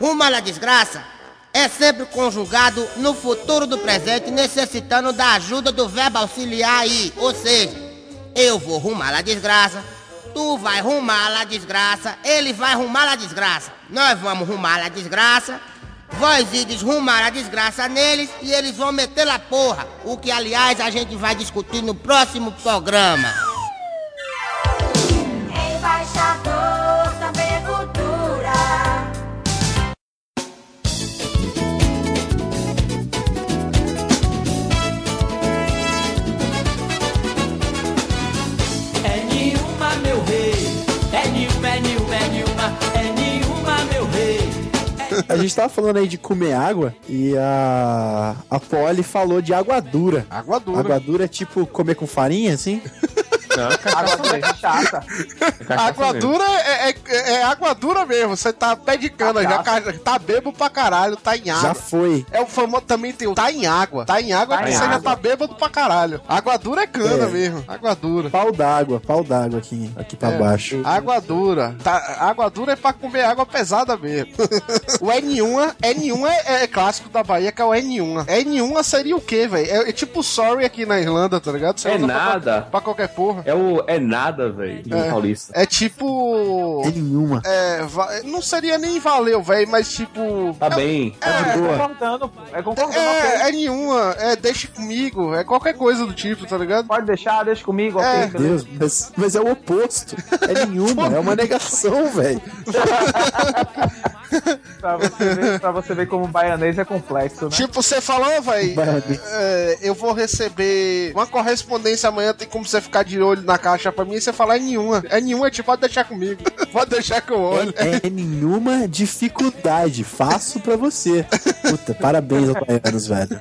Rumo à desgraça é sempre conjugado no futuro do presente, necessitando da ajuda do verbo auxiliar aí. Ou seja, eu vou rumar à desgraça, tu vai rumar à desgraça, ele vai rumar à desgraça. Nós vamos rumar à desgraça, vós ides rumar a desgraça neles e eles vão meter a porra. O que, aliás, a gente vai discutir no próximo programa. A gente tava falando aí de comer água e a, a Polly falou de água dura. Água dura. Água dura é tipo comer com farinha, assim? Não, Água dura é chata. Água dura é, é- é água dura mesmo. Você tá pé de cana, já Cachaça. tá bebo pra caralho, tá em água. Já foi. É o famoso também tem o tá em água. Tá em água Tá porque em você já água. tá bêbado pra caralho. Água dura é cana É. mesmo. Água dura. Pau d'água, pau d'água aqui, aqui pra É. baixo. Água dura. Tá, água dura é pra comer água pesada mesmo. o N1, N1 é, é clássico da Bahia, que é o N1. N1 seria o quê, velho? É, é tipo sorry aqui na Irlanda, tá ligado? Você É pra nada. qual- Pra, qualquer porra. É o é nada, velho, do É. Paulista. É tipo. É nenhuma. É, va- não seria nem valeu, velho, mas tipo. Tá bem. É, de boa. concordando, pô. É concordando, ok. É, é nenhuma, é deixe comigo, é qualquer coisa do tipo, tá ligado? Pode deixar, deixa comigo, ok? É. beleza. Deus, mas, mas é o oposto. É nenhuma, é uma negação, velho. Pra você, ver, pra você ver como o baianês é complexo, né? Tipo, você falou, velho, é, eu vou receber uma correspondência amanhã, tem como você ficar de olho na caixa pra mim e você falar é nenhuma. É nenhuma, tipo, pode deixar comigo. pode deixar que eu olho. É, é nenhuma dificuldade. Faço pra você. Puta, parabéns aos baianos, velho.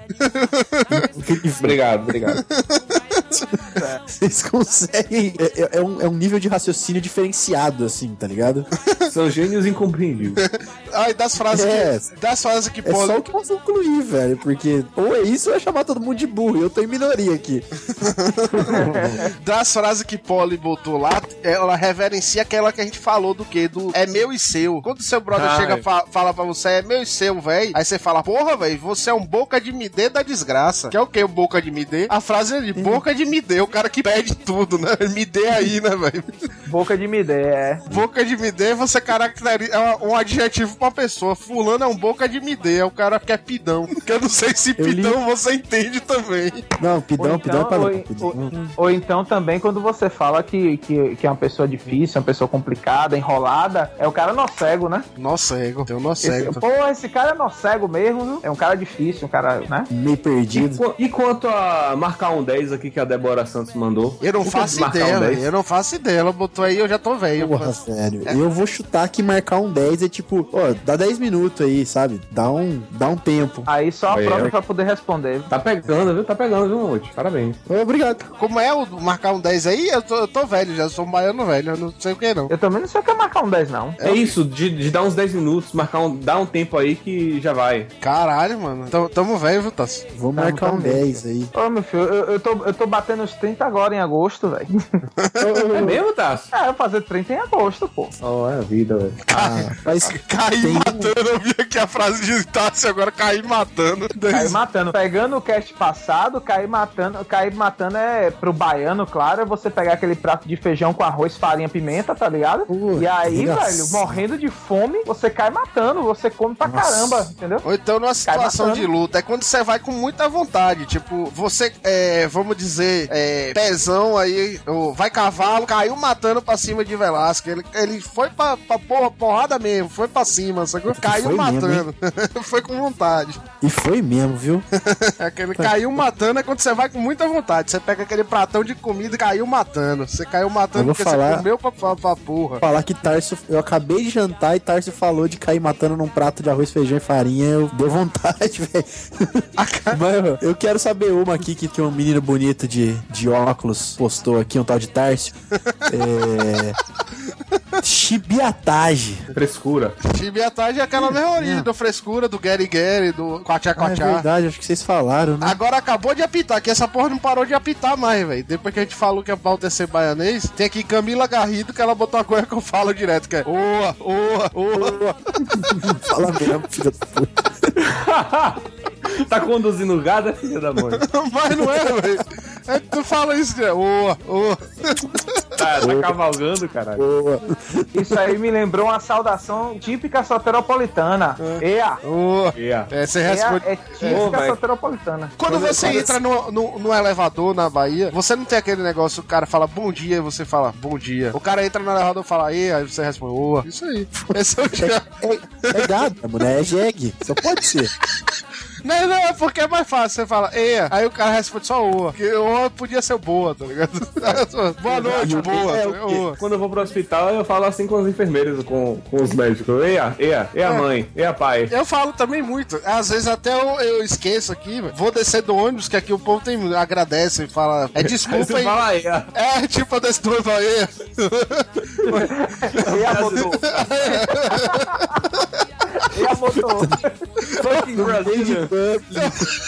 Incrível. Obrigado, obrigado. Vocês conseguem. É, é- é um, é um nível de raciocínio diferenciado, assim, tá ligado? São gênios incompreendidos. Ai, das frases É. que. Das frases que É pode. só o que eu posso concluir, velho. Porque ou é isso ou é chamar todo mundo de burro. e Eu tô em minoria aqui. Das frases que Polly botou lá, ela reverencia aquela que a gente falou do que? Do é meu e seu. Quando seu brother Ai. chega e fa fala pra você, é meu e seu, velho. Aí você fala, porra, velho, você é um boca de me dê da desgraça. Que é o que? O boca de me dê? A frase é ali, boca de me dê, o cara que pede tudo, né? Me dê aí, né, velho? Boca de midé, é. Boca de midê, você caracteriza é um adjetivo pra pessoa. Fulano é um boca de midê, é o cara que é pidão. Que eu não sei se Eu li- pidão você entende também. Não, pidão, Ou pidão é então, pra ou, ou- ou então também quando você fala que, que, que é uma pessoa difícil, uma pessoa complicada, enrolada, é o cara nó cego, né? Nó cego, tem um nó Esse, cego. pô, esse cara é nó cego mesmo, viu? É um cara difícil, um cara, né? meio E, perdido. qu- e quanto a marcar um 10 aqui que a Débora Santos mandou? Eu não faço ideia, um 10? velho. Eu não faço ideia. Ela botou aí, eu já tô velho. Porra, sério. Eu vou chutar que marcar um 10 é tipo, ó, dá 10 minutos aí, sabe? Dá um, dá um tempo. Aí só a Aí, prova é. pra poder responder. Tá pegando, viu? Tá pegando, viu, Monte? Parabéns. Obrigado. Como é o marcar um 10 aí? Eu tô, eu tô velho, já sou um baiano velho. Eu não sei o que não. Eu também não sei o que é marcar um 10, não. É, isso, de, de dar uns 10 minutos, marcar um, dar um tempo aí que já vai. Caralho, mano. Tamo, tamo velho, viu, Tassi? Vou Tá, marcar tá um mesmo. 10 aí. Ô, meu filho, eu, eu, tô, eu tô batendo os 30 agora em agosto, velho. É mesmo, Tasso? É, eu fazer 30 em agosto, pô. Oh, é a vida, velho. Ah, mas Cair Tem matando, eu vi aqui a frase de Tassi agora, cair matando. Cair matando. Pegando o cast passado, cair matando. Cair matando é pro baiano, claro, é você pegar aquele prato de feijão com arroz, farinha, pimenta, tá ligado? Pô, e aí, nossa. velho, morrendo de fome, você cai matando, você come pra Nossa. caramba, entendeu? Ou então numa situação de luta, é quando você vai com muita vontade. Tipo, você, é, vamos dizer, é, pezão aí, vai cavalo, caiu matando pra cima de Velasco. Ele, ele foi pra, pra porra, porrada mesmo, foi pra cima, sacou? Caiu Foi mesmo, matando. foi com vontade. E foi mesmo, viu? Aquele caiu matando é quando você vai com muita vontade. Você pega aquele pratão de comida e caiu matando. Você caiu matando porque falar- você comeu pra, pra, pra porra. Falar que Tarso, eu acabei de jantar e Tarso falou de cair matando num prato de arroz, feijão e farinha. Eu deu vontade, velho. Mas eu quero saber uma aqui que, que um menino bonito de, de óculos postou aqui, um tal de Tarso. É. Chibiatagem. Frescura. Chibiatagem é aquela mesma origem do frescura, do Gary Gary, do Quachá Ah, é verdade, acho que vocês falaram, né? Agora acabou de apitar, que essa porra não parou de apitar mais, velho. Depois que a gente falou que a pauta é ser baianês, tem aqui Camila Garrido, que ela botou a coisa que eu falo direto, que é Oa, oa, oa. Fala mesmo, filho da puta. tá conduzindo o gado, é filha da mãe. Mas não é, velho. É que tu fala isso, que é oa, oa. Tá, tá cavalgando, caralho. Boa. Isso aí me lembrou uma saudação típica soteropolitana. Ea! Oa. Yeah. É, você Ea responde. é típica soteropolitana. Quando você entra no, no, no elevador na Bahia, você não tem aquele negócio, o cara fala bom dia e você fala bom dia. O cara entra no elevador e fala e, aí você responde, oa. Isso aí. Esse é o dia. É, é gado, é jegue. Só pode ser. Não, não, é porque é mais fácil. Você fala, eia, aí o cara responde só oa. Porque oa podia ser boa, tá ligado? Boa noite, boa. É, o? Oa. Quando eu vou pro hospital, eu falo assim com os enfermeiros, com, com os médicos. Eia, eia, eia É. mãe, eia pai. Eu falo também muito. Às vezes até eu, eu esqueço aqui. Vou descer do ônibus, que aqui o povo tem, agradece e fala, é Aí desculpa aí. fala eia. É, tipo, eu desço do ônibus e falo, eia. Motor. Ea motor. Fucking Brazilian.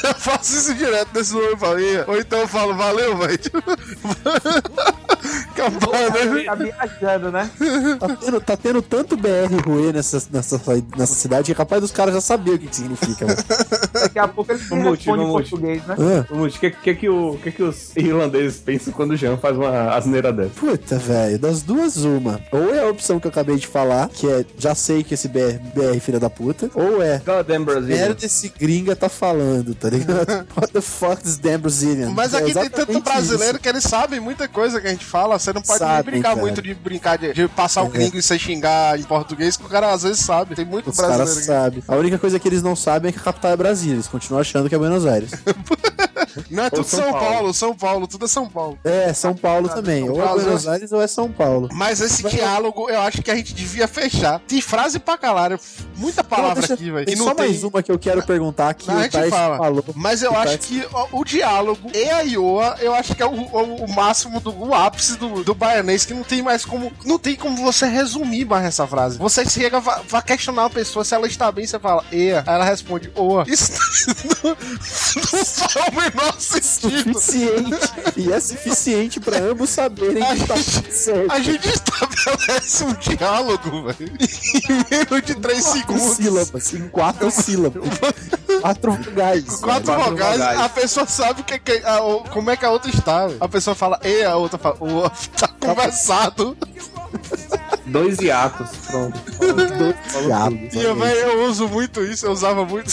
Eu faço isso direto nesse ônibus e falo, eia. Ou então eu falo, valeu, velho. Acabou, né? Tá viajando, né? Tá tendo, tá tendo tanto BR ruê nessa, nessa, nessa cidade que é capaz dos caras já saber o que, que significa, velho. Daqui a pouco eles respondem em vamos. português, né? Ah, O que, que, que, o, que, que os irlandeses pensam quando o Jean faz uma asneira dessa? Puta, velho, das duas, uma. Ou é a opção que eu acabei de falar, que é já sei que esse BR, BR filha da puta, ou é Goddamn Brazilian. merda esse gringa tá falando, tá ligado? What the fuck is damn Brazilian? Mas É aqui tem exatamente tanto brasileiro isso. que eles sabem muita coisa que a gente fala. Você não pode brincar cara. muito de brincar de, de passar o É. gringo e você xingar em português, que o cara às vezes sabe. Tem muito Os brasileiro aqui. sabem. A única coisa que eles não sabem é que a capital é Brasília. Eles continuam achando que é Buenos Aires. Não é tudo São São, Paulo. Paulo. São Paulo, tudo é São Paulo. É, São Paulo também. Ou é Paulo, Buenos? Aires ou é São Paulo. Mas esse diálogo eu acho que a gente devia fechar. Tem frase pra caralho, muita palavra Não, deixa- aqui, velho. Tem E só tem. mais uma que eu quero perguntar que Não, a o gente Tarso fala. falou. Mas eu acho Tarso- que o, o diálogo e a Ioa, eu acho que é o, o- o máximo do o ápice do, do baianês, que não tem mais como. Não tem como você resumir mais essa frase. Você chega, vai, questionar a pessoa se ela está bem, você fala, Ea. Aí ela responde, Oa. Isso não, não faz o menor sentido. Suficiente. e é suficiente pra ambos saberem A que tá certo. A gente estabelece um diálogo, velho, em menos de 3 segundos. Sílabas. Em quatro sílabas. Quatro vogais. Quatro, Quatro vogais, a pessoa sabe que, que- a- o- como é que a outra está. A pessoa fala E, a outra fala O, tá conversado. Dois hiatos, pronto. Diabo. E eu, velho, eu uso muito isso, eu usava muito.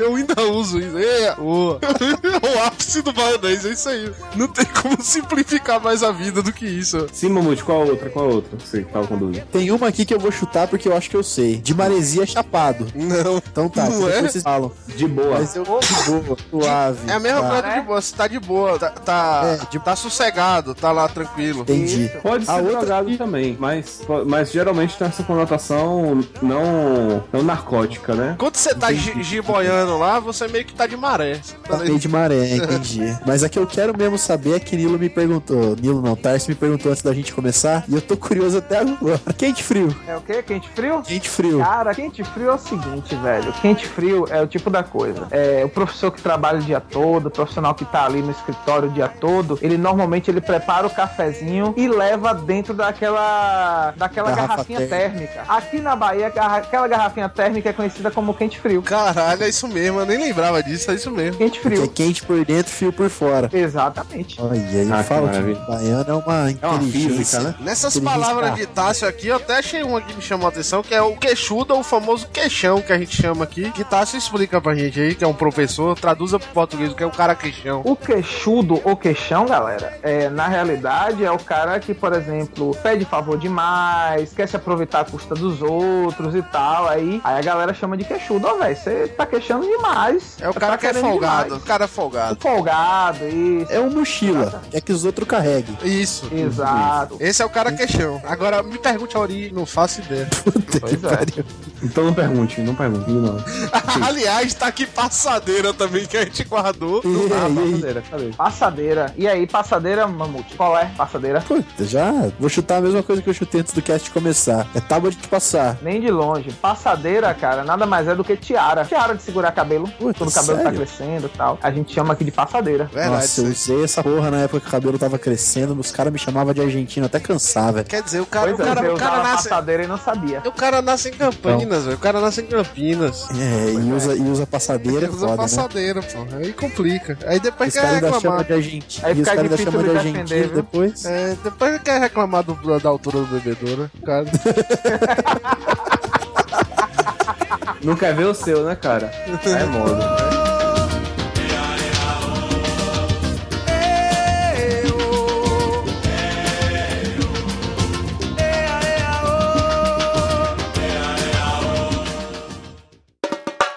Eu ainda uso isso. É, o, o ápice do maionese, é isso aí. Não tem como simplificar mais a vida do que isso. Sim, Mamute, qual a outra? Qual a outra? Você que tava com dúvida. Tem uma aqui que eu vou chutar porque eu acho que eu sei. De maresia chapado. Não. Então tá, Não é? vocês falam. De boa. Mas eu de boa, suave. É a mesma tá. coisa de boa, você tá de boa, tá, tá, É, de- tá sossegado, tá lá tranquilo. Entendi. Pode ser A outra drogado que- também, mas, mas geralmente tem essa conotação não, não narcótica, né? Quando você tá gi- lá, você meio que tá de maré. Você tá Tá meio de maré, entendi. Mas a que eu quero mesmo saber é que Nilo me perguntou. Nilo não, Tarso me perguntou antes da gente começar. E eu tô curioso até agora. Quente frio. É o quê? Quente frio? Quente frio. Cara, quente frio é o seguinte, velho. Quente frio é o tipo da coisa. É o professor que trabalha o dia todo, o profissional que tá ali no escritório o dia todo, ele normalmente ele prepara o cafezinho e leva dentro daquela daquela Garrafa garrafinha térmica. Aqui na Bahia, aquela garrafinha térmica é conhecida como quente frio. Caralho, é isso mesmo, eu nem lembrava disso, é isso mesmo. Quente Que é frio. quente por dentro, frio por fora. Exatamente. Olha, ele Ah, fala que baiano é uma É uma física, né? Nessas Inteligência palavras de Tássio aqui, eu até achei uma que me chamou a atenção, que é o queixudo, o famoso queixão que a gente chama aqui. Que Tássio explica pra gente aí, que é um professor, traduza pro português o que é o cara queixão. O queixudo ou queixão, galera, é, na realidade é o cara que, por exemplo, pede favor demais, quer se aproveitar à custa dos outros e tal. Aí, aí a galera chama de queixudo. Ô, velho, você tá queixando demais. É o cara que é folgado, o demais. cara é O folgado. folgado, isso. É um mochila. É que os outros carreguem. Isso. Exato. Esse é o cara queixão. Agora, me pergunte a origem, não faço ideia. Puta que Pois é. pariu. Então não pergunte, não pergunte, não. Aliás, tá aqui passadeira também que a gente guardou. E aí, e? Passadeira, cadê? Passadeira. E aí, passadeira, mamute? Qual é passadeira? Puta, já vou chutar a mesma coisa que eu chutei antes do cast começar. É tábua de passar. Nem de longe. Passadeira, cara, nada mais é do que tiara. Tiara de segurar cabelo. Puta, quando o cabelo tá sério? crescendo e tal. A gente chama aqui de passadeira. Verdade. Nossa, eu usei essa porra na época que o cabelo tava crescendo. Os caras me chamavam de argentino até cansar, velho. Quer dizer, o cara, Pois o é, cara, eu o cara nasce. passadeira e não sabia. O cara nasce em Campinas, velho. O cara nasce em Campinas. É, e usa, e usa passadeira, é Usa foda, né? passadeira, pô. Aí complica. Aí depois quer reclamar. de argentino. Aí E os fica caras ainda difícil chamam de de argentino defender, depois. É, depois quer reclamar do- da altura do bebedouro. O Cara. Não quer ver o seu, né, cara? É moda. né?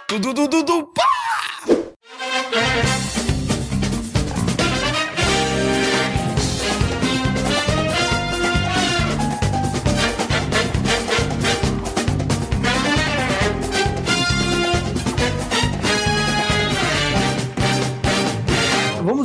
Dudu, dudu,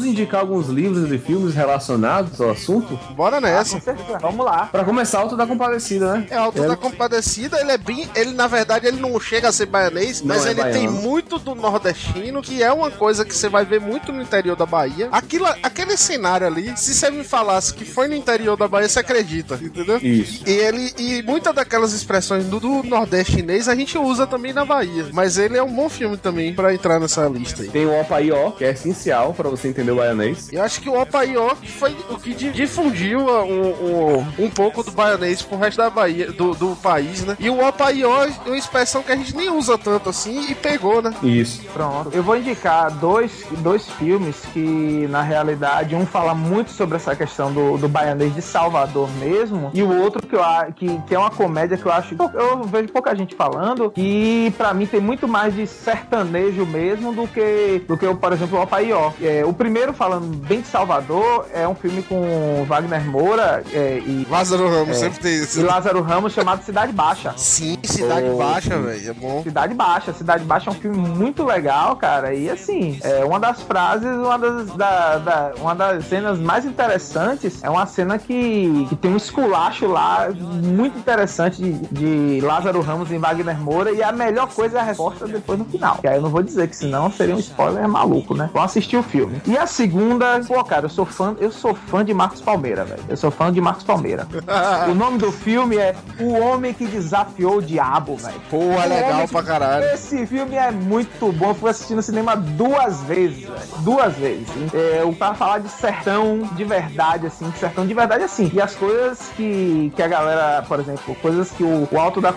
indicar alguns livros e filmes relacionados ao assunto? Bora nessa. Com certeza. Vamos lá. Pra começar, Alto da Compadecida, né? É, o Alto da Compadecida, ele é bem. Ele, na verdade, ele não chega a ser baianês, Não mas é ele tem baiano. muito do nordestino, que é uma coisa que você vai ver muito no interior da Bahia. Aquilo, aquele cenário ali, se você me falasse que foi no interior da Bahia, você acredita, entendeu? Isso. E ele e muitas daquelas expressões do, do nordeste chinês a gente usa também na Bahia. Mas ele é um bom filme também pra entrar nessa lista aí. Tem o Opaió, que é essencial pra você entender o baianês. Eu acho que o Opaió foi o que di- difundiu a- um, um, um pouco do baianês pro resto da Bahia, do, do país, né? E o Opaió é uma expressão que a gente nem usa tanto assim e pegou, né? Isso. Pronto. Eu vou indicar dois, dois filmes que, na realidade, um fala muito sobre essa questão do, do baianês de Salvador mesmo, e o outro que, eu, a- que, que é uma comédia que eu acho. Eu vejo pouca gente falando, e pra mim tem muito mais de sertanejo mesmo do que, do que o, por exemplo, o Opaió. É, o primeiro, falando bem de Salvador, é um filme com Wagner Moura é, e, Lázaro Ramos É. sempre tem e esse. Lázaro Ramos chamado Cidade Baixa. Sim, Cidade Baixa, velho. É bom. Cidade Baixa. Cidade Baixa é um filme muito legal, cara. E assim, é uma das frases, uma das, da, da- uma das cenas mais interessantes é uma cena que, que tem um esculacho lá muito interessante de, de Lázaro Ramos em Wagner Moura. E a melhor coisa é a resposta depois no final. Que aí eu não vou dizer, que senão seria um spoiler maluco, né? Vão assistir o filme. E a segunda, pô, cara, eu sou fã, eu sou fã de Marcos Palmeira, velho. Eu sou fã de Marcos Palmeira. o nome do filme é O Homem que Desafiou o Diabo, velho. Pô, é legal pra caralho. Esse filme é muito bom. Eu fui assistir no cinema duas vezes, velho. Duas vezes. É, o- pra falar de sertão de verdade, assim, de sertão de verdade, assim. E as coisas que, que a galera, por exemplo, coisas que o, o Alto da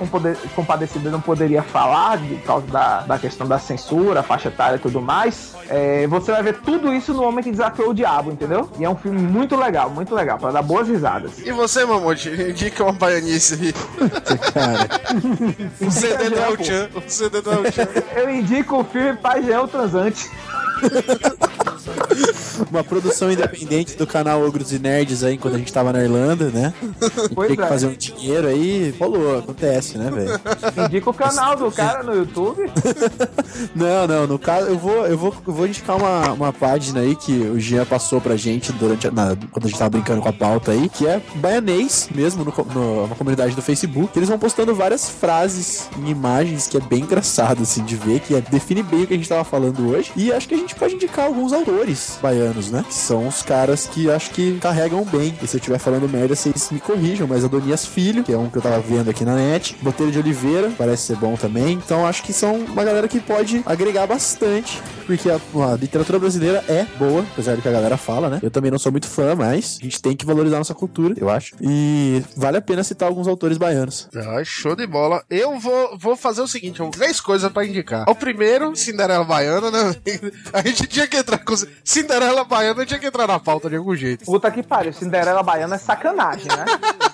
Compadecida não poderia falar, de causa da, da questão da censura, faixa etária e tudo mais, é, você vai ver tudo isso no Homem que Desafiou o Diabo, entendeu? E é um filme muito legal, muito legal, pra dar boas risadas. E você, Mamote, indica uma baianice aí. Cara, Um CD do El. Chan. Um CD do El Chan. Eu indico o filme Pai Jean o Transante. uma produção independente do canal Ogros e Nerds aí, quando a gente tava na Irlanda, né? Pois Tem que é. fazer um dinheiro aí, rolou, acontece, né, velho? Indica o canal do cara no YouTube. Não, não, no caso, eu vou, eu vou, eu vou indicar uma, uma página aí que o Jean passou pra gente durante a, na- quando a gente tava brincando com a pauta aí, que é baianês mesmo, no, no- na comunidade do Facebook. Eles vão postando várias frases em imagens que é bem engraçado, assim, de ver, que é, define bem o que a gente tava falando hoje. E acho que a gente pode indicar alguns autores baianos, né? Que são os caras que acho que carregam bem. E se eu estiver falando merda, vocês me corrijam, mas Adonias Filho, que é um que eu tava vendo aqui na net, Botelho de Oliveira, parece ser bom também. Então acho que são uma galera que pode agregar bastante, porque a, a literatura brasileira é boa, apesar do que a galera fala, né? Eu também não sou muito fã, mas a gente tem que valorizar nossa cultura, eu acho. E vale a pena citar alguns autores baianos. Ah, show de bola. Eu vou, vou fazer o seguinte: três coisas pra indicar. O primeiro, Cinderela Baiana, né? A gente tinha que entrar com. Cinderela Baiana tinha que entrar na pauta de algum jeito. Puta que pariu, Cinderela Baiana é sacanagem, né?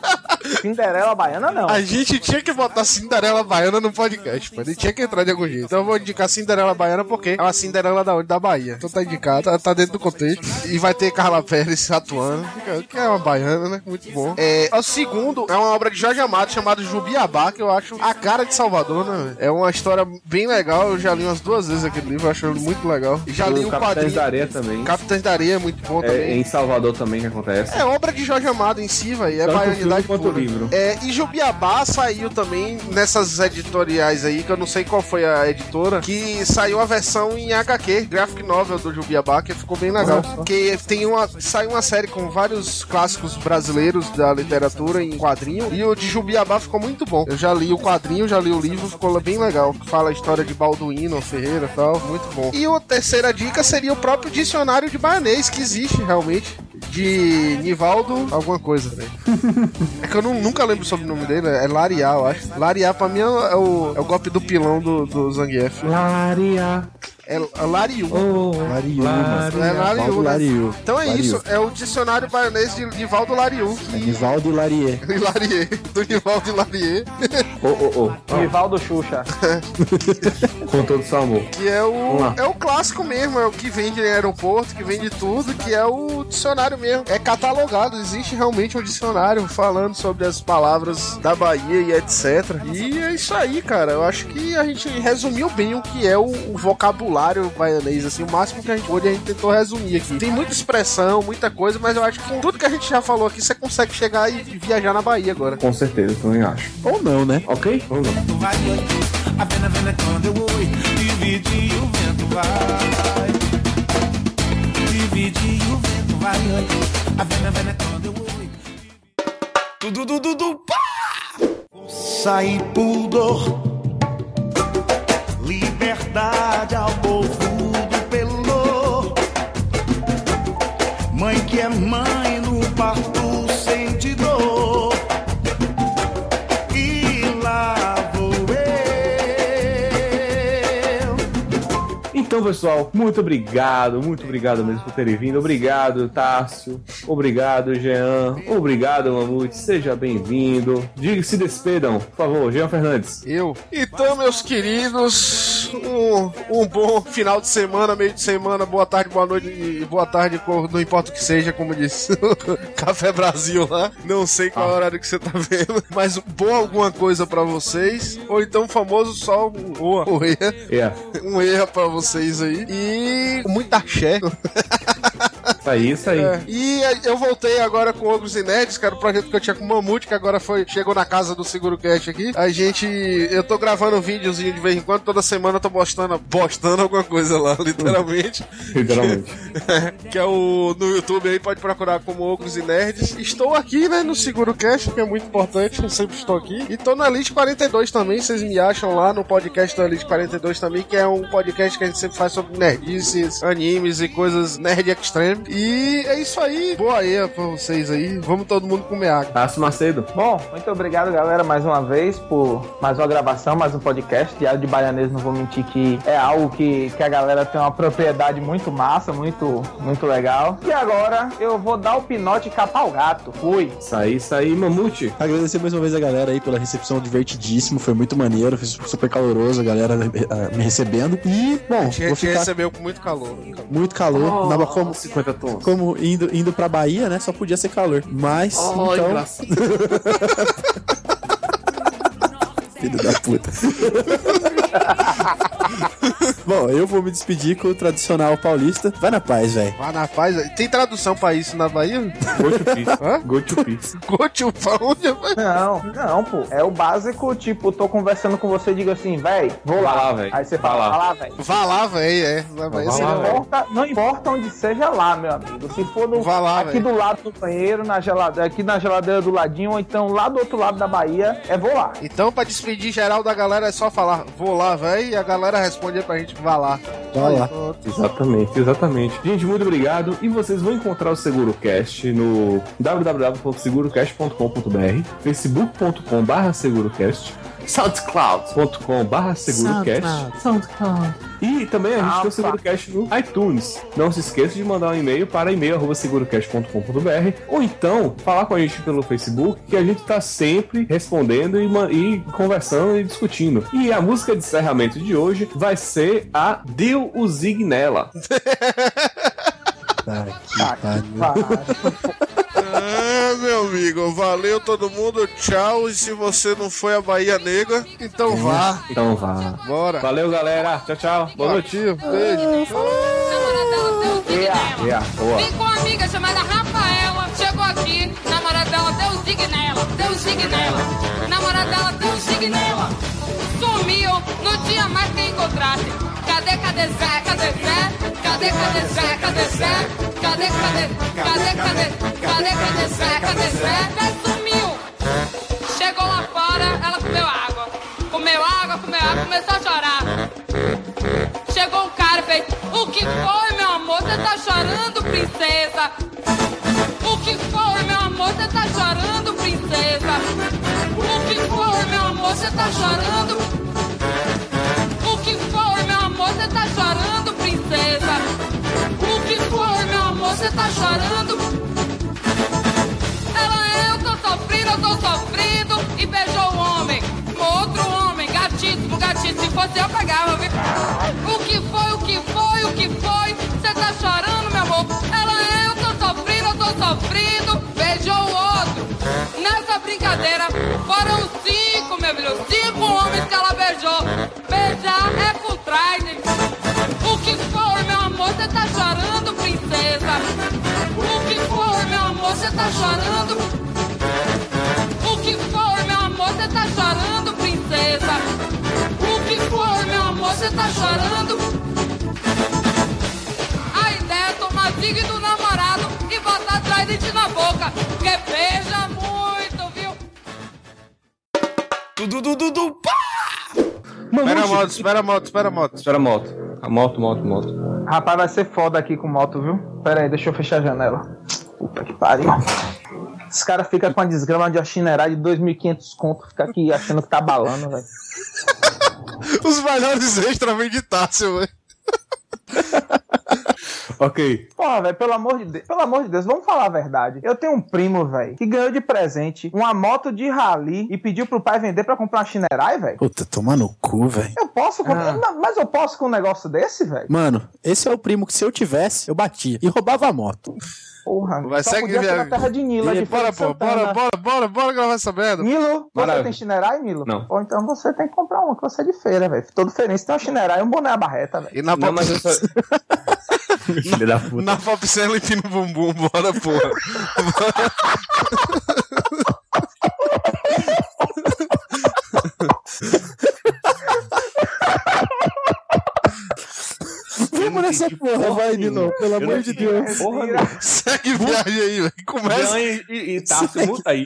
Cinderela Baiana não. A gente tinha que botar Cinderela Baiana no podcast, pô. Ele tinha que entrar de algum jeito. Então eu vou indicar Cinderela Baiana porque é uma Cinderela da onde? Da Bahia. Então tá indicado, tá, tá dentro do contexto. E vai ter Carla Pérez atuando, que- é uma baiana, né? Muito bom. É, o segundo é uma obra de Jorge Amado chamada Jubiabá, que eu acho a cara de Salvador, né? É uma história bem legal. Eu já li umas duas vezes aquele livro, eu acho muito legal. E já li o Capitães quadrinho. da Areia também. Capitães da Areia é muito bom É, também. em Salvador também que acontece. É obra de Jorge Amado em si, velho. É Tanto baianidade quanto. Livro. É, e Jubiabá saiu também nessas editoriais aí, que eu não sei qual foi a editora, que saiu a versão em HQ, graphic novel do Jubiabá, que ficou bem legal. Que tem uma, saiu uma série com vários clássicos brasileiros da literatura em quadrinho, e o de Jubiabá ficou muito bom. Eu já li o quadrinho, já li o livro, ficou bem legal. Fala a história de Balduino, Ferreira e tal, muito bom. E a terceira dica seria o próprio dicionário de baianês, que existe realmente de Nivaldo alguma coisa, velho. é que eu não- nunca lembro sobre o nome dele, é Lariá, eu acho. Lariá pra mim é o, é o, é o golpe do pilão do, do Zangief. Laria. É, é Lariu. Lariu, Lariu. É Lariu, Valdo né? Lariu. Então é Lariu. isso, é o dicionário baianês de Nivaldo Lariu. É Nivaldo Larier. Larier, do Nivaldo Larier, Ô, ô, ô. Rivaldo Xuxa. Com todo seu amor. que é o, é o clássico mesmo, é o que vende em aeroporto, que vende tudo, que é o dicionário mesmo. É catalogado, existe realmente um dicionário falando sobre as palavras da Bahia e etc. E é isso aí, cara. Eu acho que a gente resumiu bem o que é o, o vocabulário baianês, assim, o máximo que a gente pôde, a gente tentou resumir aqui. Tem muita expressão, muita coisa, mas eu acho que com tudo que a gente já falou aqui, você consegue chegar e viajar na Bahia agora. Com certeza, também acho. Ou não, né? Ok? Vamos lá. vai, a pena vena quando eu divide o vento vai. Divide o vento vai, a pena vena quando eu oi. Tudo, tudo, tudo, pá! Sair pudor, liberdade ao povo do pelô. Mãe que é mãe no parto sente dor. E lá vou eu. Então, pessoal, muito obrigado, muito obrigado mesmo por terem vindo. Obrigado, Tássio. Obrigado, Jean. Obrigado, Mamute. Seja bem-vindo. Diga se despedam, por favor, Jean Fernandes. Eu. Então, meus queridos, um, um bom final de semana, meio de semana, boa tarde, boa noite e boa tarde, não importa o que seja, como disse o Café Brasil lá. Não sei qual horário que você tá vendo, mas boa alguma coisa pra vocês, ou então o famoso só um oa, oeia, É. um erro pra vocês aí. E muita axé. Isso aí, isso aí. É, e eu voltei agora com Ogros e Nerds, que era o projeto que eu tinha com o Mamute, que agora foi, chegou na casa do Seguro Cast aqui. A gente. Eu tô gravando um videozinho de vez em quando, toda semana eu tô postando, postando alguma coisa lá, literalmente. Literalmente. que é o no YouTube aí, pode procurar como Ogros e Nerds. Estou aqui, né, no Seguro Cast, que é muito importante, eu sempre estou aqui. E tô na Elite 42 também, vocês me acham lá no podcast da Elite 42 também, que é um podcast que a gente sempre faz sobre nerdices, animes e coisas nerd extreme. E é isso aí. Boa aí pra vocês aí. Vamos todo mundo comer água. Tasso Macedo. Bom, muito obrigado, galera, mais uma vez por mais uma gravação, mais um podcast. Diário de Baianês, não vou mentir que é algo que, que a galera tem uma propriedade muito massa, muito, muito legal. E agora eu vou dar o pinote e capar o gato. Fui. Isso aí, isso aí, Mamute. Agradecer mais uma vez a galera aí pela recepção divertidíssimo, foi muito maneiro, foi super caloroso a galera eh, me recebendo. E, bom, Te, vou te ficar recebeu com muito calor. muito calor. Oh, como, 50 tons. Como indo, indo pra Bahia, né? Só podia ser calor. Mas, Oh, então. Filho da puta. Bom, eu vou me despedir com o tradicional paulista. Vai na paz, velho. Vá na paz. Tem tradução pra isso na Bahia? Go to peace. Hã? Go to peace. Onde? vai? Não, não, pô. É o básico, tipo, tô conversando com você e digo assim, véi, vou lá. Vai lá. Aí você Vai fala, vai lá, véi. Vá lá, velho. É. Vá lá, importa, não importa onde seja lá, meu amigo. Se for no, lá, aqui do lado do banheiro, na geladeira, aqui na geladeira do ladinho, ou então lá do outro lado da Bahia, é vou lá. Então, pra despedir geral da galera, é só falar, vou lá, velho, e a galera responde pra gente, vá lá. Vai lá. Exatamente, exatamente. Gente, muito obrigado. E vocês vão encontrar o SeguroCast no www.segurocast.com.br, facebook.com.br segurocast, soundcloud.com.br segurocast, SoundCloud. E também a gente tem o SeguroCast no iTunes. Não se esqueça de mandar um e-mail para e-mail.segurocast.com.br ou então falar com a gente pelo Facebook, que a gente tá sempre respondendo e, e conversando e discutindo. E a música de encerramento de hoje vai ser a Deu o Zignella. Tá aqui, Tá que pariu. Amigo, valeu todo mundo, tchau. E se você não foi a Bahia Negra, então vá. Então vá. Bora. Valeu, galera. Tchau, tchau. Boa noite. Beijo. Nela. Yeah, boa. Vem com uma amiga chamada Rafaela. Chegou aqui, namorada dela deu zigue nela. Deu zigue nela. Namorada dela deu zigue nela. Sumiu, não tinha mais quem encontrasse. Cadê, cadê Zé? Cadê Zé? Cadê, cadê Zé? Cadê Zé? Cadê, cadê? Cadê, cadê? Cadê, cadê Zé? Cadê Zé? Zé sumiu. Chegou lá fora, ela comeu água. Comeu água, comeu água, começou a chorar. Chegou um cara e fez: O que foi, meu amor? Você tá chorando, princesa? O que foi, meu amor? Você tá chorando, princesa? O que foi, meu amor? Você tá chorando? O que foi, meu amor? Você tá chorando, princesa? O que foi, meu amor? Você tá chorando? Ela, eu tô sofrendo, eu tô sofrendo. E beijou o homem, outro homem, gatíssimo, gatíssimo. Se fosse eu, pegava, viu? O que foi, o que foi, o que foi? Você tá chorando, meu amor? Ela, eu tô sofrendo, eu tô sofrendo. Beijou o outro. Nessa brincadeira, foram cinco, tá chorando? O que foi, meu amor? Você tá chorando, princesa? O que foi, meu amor? Você tá chorando? A ideia é tomar zigue do namorado e botar trident na boca. Porque beija muito, viu? Dudu, dudu, dudu, pá! Espera a moto, espera a moto, espera a moto. Espera a moto. A moto, moto, moto. Rapaz, vai ser foda aqui com moto, viu? Pera aí, deixa eu fechar a janela. Puta que pariu. Os caras ficam com a desgrama de achinerar de 2.500 conto, fica aqui achando que tá balando, velho. Os melhores extras vêm de Tássio, velho. Ok. Porra, velho, pelo amor de Deus, pelo amor de Deus, vamos falar a verdade. Eu tenho um primo, velho, que ganhou de presente uma moto de rally e pediu pro pai vender pra comprar uma Shinerai, velho. Puta, toma no cu. velho. Eu posso com... Ah. Ma- Mas eu posso com um negócio desse, velho? Mano, esse é o primo que se eu tivesse, eu batia e roubava a moto. Porra, Vai, só segue podia ser na viagem. terra de Nilo, de Bora, pô, bora, bora, bora, bora gravar essa merda. Nilo, você Maravilha. tem chinerai, Nilo? Não. Ou então você tem que comprar uma que você é de feira, velho. Todo feliz tem uma chinerai e um boné à barreta, velho. E na Não, pop, mas eu só... Filho da puta. na pop cena empina o bumbum, bora, porra. Vamos nessa porra, vai, Nilo, pelo Eu amor de Deus. Porra, Segue viagem aí, velho. Começa. E, e, e Tarso, muta aí.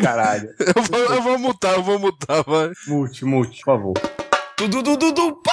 Caralho. Eu vou, eu vou mutar, eu vou mutar, vai. Mute, mute, por favor. Tudo, tudo, tudo, pá!